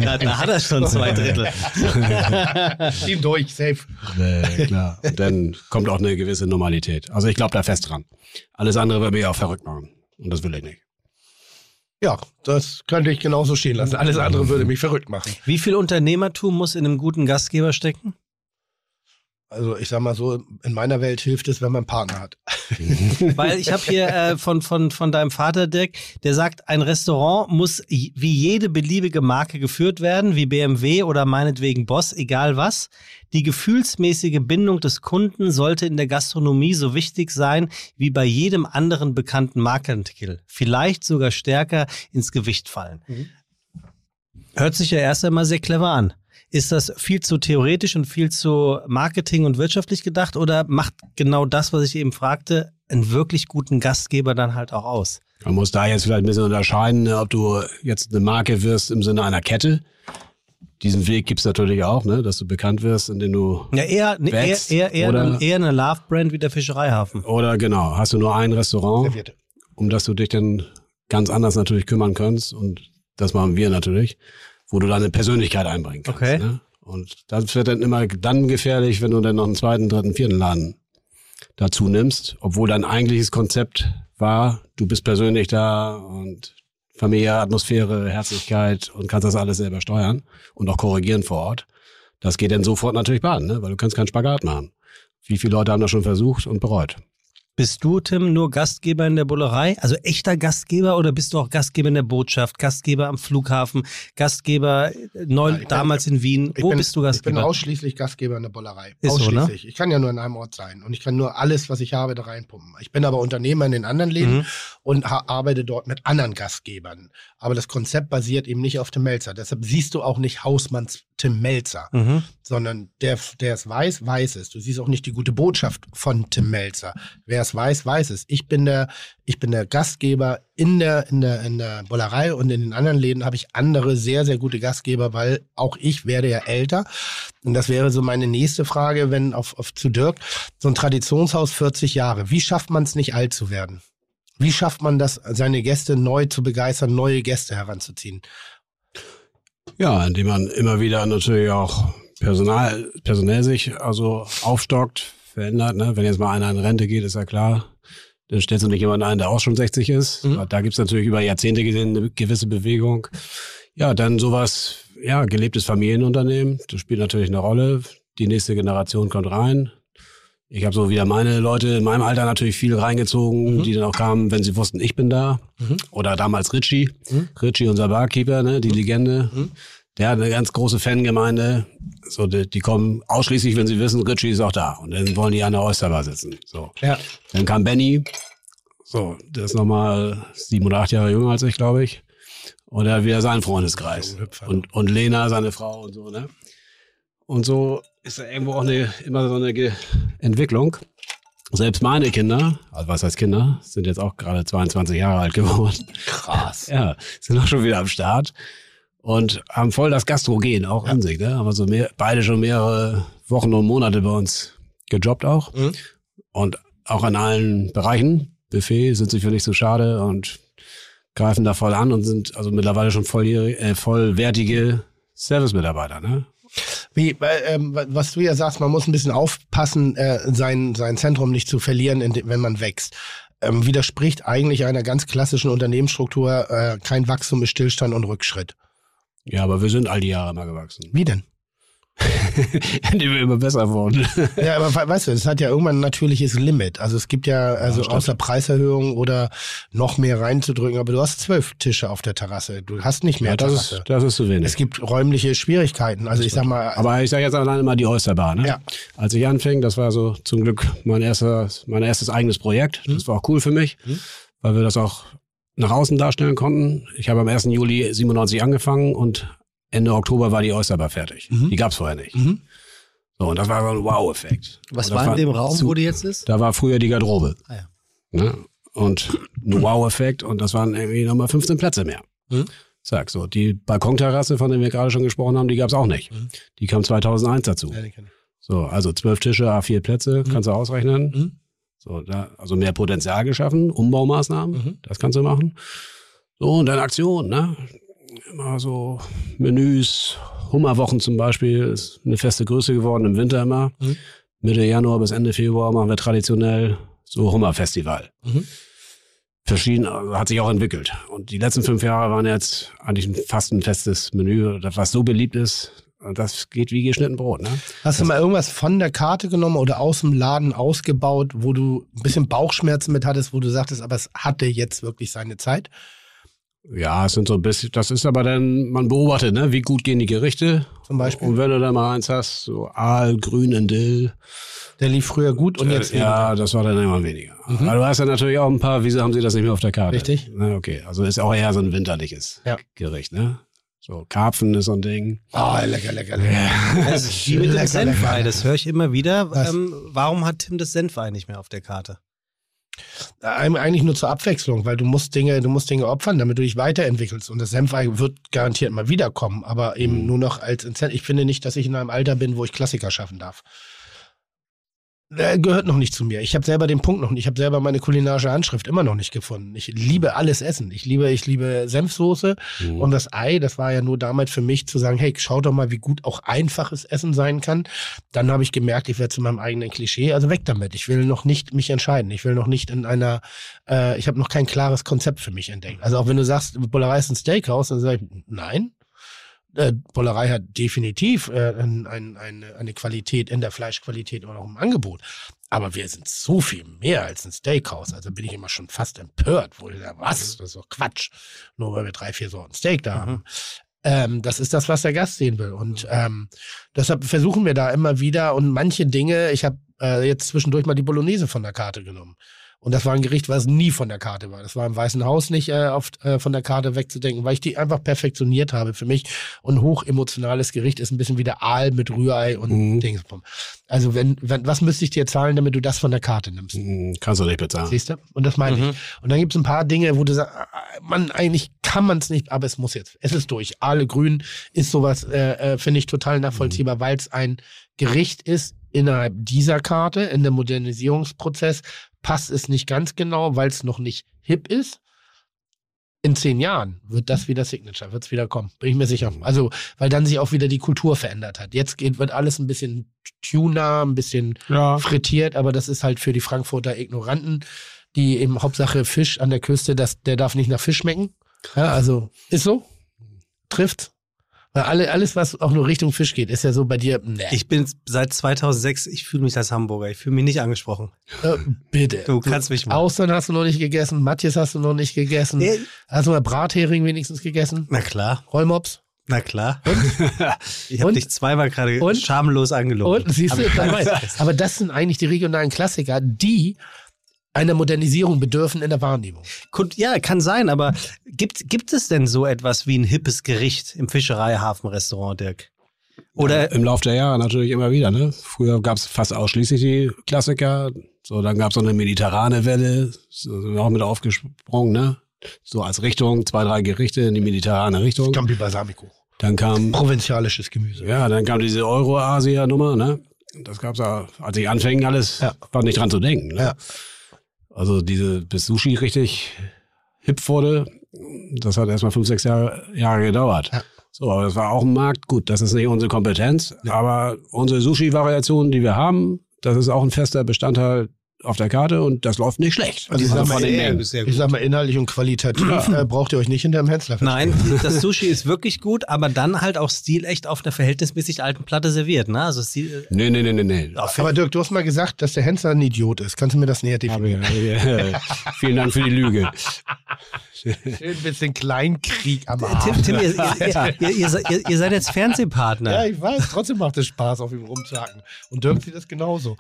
Da, da hat er schon zwei Drittel.
Team durch, safe.
äh, klar. Und dann kommt auch eine gewisse Normalität. Also ich glaube da fest dran. Alles andere würde mich auch verrückt machen. Und das will ich nicht.
Ja, das könnte ich genauso stehen lassen. Alles andere würde mich verrückt machen.
Wie viel Unternehmertum muss in einem guten Gastgeber stecken?
Also ich sag mal so, in meiner Welt hilft es, wenn man einen Partner hat.
Weil ich habe hier äh, von, von, von deinem Vater, Dirk, der sagt, ein Restaurant muss wie jede beliebige Marke geführt werden, wie BMW oder meinetwegen Boss, egal was. Die gefühlsmäßige Bindung des Kunden sollte in der Gastronomie so wichtig sein wie bei jedem anderen bekannten Markenartikel. Vielleicht sogar stärker ins Gewicht fallen. Hört sich ja erst einmal sehr clever an. Ist das viel zu theoretisch und viel zu Marketing und wirtschaftlich gedacht oder macht genau das, was ich eben fragte, einen wirklich guten Gastgeber dann halt auch aus?
Man muss da jetzt vielleicht ein bisschen unterscheiden, ne, ob du jetzt eine Marke wirst im Sinne einer Kette. Diesen Weg gibt's natürlich auch, ne, dass du bekannt wirst, indem du
Ja, eher, ne, eher,
Wächst
eher, eher,
oder-
eine, eher eine Love-Brand wie der Fischereihafen.
oder genau, hast du nur ein Restaurant,
Servierte.
um das du dich dann ganz anders natürlich kümmern kannst und das machen wir natürlich, wo du deine Persönlichkeit einbringen kannst.
Okay.
Ne? Und das wird dann immer dann gefährlich, wenn du dann noch einen zweiten, dritten, vierten Laden dazu nimmst, obwohl dein eigentliches Konzept war, du bist persönlich da und familiäre Atmosphäre, Herzlichkeit und kannst das alles selber steuern und auch korrigieren vor Ort. Das geht dann sofort natürlich baden, ne? weil du kannst keinen Spagat machen. Wie viele Leute haben das schon versucht und bereut?
Bist du, Tim, nur Gastgeber in der Bullerei? Also echter Gastgeber oder bist du auch Gastgeber in der Botschaft, Gastgeber am Flughafen, Gastgeber äh, neu,
Ja, ich bin-
damals in Wien? Wo
bin,
bist du
Ich bin
Gastgeber?
ausschließlich Gastgeber in der Bollerei.
Ist so, ne?
ausschließlich. Ich kann ja nur in einem Ort sein und ich kann nur alles, was ich habe, da reinpumpen. Ich bin aber Unternehmer in den anderen Läden
Mhm.
und arbeite dort mit anderen Gastgebern. Aber das Konzept basiert eben nicht auf Tim Melzer. Deshalb siehst du auch nicht Hausmanns Tim Melzer,
Mhm.
sondern der, der es weiß, weiß es. Du siehst auch nicht die gute Botschaft von Tim Melzer. Wer es weiß, weiß es. Ich bin der, ich bin der Gastgeber in der, in der, in der Bollerei und in den anderen Läden habe ich andere sehr, sehr gute Gastgeber, weil auch ich werde ja älter. Und das wäre so meine nächste Frage, wenn auf, auf zu Dirk, so ein Traditionshaus 40 Jahre. Wie schafft man es nicht alt zu werden? Wie schafft man das, seine Gäste neu zu begeistern, neue Gäste heranzuziehen?
Ja, indem man immer wieder natürlich auch Personal, personell sich also aufstockt, verändert. Ne? Wenn jetzt mal einer in Rente geht, ist ja klar, dann stellst du nicht jemanden ein, der auch schon 60 ist.
Mhm.
Da gibt's natürlich über Jahrzehnte gesehen eine gewisse Bewegung. Ja, dann sowas, ja, gelebtes Familienunternehmen, das spielt natürlich eine Rolle. Die nächste Generation kommt rein. Ich habe so wieder meine Leute in meinem Alter natürlich viel reingezogen,
Mhm.
die dann auch kamen, wenn sie wussten, ich bin da.
Mhm.
Oder damals Richie.
Mhm.
Richie, unser Barkeeper, ne, die Legende. Der hat eine ganz große Fangemeinde. So, die, die kommen ausschließlich, wenn sie wissen, Richie ist auch da. Und dann wollen die an der Oysterbar sitzen. So.
Ja.
Dann kam Benny. So, der ist nochmal sieben oder acht Jahre jünger als ich, glaube ich. Und er hat wieder seinen Freundeskreis. Und, und Lena, seine Frau und so, ne? Und so ist da irgendwo auch eine, immer so eine Ge Entwicklung. Selbst meine Kinder, also was heißt Kinder, sind jetzt auch gerade 22 Jahre alt geworden.
Krass.
Ja, sind auch schon wieder am Start und haben voll das Gastrogen auch in sich. Ne? Haben also mehr, beide schon mehrere Wochen und Monate bei uns gejobbt auch.
Mhm.
Und auch in allen Bereichen. Buffet sind sich für nicht so schade und greifen da voll an und sind also mittlerweile schon volljährige, äh, vollwertige Service-Mitarbeiter. Ne?
Wie, ähm, was du ja sagst, man muss ein bisschen aufpassen, äh, sein, sein Zentrum nicht zu verlieren, wenn man wächst. Ähm, widerspricht eigentlich einer ganz klassischen Unternehmensstruktur, äh, kein Wachstum ist Stillstand und Rückschritt.
Ja, aber wir sind all die Jahre mal gewachsen.
Wie denn?
Indem wir immer besser wurden.
Ja, aber we- weißt du, es hat ja irgendwann ein natürliches Limit. Also es gibt ja, also
stimmt.
außer Preiserhöhung oder noch mehr reinzudrücken, aber du hast zwölf Tische auf der Terrasse. Du hast nicht mehr
Ja, das
Terrasse.
ist, das ist zu wenig.
es gibt räumliche Schwierigkeiten. Also ich sag mal,
Aber ich sage jetzt alleine mal die Oysterbar. Ne?
Ja.
Als ich anfing, das war so zum Glück mein, erster, mein erstes eigenes Projekt. Das war auch cool für mich,
Mhm.
weil wir das auch nach außen darstellen konnten. Ich habe am 1. Juli 97 angefangen und Ende Oktober war die Oysterbar fertig.
Mhm.
Die gab's vorher nicht.
Mhm.
So, und das war so ein Wow-Effekt.
Was war in dem Raum,
zu-
wo die jetzt ist?
Da war früher die Garderobe.
Ah, ja.
Ne? Und ein Wow-Effekt und das waren irgendwie nochmal 15 Plätze mehr.
Mhm.
Sag so, die Balkonterrasse, von der wir gerade schon gesprochen haben, die gab's auch nicht.
Mhm.
Die kam 2001 dazu.
Ja.
So, also zwölf Tische, A4 Plätze, kannst du ausrechnen. So, da, also mehr Potenzial geschaffen, Umbaumaßnahmen,
Mhm.
das kannst du machen. So, und dann Aktion, ne? Immer so Menüs, Hummerwochen zum Beispiel, ist eine feste Größe geworden im Winter immer.
Mhm.
Mitte Januar bis Ende Februar machen wir traditionell so Hummerfestival.
Mhm.
Verschieden, also hat sich auch entwickelt. Und die letzten fünf Jahre waren jetzt eigentlich fast ein festes Menü, das was so beliebt ist. Und das geht wie geschnitten Brot, ne?
Hast du mal irgendwas von der Karte genommen oder aus dem Laden ausgebaut, wo du ein bisschen Bauchschmerzen mit hattest, wo du sagtest, aber es hatte jetzt wirklich seine Zeit?
Ja, es sind so ein bisschen, das ist aber dann, man beobachtet, ne, wie gut gehen die Gerichte.
Zum Beispiel?
Und wenn du da mal eins hast, so Aal, Grün in Dill.
Der lief früher gut und jetzt
äh, ja, das war dann immer weniger.
Mhm.
Aber du hast ja natürlich auch ein paar, wieso haben sie das nicht mehr auf der Karte?
Richtig.
Na, okay, also ist auch eher so ein winterliches
Ja.
Gericht, ne? So, Karpfen ist so ein Ding.
Oh, lecker, lecker, lecker.
Das ist wie mit dem
Lecker,
Senfei,
lecker.
das höre ich immer wieder. Ähm, warum hat Tim das Senfei nicht mehr auf der Karte?
Eig- Eigentlich nur zur Abwechslung, weil du musst Dinge, du musst Dinge opfern, damit du dich weiterentwickelst. Und das Senfei wird garantiert mal wiederkommen, aber eben
Mhm.
nur noch als Incentive. Ich finde nicht, dass ich in einem Alter bin, wo ich Klassiker schaffen darf. Äh, gehört noch nicht zu mir. Ich habe selber den Punkt noch nicht. Ich habe selber meine kulinarische Handschrift immer noch nicht gefunden. Ich liebe alles Essen. Ich liebe, ich liebe Senfsoße
Mhm.
und das Ei. Das war ja nur damals für mich zu sagen, hey, schau doch mal, wie gut auch einfaches Essen sein kann. Dann habe ich gemerkt, ich werde zu meinem eigenen Klischee. Also weg damit. Ich will noch nicht mich entscheiden. Ich will noch nicht in einer, äh, ich habe noch kein klares Konzept für mich entdeckt. Also auch wenn du sagst, Bullerei ist ein Steakhouse, dann sage ich, nein. Äh, Bullerei hat definitiv äh, ein, ein, eine, eine Qualität in der Fleischqualität oder auch im Angebot. Aber wir sind so viel mehr als ein Steakhouse. Also bin ich immer schon fast empört. Wo ich sage, was? Das ist doch Quatsch. Nur weil wir drei, vier Sorten Steak da haben. Ähm, das ist das, was der Gast sehen will. Und ähm, deshalb versuchen wir da immer wieder und manche Dinge, ich habe äh, jetzt zwischendurch mal die Bolognese von der Karte genommen. Und das war ein Gericht, was nie von der Karte war. Das war im Weißen Haus nicht äh, oft äh, von der Karte wegzudenken, weil ich die einfach perfektioniert habe für mich. Und hochemotionales Gericht ist ein bisschen wie der Aal mit Rührei und
Mhm.
Dingsbum. Also wenn, wenn, was müsste ich dir zahlen, damit du das von der Karte nimmst?
Mhm, Kannst du nicht bezahlen.
Siehst du? Und das meine
Mhm.
ich. Und dann gibt es ein paar Dinge, wo du sagst, man, eigentlich kann man es nicht, aber es muss jetzt. Es ist durch. Aale grün ist sowas, äh, äh, finde ich total nachvollziehbar, weil es ein Gericht ist innerhalb dieser Karte, in der Modernisierungsprozess, passt es nicht ganz genau, weil es noch nicht hip ist. In zehn Jahren wird das wieder Signature, wird es wieder kommen, bin ich mir sicher. Also, weil dann sich auch wieder die Kultur verändert hat. Jetzt geht, wird alles ein bisschen tuner, ein bisschen
Ja.
frittiert, aber das ist halt für die Frankfurter Ignoranten, die eben Hauptsache Fisch an der Küste, das, der darf nicht nach Fisch schmecken. Ja, also ist so, trifft. Weil alle, alles, was auch nur Richtung Fisch geht, ist ja so bei dir, ne,
Ich bin seit 2006, ich fühle mich als Hamburger. Ich fühle mich nicht angesprochen.
äh, bitte.
Du kannst mich mal.
Austern hast du noch nicht gegessen, Matthias hast du noch nicht gegessen.
Nee.
Hast du mal Brathering wenigstens gegessen?
Na klar,
Rollmops?
na klar. Ich habe
Und?
dich zweimal gerade
Und?
schamlos angelogen.
Und siehst du,
aber
das sind eigentlich die regionalen Klassiker, die einer Modernisierung bedürfen in der Wahrnehmung.
Ja, kann sein, aber gibt, gibt es denn so etwas wie ein hippes Gericht im Fischerei-Hafen-Restaurant, Dirk? Oder
Im Laufe der Jahre natürlich immer wieder, ne? Früher gab es fast ausschließlich die Klassiker. So, dann gab es so eine mediterrane Welle, so sind wir auch mit aufgesprungen, ne? So als Richtung, zwei, drei Gerichte in die mediterrane Richtung.
Scampi Balsamico.
Dann kam,
Provinzialisches Gemüse.
ja, dann kam diese Euro-Asia-Nummer, ne? Das gab's ja, als ich anfing, alles,
Ja.
war nicht dran zu denken. Ne?
Ja.
Also diese, bis Sushi richtig hip wurde, das hat erstmal fünf, sechs Jahre, Jahre gedauert.
Ja.
So, aber das war auch ein Markt. Gut, das ist nicht unsere Kompetenz, aber unsere Sushi-Variationen, die wir haben, das ist auch ein fester Bestandteil auf der Karte und das läuft nicht schlecht.
Also ich sag, mal,
ist sehr
ich sag mal, inhaltlich und qualitativ äh, braucht ihr euch nicht hinterm Hensler
Nein, das Sushi ist wirklich gut, aber dann halt auch stilecht auf einer verhältnismäßig alten Platte serviert, ne? Also Stil,
Nee, nee, nee, nee, nee.
Aber Dirk, du hast mal gesagt, dass der Hensler ein Idiot ist. Kannst du mir das näher definieren?
Ja, Vielen Dank für die Lüge.
Ein bisschen Kleinkrieg am
Tim,
Arsch.
Tim ihr, ihr, ihr, ihr, seid- ihr, ihr seid jetzt Fernsehpartner.
Ja, ich weiß. Trotzdem macht es Spaß, auf ihm rumzuhacken. Und Dirk sieht das genauso.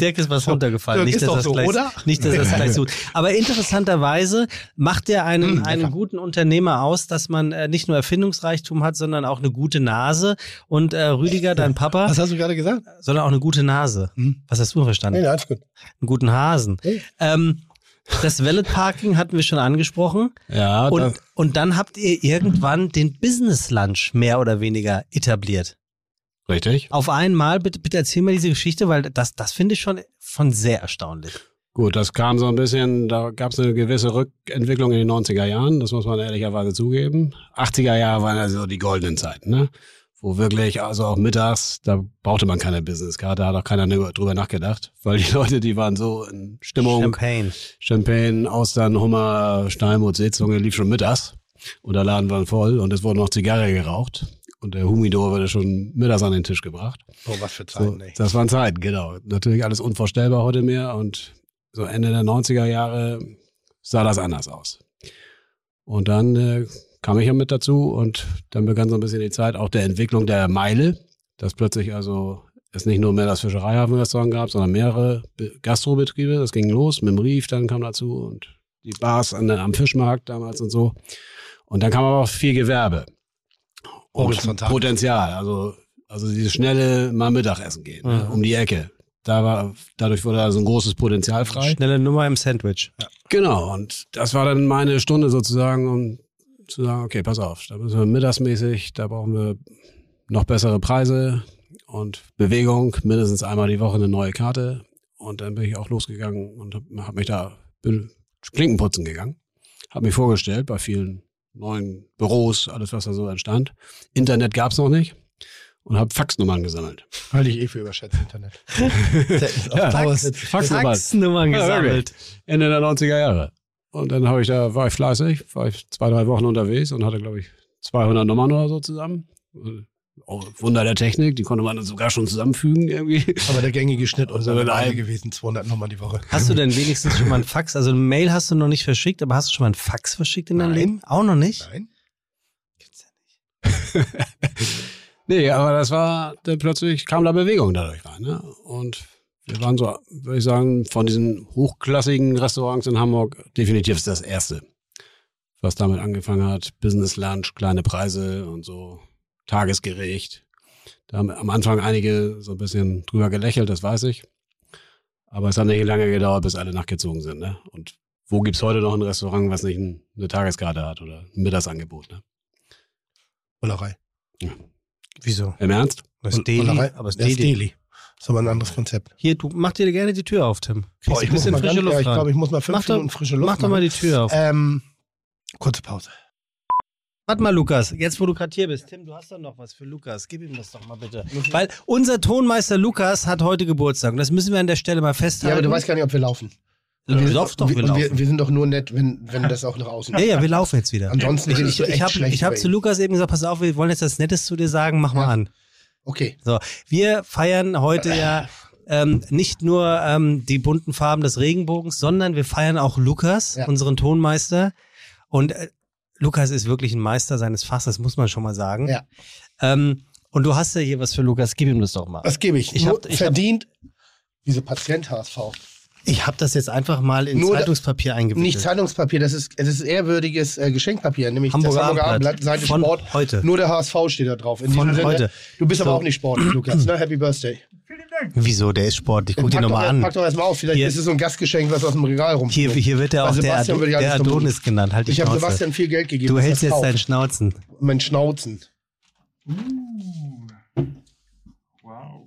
Dirk ist was runtergefallen.
Dirk
Nicht, dass das
so,
gleich, nicht, dass das gleich so. Aber interessanterweise macht er einen,
Mm,
einen guten Unternehmer aus, dass man äh, nicht nur Erfindungsreichtum hat, sondern auch eine gute Nase. Und äh, Rüdiger, dein Papa,
Was hast du gerade gesagt?
sondern auch eine gute Nase.
Hm.
Was hast du verstanden?
Nee, alles gut.
Einen guten Hasen.
Hey.
Ähm, das Valet Parking hatten wir schon angesprochen.
Ja,
Und, und dann habt ihr irgendwann den Business Lunch mehr oder weniger etabliert.
richtig.
Auf einmal, bitte, bitte erzähl mir diese Geschichte, weil das, das finde ich schon, schon sehr erstaunlich.
Gut, das kam so ein bisschen, da gab es eine gewisse Rückentwicklung in den 90er Jahren, das muss man ehrlicherweise zugeben. 80er Jahre waren also die goldenen Zeiten, ne? Wo wirklich, also auch mittags, da brauchte man keine Businesskarte, da hat auch keiner drüber nachgedacht, weil die Leute, die waren so in Stimmung.
Champagne.
Champagne, Austern, Hummer, Steinmut, Seezunge lief schon mittags und der Laden war voll und es wurde noch Zigarre geraucht und der Humidor wurde schon mittags an den Tisch gebracht.
Oh, was für
So,
Zeiten, ey.
das waren Zeiten, genau. Natürlich alles unvorstellbar heute mehr und so Ende der 90er Jahre sah das anders aus. Und dann äh, kam ich ja mit dazu und dann begann so ein bisschen die Zeit auch der Entwicklung der Meile, dass plötzlich also es nicht nur mehr das Fischereihafenrestaurant gab, sondern mehrere Be- Gastrobetriebe. Das ging los mit dem Rief, dann kam dazu und die Bars an am Fischmarkt damals und so. Und dann kam aber auch viel Gewerbe. Und
Horizontal.
Potenzial, also, also dieses schnelle mal Mittagessen gehen, ne,
Mhm.
um die Ecke. Da war, dadurch wurde also ein großes Potenzial frei.
Schnelle Nummer im Sandwich.
Genau, und das war dann meine Stunde sozusagen, um zu sagen, okay, pass auf, da müssen wir mittagsmäßig, da brauchen wir noch bessere Preise und Bewegung, mindestens einmal die Woche eine neue Karte. Und dann bin ich auch losgegangen und habe hab mich da, bin Klinken putzen gegangen, habe mich vorgestellt bei vielen neuen Büros, alles was da so entstand. Internet gab's noch nicht und habe Faxnummern gesammelt.
Halte ich eh für überschätzt, Internet.
Ja,
Fax-
Faxnummern.
Faxnummern
Ja,
gesammelt.
Ende der 90er Jahre. Und dann habe ich da, war ich fleißig, war ich zwei, drei Wochen unterwegs und hatte, glaube ich, 200 Nummern oder so zusammen. Oh, Wunder der Technik, die konnte man dann sogar schon zusammenfügen irgendwie.
Aber der gängige Schnitt
Also
unserer
wenn
Weile
ein-
gewesen, 200 nochmal die Woche.
Hast du denn wenigstens schon mal ein Fax? Also eine Mail hast du noch nicht verschickt, aber hast du schon mal ein Fax verschickt in deinem
Nein.
Leben? Auch noch nicht?
Nein?
Nee, aber das war, dann plötzlich kam da Bewegung dadurch rein. Ne? Und wir waren so, würde ich sagen, von diesen hochklassigen Restaurants in Hamburg definitiv das erste, was damit angefangen hat. Business Lunch, kleine Preise und so, Tagesgericht. Da haben am Anfang einige so ein bisschen drüber gelächelt, das weiß ich. Aber es hat nicht lange gedauert, bis alle nachgezogen sind. Ne? Und wo gibt's heute noch ein Restaurant, was nicht ein, eine Tageskarte hat oder ein Mittagsangebot? Ne?
Bullerei.
Wieso?
Im Ernst?
Das ist Deli.
Bullerei.
Aber es
Das
ist Deli.
Deli. ist aber ein anderes Konzept.
Hier, du mach dir gerne die Tür auf, Tim. Kriegst
Boah,
ein
ich muss
bisschen
mal
frische
ganz, ja,
Luft
ich glaube, ich muss mal fünf
Mach doch-
Minuten frische Luft
Mach doch mal die Tür auf.
Ähm, kurze Pause.
Warte mal, Lukas, jetzt wo du gerade hier bist. Tim, du hast doch noch was für Lukas. Gib ihm das doch mal bitte. Weil unser Tonmeister Lukas hat heute Geburtstag. Und das müssen wir an der Stelle mal festhalten.
Ja, aber du weißt gar nicht, ob wir laufen.
Du laufst doch, wir
und
laufen.
wir, wir sind doch nur nett, wenn, wenn das auch nach außen
Ja, ja, wir laufen jetzt wieder.
Ansonsten
Ich, ich, ich habe hab zu. Lukas eben gesagt, pass auf, wir wollen jetzt das Nettes zu dir sagen, mach mal
Ja.
an.
Okay.
So, wir feiern heute ja ähm, nicht nur ähm, die bunten Farben des Regenbogens, sondern wir feiern auch Lukas,
Ja.
unseren Tonmeister. Und äh, Lukas ist wirklich ein Meister seines Fachs, das muss man schon mal sagen.
Ja.
Ähm, und du hast ja hier was für Lukas, gib ihm das doch mal.
Was gebe ich?
Ich
Nur
hab- ich hab-
verdient. Wieso Patient HSV?
Ich habe das jetzt einfach mal in
Nur
Zeitungspapier eingewickelt.
Nicht Zeitungspapier, das ist, es ist ehrwürdiges äh, Geschenkpapier, nämlich
Hamburger
das Hamburger
Abendblatt.
Abendblatt, Seite
Von
Sport.
heute.
Nur der HSV steht da drauf. In
Von
Sinne,
heute.
Du bist aber
So.
auch nicht sportlich, Lukas. Ne? Happy Birthday.
Wieso? Der ist sportlich. Guck dir nochmal an.
pack doch erstmal auf. Vielleicht
Hier-
ist es so ein Gastgeschenk, was aus dem Regal rumfällt.
Hier, hier wird er
Bei
auch der,
Sebastian
Ado
würde ich
der
vermuten.
Adonis genannt. Halt
Ich habe. Sebastian viel Geld gegeben.
Du hältst jetzt deinen Schnauzen.
Mein Schnauzen.
Wow.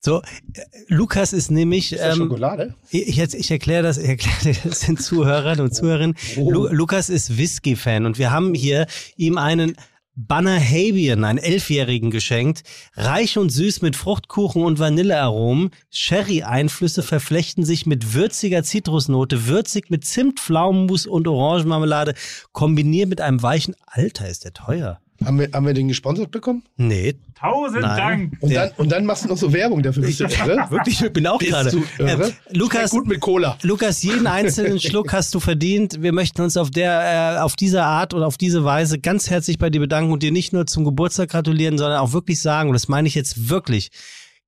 So, äh, Lukas ist nämlich,
Ist das
ähm,
Schokolade?
ich, ich erkläre das, ich erkläre das den Zuhörern und Zuhörerinnen.
Oh.
Lu, Lukas ist Whisky-Fan und wir haben hier ihm einen Bannerhabian, einen Elfjährigen geschenkt. Reich und süß mit Fruchtkuchen und Vanillearomen. Sherry-Einflüsse verflechten sich mit würziger Zitrusnote, würzig mit Zimt, Pflaumenmus und Orangenmarmelade, kombiniert mit einem weichen, Alter, ist der teuer.
Haben wir, haben wir den gesponsert bekommen?
Nee,
Tausend
Nein.
Dank.
Und,
Ja.
dann, und dann machst du noch so Werbung dafür. Bist du irre?
wirklich, ich bin auch gerade. Äh, Lukas,
gut mit Cola.
Lukas, jeden einzelnen Schluck hast du verdient. Wir möchten uns auf der, äh, auf diese Art und auf diese Weise ganz herzlich bei dir bedanken und dir nicht nur zum Geburtstag gratulieren, sondern auch wirklich sagen, und das meine ich jetzt wirklich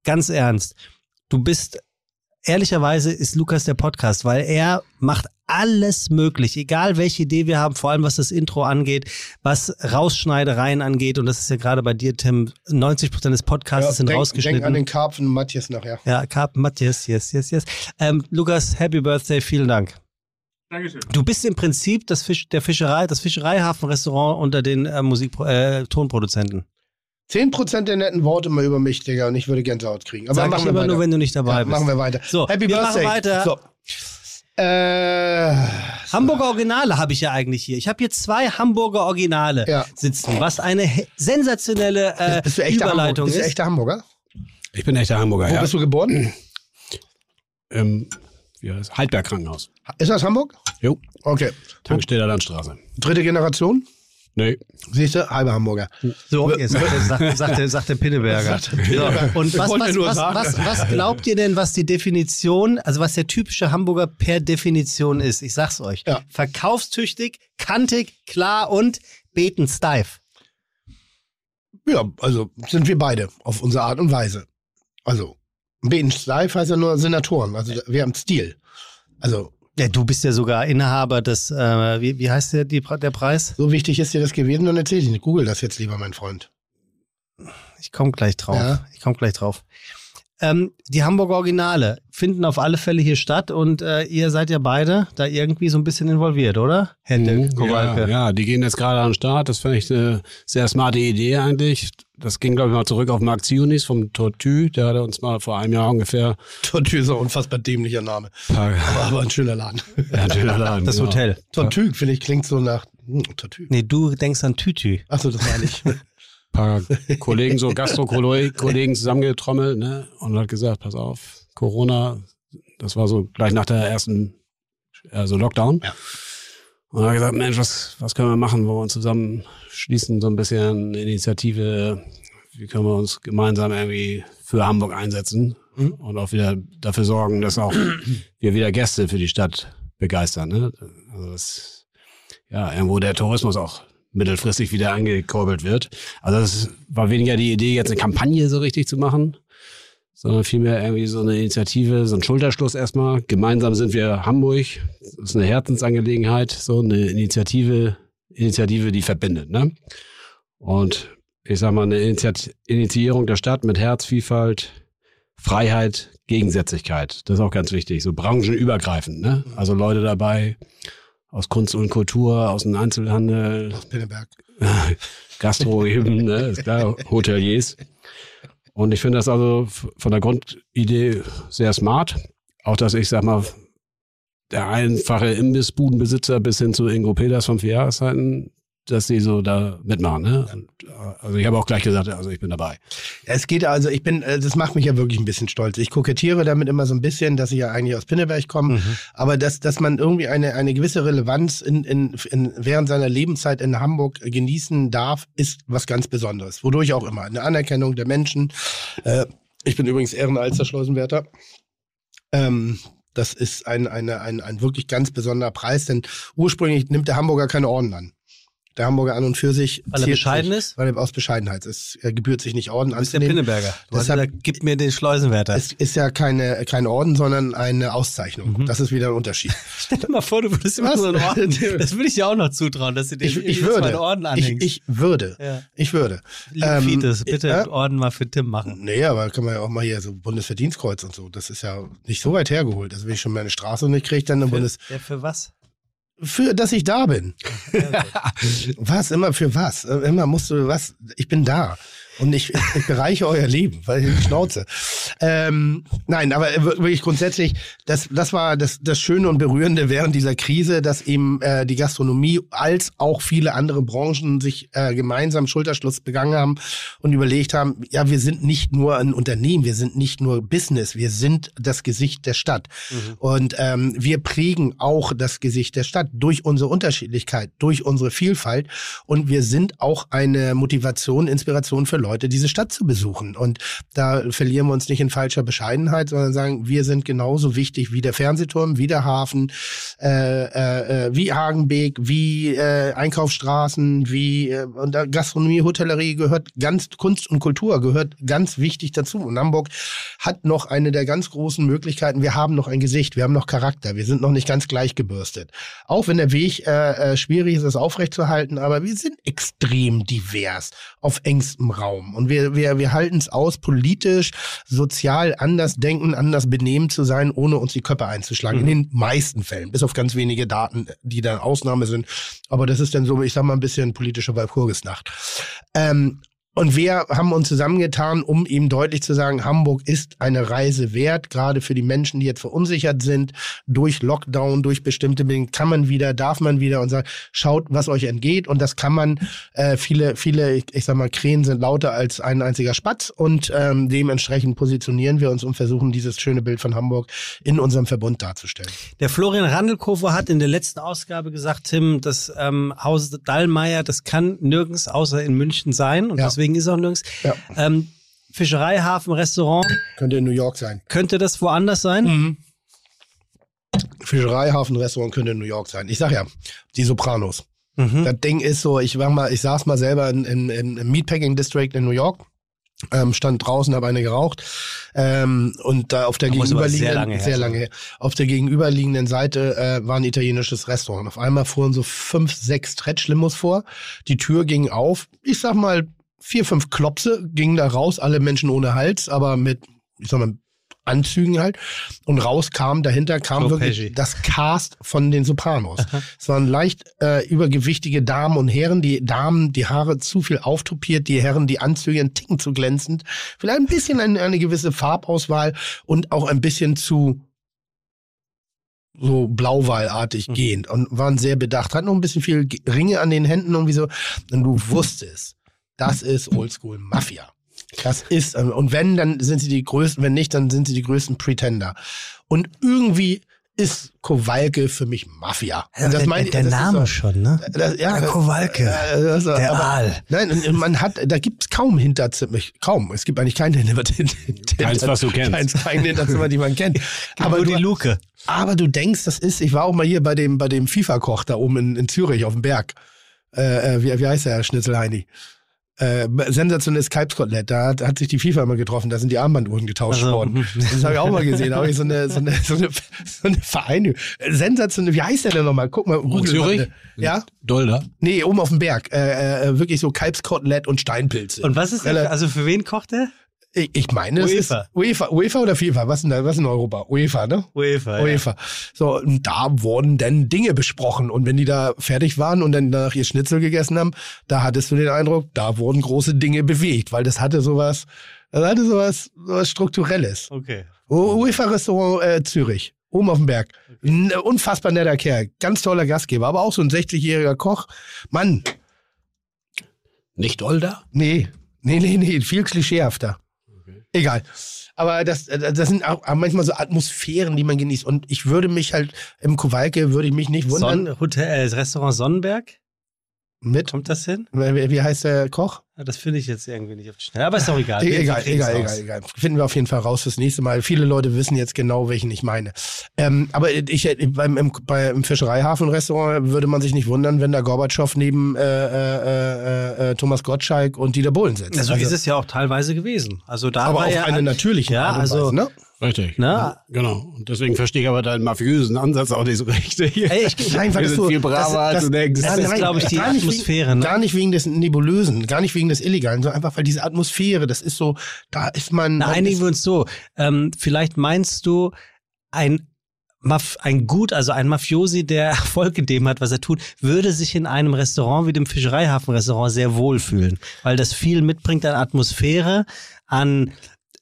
ganz ernst. Du bist, ehrlicherweise ist Lukas der Podcast, weil er macht alles möglich, egal welche Idee wir haben, vor allem was das Intro angeht, was Rausschneidereien angeht, und das ist ja gerade bei dir, Tim, 90 Prozent des Podcasts sind
denk,
rausgeschnitten.
denk an den Karpfen und Matthias nachher.
Ja, Carp Matthias, yes, yes, yes. Ähm, Lukas, Happy Birthday, vielen Dank.
Dankeschön.
Du bist im Prinzip das Fisch, der Fischerei, das Fischereihafenrestaurant unter den äh, Musik, äh, Tonproduzenten.
10% der netten Worte mal über mich, Digga, und ich würde Gänsehaut kriegen. Aber
Sag
machen wir
aber
weiter.
nur, wenn du nicht dabei
ja,
bist.
Machen wir weiter.
So,
Happy
wir
Birthday.
machen weiter.
So, Äh,
Hamburger Originale habe ich ja eigentlich hier. Ich habe hier zwei Hamburger Originale
Ja.
sitzen, was eine sensationelle äh,
bist du echter Hamburger?
Überleitung
Bist du
ist.
echter Hamburger?
Ich bin echter Hamburger,
Wo
ja.
bist du geboren?
Im wie heißt, Heidberg Krankenhaus.
Ist das Hamburg?
Jo,
Okay.
Tanksteder Landstraße.
Dritte Generation?
Nee.
Siehst du, halber Hamburger.
So, jetzt sagt, sagt, sagt, der, sagt der Pinneberger. So, und was, was, was, was, was glaubt ihr denn, was die Definition, also was der typische Hamburger per Definition ist? Ich sag's euch.
Ja.
Verkaufstüchtig, kantig, klar und betensteif.
Ja, also sind wir beide auf unsere Art und Weise. Also, Beten Steif heißt ja nur Senatoren, also wir haben Stil. Also,
Ja, du bist ja sogar Inhaber des, äh, wie, wie heißt der, die, der Preis?
so wichtig ist dir das gewesen, dann erzähl ich nicht. Google das jetzt lieber, mein Freund.
Ich komme gleich drauf.
Ja.
Ich komme gleich drauf. Ähm, die Hamburger Originale finden auf alle Fälle hier statt und äh, ihr seid ja beide da irgendwie so ein bisschen involviert, oder? Dirk Kowalke.
Ja, ja, die gehen jetzt gerade an den Start. Das finde ich eine sehr smarte Idee eigentlich. Das ging, glaube ich, mal zurück auf Marc Zionis vom Tortue. Der hatte uns mal vor einem Jahr ungefähr
Tortue ist ein unfassbar dämlicher Name. Aber, aber ein schöner Laden.
ja, ein schöner Laden,
Das
genau.
Hotel.
Tortue, finde ich, klingt so nach hm, Tortue.
Nee, du denkst an Tütü.
Achso, das meine ich.
paar Kollegen, so Gastro-Kollegen zusammengetrommelt ne? und hat gesagt, pass auf, Corona, das war so gleich nach der ersten, also Lockdown.
Ja.
Und hat gesagt, Mensch, was, was können wir machen, wo wir uns zusammen schließen, so ein bisschen Initiative, wie können wir uns gemeinsam irgendwie für Hamburg einsetzen
Mhm.
und auch wieder dafür sorgen, dass auch wir wieder Gäste für die Stadt begeistern. Ne? Also das, ja, irgendwo der Tourismus auch mittelfristig wieder angekurbelt wird. Also das war weniger die Idee, jetzt eine Kampagne so richtig zu machen, sondern vielmehr irgendwie so eine Initiative, so ein Schulterschluss erstmal. Gemeinsam sind wir Hamburg. Das ist eine Herzensangelegenheit, so eine Initiative, Initiative, die verbindet. Ne? Und ich sag mal, eine Initiat Initiierung der Stadt mit Herz, Vielfalt, Freiheit, Gegensätzlichkeit. Das ist auch ganz wichtig, so branchenübergreifend. Ne? Also Leute dabei aus Kunst und Kultur, aus dem Einzelhandel,
Pinneberg.
Gastro eben, ne, ist klar, Hoteliers. Und ich finde das also von der Grundidee sehr smart. Auch, dass ich sag mal, der einfache Imbissbudenbesitzer bis hin zu Ingo Peters von vier Jahreszeiten, dass sie so da mitmachen. Ne? Und, äh, also ich habe auch gleich gesagt, also ich bin dabei.
Es geht also, ich bin, äh, das macht mich ja wirklich ein bisschen stolz. Ich kokettiere damit immer so ein bisschen, dass ich ja eigentlich aus Pinneberg komme, aber dass, dass man irgendwie eine, eine gewisse Relevanz in, in, in, während seiner Lebenszeit in Hamburg genießen darf, ist was ganz Besonderes. Wodurch auch immer. Eine Anerkennung der Menschen. Äh, ich bin übrigens Ehrenalster Schleusenwärter. Ähm, das ist ein, eine, ein, ein wirklich ganz besonderer Preis, denn ursprünglich nimmt der Hamburger keine Orden an. Der Hamburger an und für sich.
Weil er bescheiden
sich,
ist?
Weil er aus Bescheidenheit ist. Er gebührt sich nicht Orden
Du bist der
anzunehmen.
Pinneberger. Du
Deshalb-
gesagt, gib mir den Schleusenwärter.
Es ist ja keine, kein Orden, sondern eine Auszeichnung.
Mhm.
Das ist wieder ein Unterschied.
Stell dir mal vor, du würdest immer so einen Orden. Das würde ich dir auch noch zutrauen, dass du dir
Ich, ich
Mal einen
würde.
Orden
Ich,
anhängst.
ich würde.
ja.
Ich würde. Ähm,
Fides, bitte
äh,
Orden mal für Tim machen.
Nee, aber kann man ja auch mal hier so Bundesverdienstkreuz und so. Das ist ja nicht so weit hergeholt. Also wenn ich schon meine Straße nicht kriege, dann ein Bundes...
Ja, für was?
Für, dass ich da bin. Was? Immer für was? Immer musst du was? Ich bin da. Und ich, ich bereiche euer Leben, weil ich Schnauze. Ähm, nein, aber wirklich grundsätzlich, das, das war das, das Schöne und Berührende während dieser Krise, dass eben äh, die Gastronomie als auch viele andere Branchen sich äh, gemeinsam Schulterschluss begangen haben und überlegt haben, ja, wir sind nicht nur ein Unternehmen, wir sind nicht nur Business, wir sind das Gesicht der Stadt. Und ähm, wir prägen auch das Gesicht der Stadt durch unsere Unterschiedlichkeit, durch unsere Vielfalt. Und wir sind auch eine Motivation, Inspiration für Leute, diese Stadt zu besuchen. Und da verlieren wir uns nicht in falscher Bescheidenheit, sondern sagen, wir sind genauso wichtig wie der Fernsehturm, wie der Hafen, äh, äh, äh, wie Hagenbeek, wie äh, Einkaufsstraßen, wie äh, und Gastronomie, Hotellerie gehört ganz Kunst und Kultur gehört ganz wichtig dazu. Und Hamburg hat noch eine der ganz großen Möglichkeiten. Wir haben noch ein Gesicht, wir haben noch Charakter, wir sind noch nicht ganz gleich gebürstet. Auch wenn der Weg äh, äh, schwierig ist, es aufrechtzuerhalten, aber wir sind extrem divers auf engstem Raum. Und wir, wir, wir halten es aus, politisch, sozial anders denken, anders benehmen zu sein, ohne uns die Köpfe einzuschlagen. In den meisten Fällen, bis auf ganz wenige Daten, die dann Ausnahme sind. Aber das ist dann so, ich sag mal, ein bisschen politische Walpurgisnacht. Ähm, Und wir haben uns zusammengetan, um ihm deutlich zu sagen, Hamburg ist eine Reise wert, gerade für die Menschen, die jetzt verunsichert sind, durch Lockdown, durch bestimmte Dinge, kann man wieder, darf man wieder und sagt, schaut, was euch entgeht. Und das kann man, äh, viele, viele, ich, ich sag mal, Krähen sind lauter als ein einziger Spatz und ähm, dementsprechend positionieren wir uns und versuchen, dieses schöne Bild von Hamburg in unserem Verbund darzustellen.
Der Florian Randelkofer hat in der letzten Ausgabe gesagt, Tim, das ähm, Haus Dallmayr, das kann nirgends außer in München sein und
Ja.
deswegen ist auch nirgends.
Ja.
Ähm, Fischereihafen, Restaurant,
Könnte in New York sein.
könnte das woanders sein?
Mhm. Fischereihafen, Restaurant könnte in New York sein. Ich sag ja, die Sopranos.
Mhm.
Das Ding ist so, ich war mal, ich saß mal selber in, in, in, im Meatpacking District in New York. Ähm, stand draußen, habe eine geraucht ähm, und da auf der
Da aber sehr
gegenüberliegenden
lange her
sehr lange her, auf der gegenüberliegenden Seite äh, war ein italienisches Restaurant. Auf einmal fuhren so fünf, sechs Stretch-Limos vor. Die Tür ging auf. Ich sag mal vier, fünf Klopse gingen da raus, alle Menschen ohne Hals, aber mit, ich sag mal Anzügen halt. Und raus kam, dahinter kam
Joe
wirklich
Pesci.
das Cast von den Sopranos. Es waren leicht äh, übergewichtige Damen und Herren, die Damen, die Haare zu viel auftopiert, die Herren, die Anzüge ein Ticken zu glänzend, vielleicht ein bisschen eine, eine gewisse Farbauswahl und auch ein bisschen zu so blauwahlartig
Mhm.
gehend und waren sehr bedacht, hatten noch ein bisschen viel Ringe an den Händen irgendwie so. Und du wusstest, das ist Oldschool Mafia. Das ist, ähm, und wenn, dann sind sie die größten, wenn nicht, dann sind sie die größten Pretender. Und irgendwie ist Kowalke für mich Mafia. Und das
der,
meine ich-
der
das
Name
so-
schon, ne?
das, ja,
Der Kowalke.
äh, das,
Der
aber,
Aal.
Nein, und man hat, da gibt's kaum Hinterzimmer, kaum. Es gibt eigentlich kein Hinterzimmer.
Keins, was du kennst.
Keins, kein Hinterzimmer, die man kennt. Aber
Nur
du,
die Luke.
aber du denkst, das ist, ich war auch mal hier bei dem, bei dem FIFA-Koch da oben in, in Zürich auf dem Berg. Äh, äh, wie, wie heißt der, Schnitzelheini? Äh, sensationelles Kalbskotelett, da hat, hat sich die FIFA immer getroffen, da sind die Armbanduhren getauscht
Also,
worden. Das habe ich auch mal gesehen, da habe ich so eine, so eine, so eine, so eine Vereinigung. Sensationell, wie heißt der denn nochmal? Guck mal, google mal
Zürich?
bitte. Ja?
Dolder.
Nee, oben auf dem Berg. Äh, äh, wirklich so Kalbskotelett und Steinpilze.
Und was ist das? Also für wen kocht der?
Ich, ich meine, es ist
UEFA.
UEFA, UEFA oder FIFA? Was in, was in Europa? UEFA, ne?
UEFA.
UEFA. So, und da wurden dann Dinge besprochen. Und wenn die da fertig waren und dann danach ihr Schnitzel gegessen haben, da hattest du den Eindruck, da wurden große Dinge bewegt, weil das hatte sowas, das hatte sowas, sowas Strukturelles.
Okay.
UEFA-Restaurant äh, Zürich. Oben auf dem Berg. Ein unfassbar netter Kerl. Ganz toller Gastgeber, aber auch so ein 60-jähriger Koch. Mann,
Nicht Dolder?
Nee, nee, nee, nee, viel klischeehafter. Egal. Aber das, äh, das sind auch manchmal so Atmosphären, die man genießt. Und ich würde mich halt, im Kowalke würde ich mich nicht wundern
Sonn Hotel, äh, das Restaurant Sonnenberg?
mit.
Kommt das hin?
Wie wie heißt der Koch?
Das finde ich jetzt irgendwie nicht auf die Schnelle. Aber ist doch egal.
Egal, egal, egal, egal. Finden wir auf jeden Fall raus fürs nächste Mal. Viele Leute wissen jetzt genau, welchen ich meine. Ähm, aber ich, äh, beim, im, bei, im Fischereihafen-Restaurant würde man sich nicht wundern, wenn da Gorbatschow neben äh, äh, äh, äh, Thomas Gottschalk und Dieter Bohlen sitzt.
Also, ist es ja auch teilweise gewesen. Also da
aber
war
auf
ja
eine natürliche
ja,
Art und
also,
Weise, ne?
Richtig.
Na,
Genau. Und deswegen verstehe ich aber deinen mafiösen Ansatz auch nicht so richtig.
Ey, ich-
Nein, weil
Wir
das
sind
so,
viel braver,
das,
als
das,
du denkst.
Das ist,
nein,
glaube ich, die
gar nicht
Atmosphäre,
Wegen,
ne?
Gar nicht wegen des Nebulösen, gar nicht wegen des Illegalen, sondern einfach, weil diese Atmosphäre, das ist so, da ist man.
Na, einigen wir uns so. Ähm, vielleicht meinst du, ein Maf ein Gut, also ein Mafiosi, der Erfolg in dem hat, was er tut, würde sich in einem Restaurant wie dem Fischereihafen-Restaurant sehr wohl fühlen, weil das viel mitbringt an Atmosphäre, an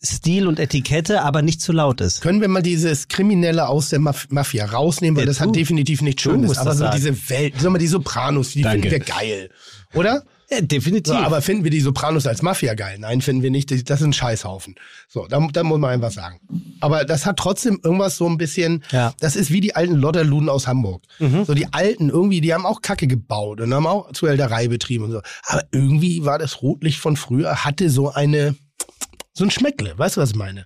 Stil und Etikette, aber nicht zu laut ist.
Können wir mal dieses Kriminelle aus der Maf Mafia rausnehmen, weil
Ja,
das
du.
hat definitiv nichts Schönes. Aber so
sagen.
diese Welt, sagen wir die Sopranos, die
Danke.
finden wir geil. Oder?
Ja, definitiv.
So, aber finden wir die Sopranos als Mafia geil? Nein, finden wir nicht. Das ist ein Scheißhaufen. So, da, da muss man einfach sagen. Aber das hat trotzdem irgendwas so ein bisschen,
Ja.
das ist wie die alten Lotterluden aus Hamburg. So die alten irgendwie, die haben auch Kacke gebaut und haben auch Zuhälterei betrieben und so. Aber irgendwie war das Rotlicht von früher, hatte so eine, so ein Schmeckle. Weißt du, was ich meine?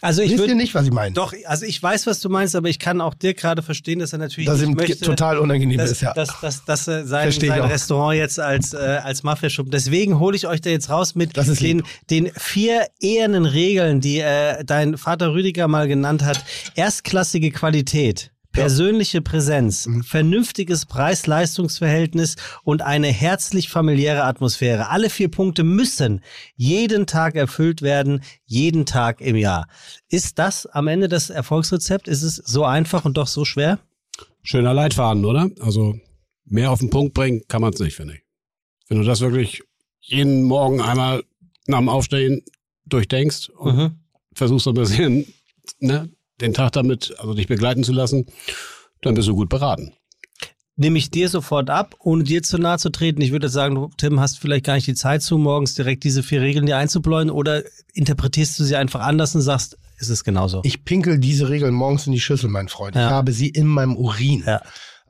Also ich
Wisst ihr nicht, was ich meine?
doch, also ich weiß, was du meinst, aber ich kann auch dir gerade verstehen, dass er natürlich
Dass
nicht
ihm
möchte,
total unangenehm
dass,
ist, ja.
dass, dass, dass er sein, sein. Restaurant jetzt als, äh, als Mafia-Schuppen. Deswegen hole ich euch da jetzt raus mit den,
lieb.
den vier ehernen Regeln, die äh, dein Vater Rüdiger mal genannt hat. Erstklassige Qualität. Persönliche Präsenz,
Mhm.
vernünftiges Preis-Leistungs-Verhältnis und eine herzlich familiäre Atmosphäre. Alle vier Punkte müssen jeden Tag erfüllt werden, jeden Tag im Jahr. Ist das am Ende das Erfolgsrezept? Ist es so einfach und doch so schwer?
Schöner Leitfaden, oder? Also mehr auf den Punkt bringen kann man es nicht, finde ich. Wenn du das wirklich jeden Morgen einmal nach dem Aufstehen durchdenkst und
Mhm.
versuchst so ein bisschen ne, den Tag damit, also dich begleiten zu lassen, dann bist du gut beraten.
Nehme ich dir sofort ab, ohne dir zu nahe zu treten. Ich würde sagen, du, Tim, hast vielleicht gar nicht die Zeit zu, morgens direkt diese vier Regeln dir einzubläuen oder interpretierst du sie einfach anders und sagst, ist es genauso?
Ich pinkel diese Regeln morgens in die Schüssel, mein Freund.
Ja.
Ich habe sie in meinem Urin.
Ja.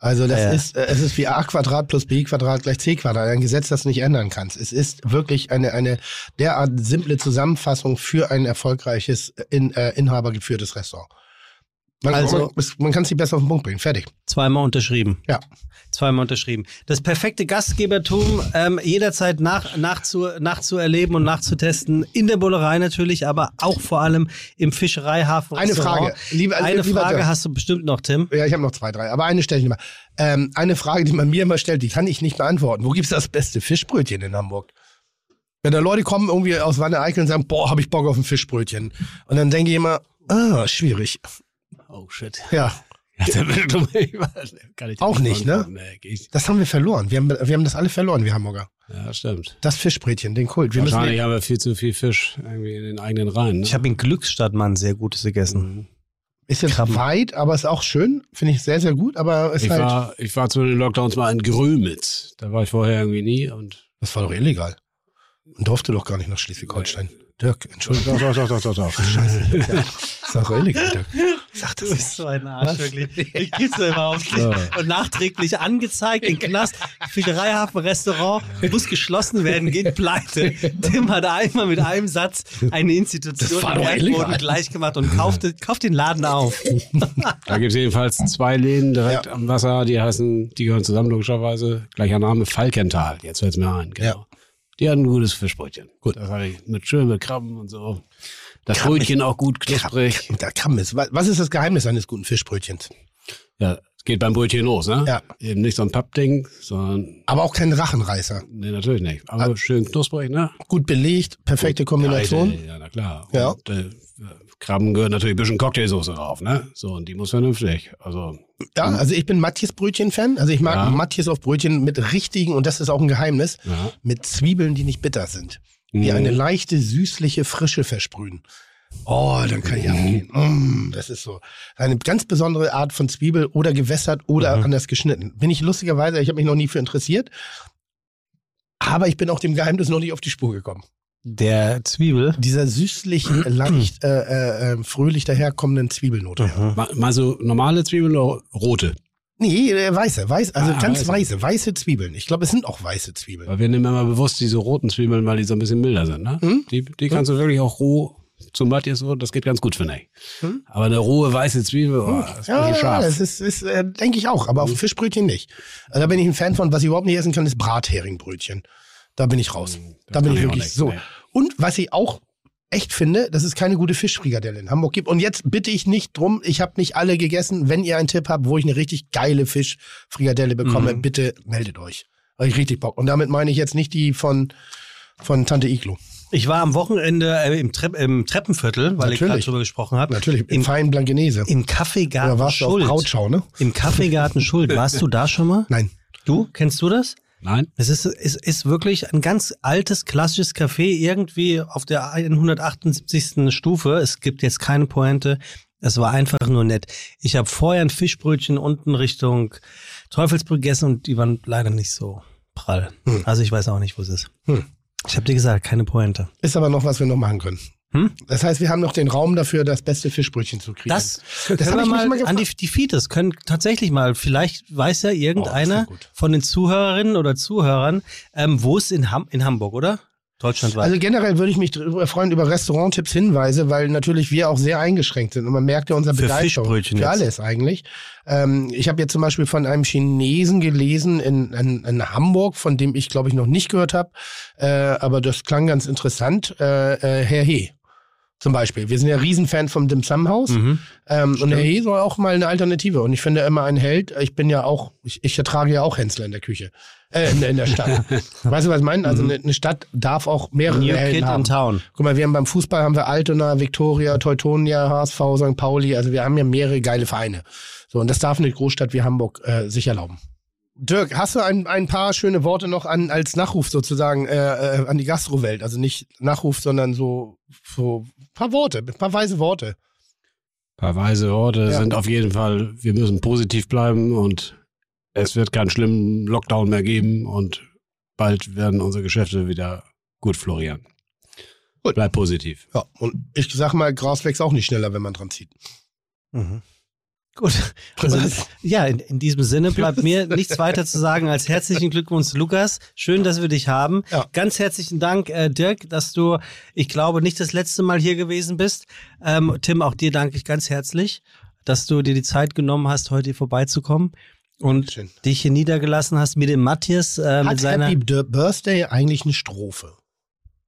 Also das
Ja,
ist, äh, es ist wie a Quadrat plus b Quadrat gleich c Quadrat. Ein Gesetz, das du nicht ändern kannst. Es ist wirklich eine, eine derart simple Zusammenfassung für ein erfolgreiches, in, äh, inhabergeführtes Restaurant. Man,
Also-
man, man kann es nicht besser auf den Punkt bringen. Fertig.
Zweimal unterschrieben.
Ja.
Zweimal unterschrieben. Das perfekte Gastgebertum ähm, jederzeit nach, nachzu, nachzuerleben und nachzutesten. In der Bullerei natürlich, aber auch vor allem im Fischereihafen.
Eine. Frage. Lieber,
Eine
lieber
Frage
Dirk.
hast du bestimmt noch, Tim.
Ja, ich habe noch zwei, drei. Aber eine stelle ich mal. Ähm, eine Frage, die man mir immer stellt, die kann ich nicht beantworten. Wo gibt's das beste Fischbrötchen in Hamburg? Wenn da Leute kommen irgendwie aus Wanne Eickel und sagen, boah, habe ich Bock auf ein Fischbrötchen. Und dann denke ich immer, ah, schwierig.
Oh shit.
Ja,
Ja, da will du mich- kann ich dir
Auch nicht, ne?
Nee, nicht.
das haben wir verloren. Wir haben, wir haben das alle verloren, wir Hamburger.
Ja, stimmt.
Das Fischbrötchen, den Kult. Wir müssen
Wahrscheinlich haben wir viel zu viel Fisch irgendwie in den eigenen Reihen. Ne?
Ich habe in ein sehr gutes gegessen.
ist jetzt
Krabben.
weit, aber ist auch schön. Finde ich sehr, sehr gut. Aber ist
ich,
halt,
war, ich war zu den Lockdowns mal in Grömitz. Da war ich vorher irgendwie nie. Und
das war doch illegal. Und durfte doch gar nicht nach Schleswig-Holstein. Dirk, Entschuldigung.
doch, doch, doch, doch, doch, doch.
Scheiße. Ja, ist doch illegal, Dirk. Sag das
Du
nicht.
bist so ein Arsch, wirklich. Ich gib's dir immer auf
Ja.
Und nachträglich angezeigt, in Knast, Fischereihafen, Restaurant, muss geschlossen werden, geht pleite. Tim hat einmal mit einem Satz eine Institution im gleich gemacht und kaufte, kauft den Laden auf.
Da gibt es jedenfalls zwei Läden direkt
Ja.
am Wasser, die heißen, die gehören zusammen logischerweise. Gleicher Name, Falkenthal. Jetzt fällt's mir ein. Genau.
Ja.
Die hatten ein gutes Fischbrötchen. Gut. Das hatte ich mit schön mit Krabben und so. Das
Krabben
Brötchen auch gut knusprig.
Da Krabben ist. Was ist das Geheimnis eines guten Fischbrötchens?
Ja, es geht beim Brötchen los, ne?
Ja.
Eben nicht so ein Pappding, sondern,
Aber auch kein Rachenreißer.
nee, natürlich nicht. Aber schön knusprig, ne?
Gut belegt, perfekte Kombination.
Ja, ja, na klar.
Ja.
Und, äh, Krabben gehört natürlich ein bisschen Cocktailsoße drauf, ne? So, und die muss vernünftig. Also,
Ja, also ich bin Matthias Brötchen-Fan. Also ich mag
Ja.
Matthias auf Brötchen mit richtigen, und das ist auch ein Geheimnis,
ja.
mit Zwiebeln, die nicht bitter sind. Die
Mhm.
eine leichte, süßliche Frische versprühen. Oh, dann kann ich abgehen. Mm, das ist so. Eine ganz besondere Art von Zwiebel oder gewässert oder anders geschnitten. Bin ich lustigerweise, ich habe mich noch nie für interessiert. Aber ich bin auch dem Geheimnis noch nicht auf die Spur gekommen.
Der Zwiebel.
Dieser süßlich, leicht, äh, äh, äh, fröhlich daherkommenden Zwiebelnote.
Mal, mal so normale Zwiebeln oder rote?
Nee, äh, weiße, weiß, also
Ah,
ganz
weiße.
weiße, weiße Zwiebeln. Ich glaube, es sind auch weiße Zwiebeln.
Weil wir nehmen immer bewusst diese roten Zwiebeln, weil die so ein bisschen milder sind, ne?
Hm?
Die, die kannst du wirklich auch roh zum Matthias so, das geht ganz gut, finde ich.
Hm?
Aber eine rohe weiße Zwiebel, oh, das ist
Ja,
scharf.
das ist, ist äh, denke ich auch, aber auf dem Fischbrötchen nicht. Also da bin ich ein Fan von, was ich überhaupt nicht essen kann, ist Bratheringsbrötchen. Da bin ich raus. da bin ich wirklich
nicht,
so.
nee.
Und was ich auch echt finde, dass es keine gute Fischfrikadelle in Hamburg gibt. Und jetzt bitte ich nicht drum, ich habe nicht alle gegessen. Wenn ihr einen Tipp habt, wo ich eine richtig geile Fischfrikadelle bekomme,
Mhm.
bitte meldet euch. Weil ich richtig Bock. Und damit meine ich jetzt nicht die von, von Tante Iglo.
Ich war am Wochenende äh, im, Trepp, im Treppenviertel, weil ich gerade
Natürlich.
drüber gesprochen habe.
Natürlich, im,
Im,
feinen Blankenese.
im Kaffeegarten
Oder warst du auf
Schuld.
Brautschau, ne?
Im Kaffeegarten Schuld. Warst du da schon mal?
Nein.
Du? Kennst du das?
Nein?
Es ist, es ist wirklich ein ganz altes, klassisches Café, irgendwie auf der 178. Stufe. Es gibt jetzt keine Pointe. Es war einfach nur nett. Ich habe vorher ein Fischbrötchen unten Richtung Teufelsbrück gegessen und die waren leider nicht so prall.
Hm.
Also ich weiß auch nicht, wo es ist.
Hm.
Ich habe dir gesagt, keine Pointe.
Ist aber noch was wir noch machen können.
Hm?
Das heißt, wir haben noch den Raum dafür, das beste Fischbrötchen zu kriegen.
Das,
das
können wir mal
mal
an die, die Fites können tatsächlich mal, vielleicht weiß ja irgendeiner
Oh, wär gut.
von den Zuhörerinnen oder Zuhörern, ähm, wo es in, Ham in Hamburg, oder? Deutschlandweit.
Also generell würde ich mich darüber freuen über Restauranttipps, Hinweise, weil natürlich wir auch sehr eingeschränkt sind und man merkt ja unser
Für
Begeisterung für
jetzt.
alles eigentlich. Ähm, ich habe jetzt zum Beispiel von einem Chinesen gelesen in, in, in Hamburg, von dem ich glaube ich noch nicht gehört habe, äh, aber das klang ganz interessant. Äh, äh, Herr He. Zum Beispiel. Wir sind ja Riesenfan vom Dim Sum Haus.
Mhm.
Ähm, und Herr He soll auch mal eine Alternative. Und ich finde immer ein Held. Ich bin ja auch, ich, ich ertrage ja auch Hänsler in der Küche. Äh, in, in der Stadt. weißt du, was ich meine? Also eine, eine Stadt darf auch mehrere
New
Helden
Kid
haben.
in Town.
Guck mal, wir haben beim Fußball haben wir Altona, Viktoria, Teutonia, HSV, St. Pauli. Also wir haben ja mehrere geile Vereine. So, und das darf eine Großstadt wie Hamburg äh, sich erlauben. Dirk, hast du ein, ein paar schöne Worte noch an, als Nachruf sozusagen äh, äh, an die Gastrowelt? Also nicht Nachruf, sondern so, so ein paar Worte, ein paar weise Worte.
Ein paar weise Worte
Ja.
sind auf jeden Fall, wir müssen positiv bleiben und es wird keinen schlimmen Lockdown mehr geben und bald werden unsere Geschäfte wieder gut florieren.
Gut.
Bleib positiv.
Ja, und ich sag mal, Gras wächst auch nicht schneller, wenn man dran zieht.
Mhm. Gut. Also, ja, in, in diesem Sinne bleibt mir nichts weiter zu sagen als herzlichen Glückwunsch, Lukas. Schön, dass wir dich haben.
Ja.
Ganz herzlichen Dank, äh, Dirk, dass du, ich glaube, nicht das letzte Mal hier gewesen bist. Ähm, Tim, auch dir danke ich ganz herzlich, dass du dir die Zeit genommen hast, heute hier vorbeizukommen und
Schön.
dich hier niedergelassen hast mit dem Matthias äh, mit
Hat
seiner
Happy Birthday eigentlich eine Strophe?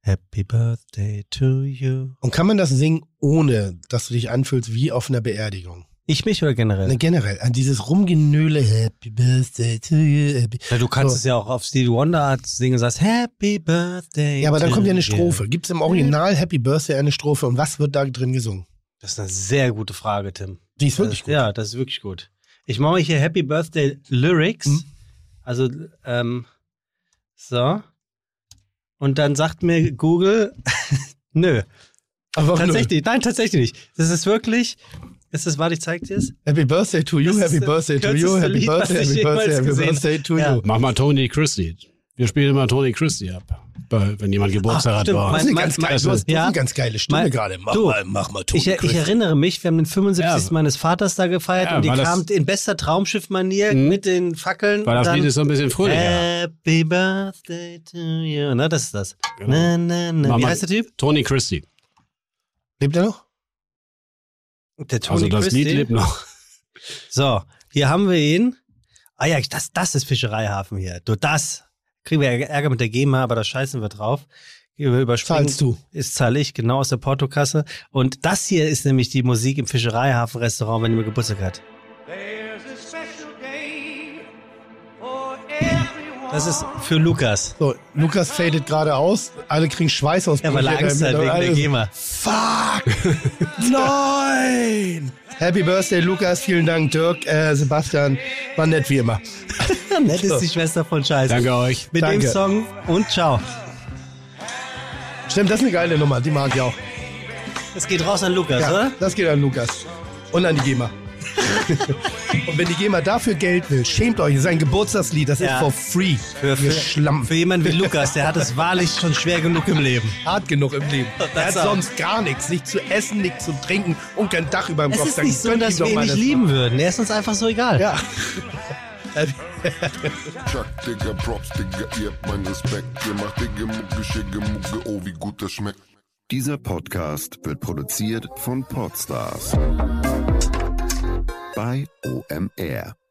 Happy Birthday to you.
Und kann man das singen, ohne dass du dich anfühlst wie auf einer Beerdigung?
Ich mich oder generell?
Ne, generell, an dieses Rumgenöle, Happy Birthday to you. Happy.
Ja, du kannst
So.
es ja auch auf Stevie Wonder Art singen und sagst Happy Birthday.
Ja, aber dann kommt ja eine. Strophe. Gibt es im Original Happy Birthday eine Strophe und was wird da drin gesungen?
Das ist eine sehr gute Frage, Tim.
Die ist wirklich
das,
gut.
Ja, das ist wirklich gut. Ich mache hier Happy Birthday Lyrics.
Hm.
Also, ähm, so. Und dann sagt mir Google, nö.
Aber
Tatsächlich, nein, tatsächlich nicht. Das ist wirklich, ist das, warte, ich zeig dir es.
Happy Birthday to you,
Das
Happy Birthday to you, Happy
Lied,
Birthday, Happy Birthday, Happy Birthday to
Ja.
you.
Mach mal Tony Christie. Wir spielen immer Tony Christie ab, bei- wenn jemand Geburtstag hat.
Das ist eine
Mein-
ganz
mein-
geile, du hast, du
ja.
hast eine ganz geile Stimme
Mein-
gerade. Mach
du,
mal, mach mal Toni
Ich, ich erinnere mich, wir haben den 75.
Ja.
meines Vaters da gefeiert
Ja,
und die kamen in bester Traumschiff-Manier
Mhm.
mit den Fackeln.
Weil das Lied ist so ein bisschen fröhlicher.
Happy Birthday to you. Na, das ist das.
Genau.
Na, na, na. Wie heißt der Typ?
Tony Christie.
Lebt er noch?
Der Tony
Also das. Lied lebt noch.
So, hier haben wir ihn. Ah ja, das, das ist Fischereihafen hier. Du, das. Kriegen wir Ärger mit der GEMA, aber da scheißen wir drauf. Wir überspringen.
Zahlst du.
Ist zahle ich, genau aus der Portokasse. Und das hier ist nämlich die Musik im Fischereihafen-Restaurant, wenn jemand Geburtstag hat. Das ist für Lukas.
So, Lukas fadet gerade aus. Alle kriegen Schweißausbrüche.
Ja, weil er Angst hat wegen der GEMA.
Fuck! Nein! Happy Birthday, Lukas. Vielen Dank, Dirk, äh, Sebastian. War nett wie immer.
Nett ist die Schwester von Scheiße.
Danke euch.
Mit
Danke.
dem Song und ciao.
Stimmt, das ist eine geile Nummer. Die mag ich auch.
Das geht raus an Lukas,
Ja,
oder?
das geht an Lukas. Und an die GEMA. Und wenn die GEMA dafür Geld will, schämt euch. Das ist ein Geburtstagslied. Das
Ja.
ist for free.
Für, für,
Schlamm.
für jemanden wie Lukas, der hat es wahrlich schon schwer genug im Leben.
hart genug im Leben. Er hat
auch.
sonst gar nichts. Nicht zu essen, nichts zu trinken und kein Dach über dem
Es
Kopf.
ist
Dann
nicht so,
gönnt
dass wir ihn
doch
nicht
mal
lieben würden. Er ist uns einfach so egal.
Ja.
Chuck, Digga, Props, Digga, ihr habt meinen Respekt. Ihr macht Digga, Mucke, Schicke, Mucke, oh, wie gut das schmeckt.
Dieser Podcast wird produziert von Podstars bei OMR.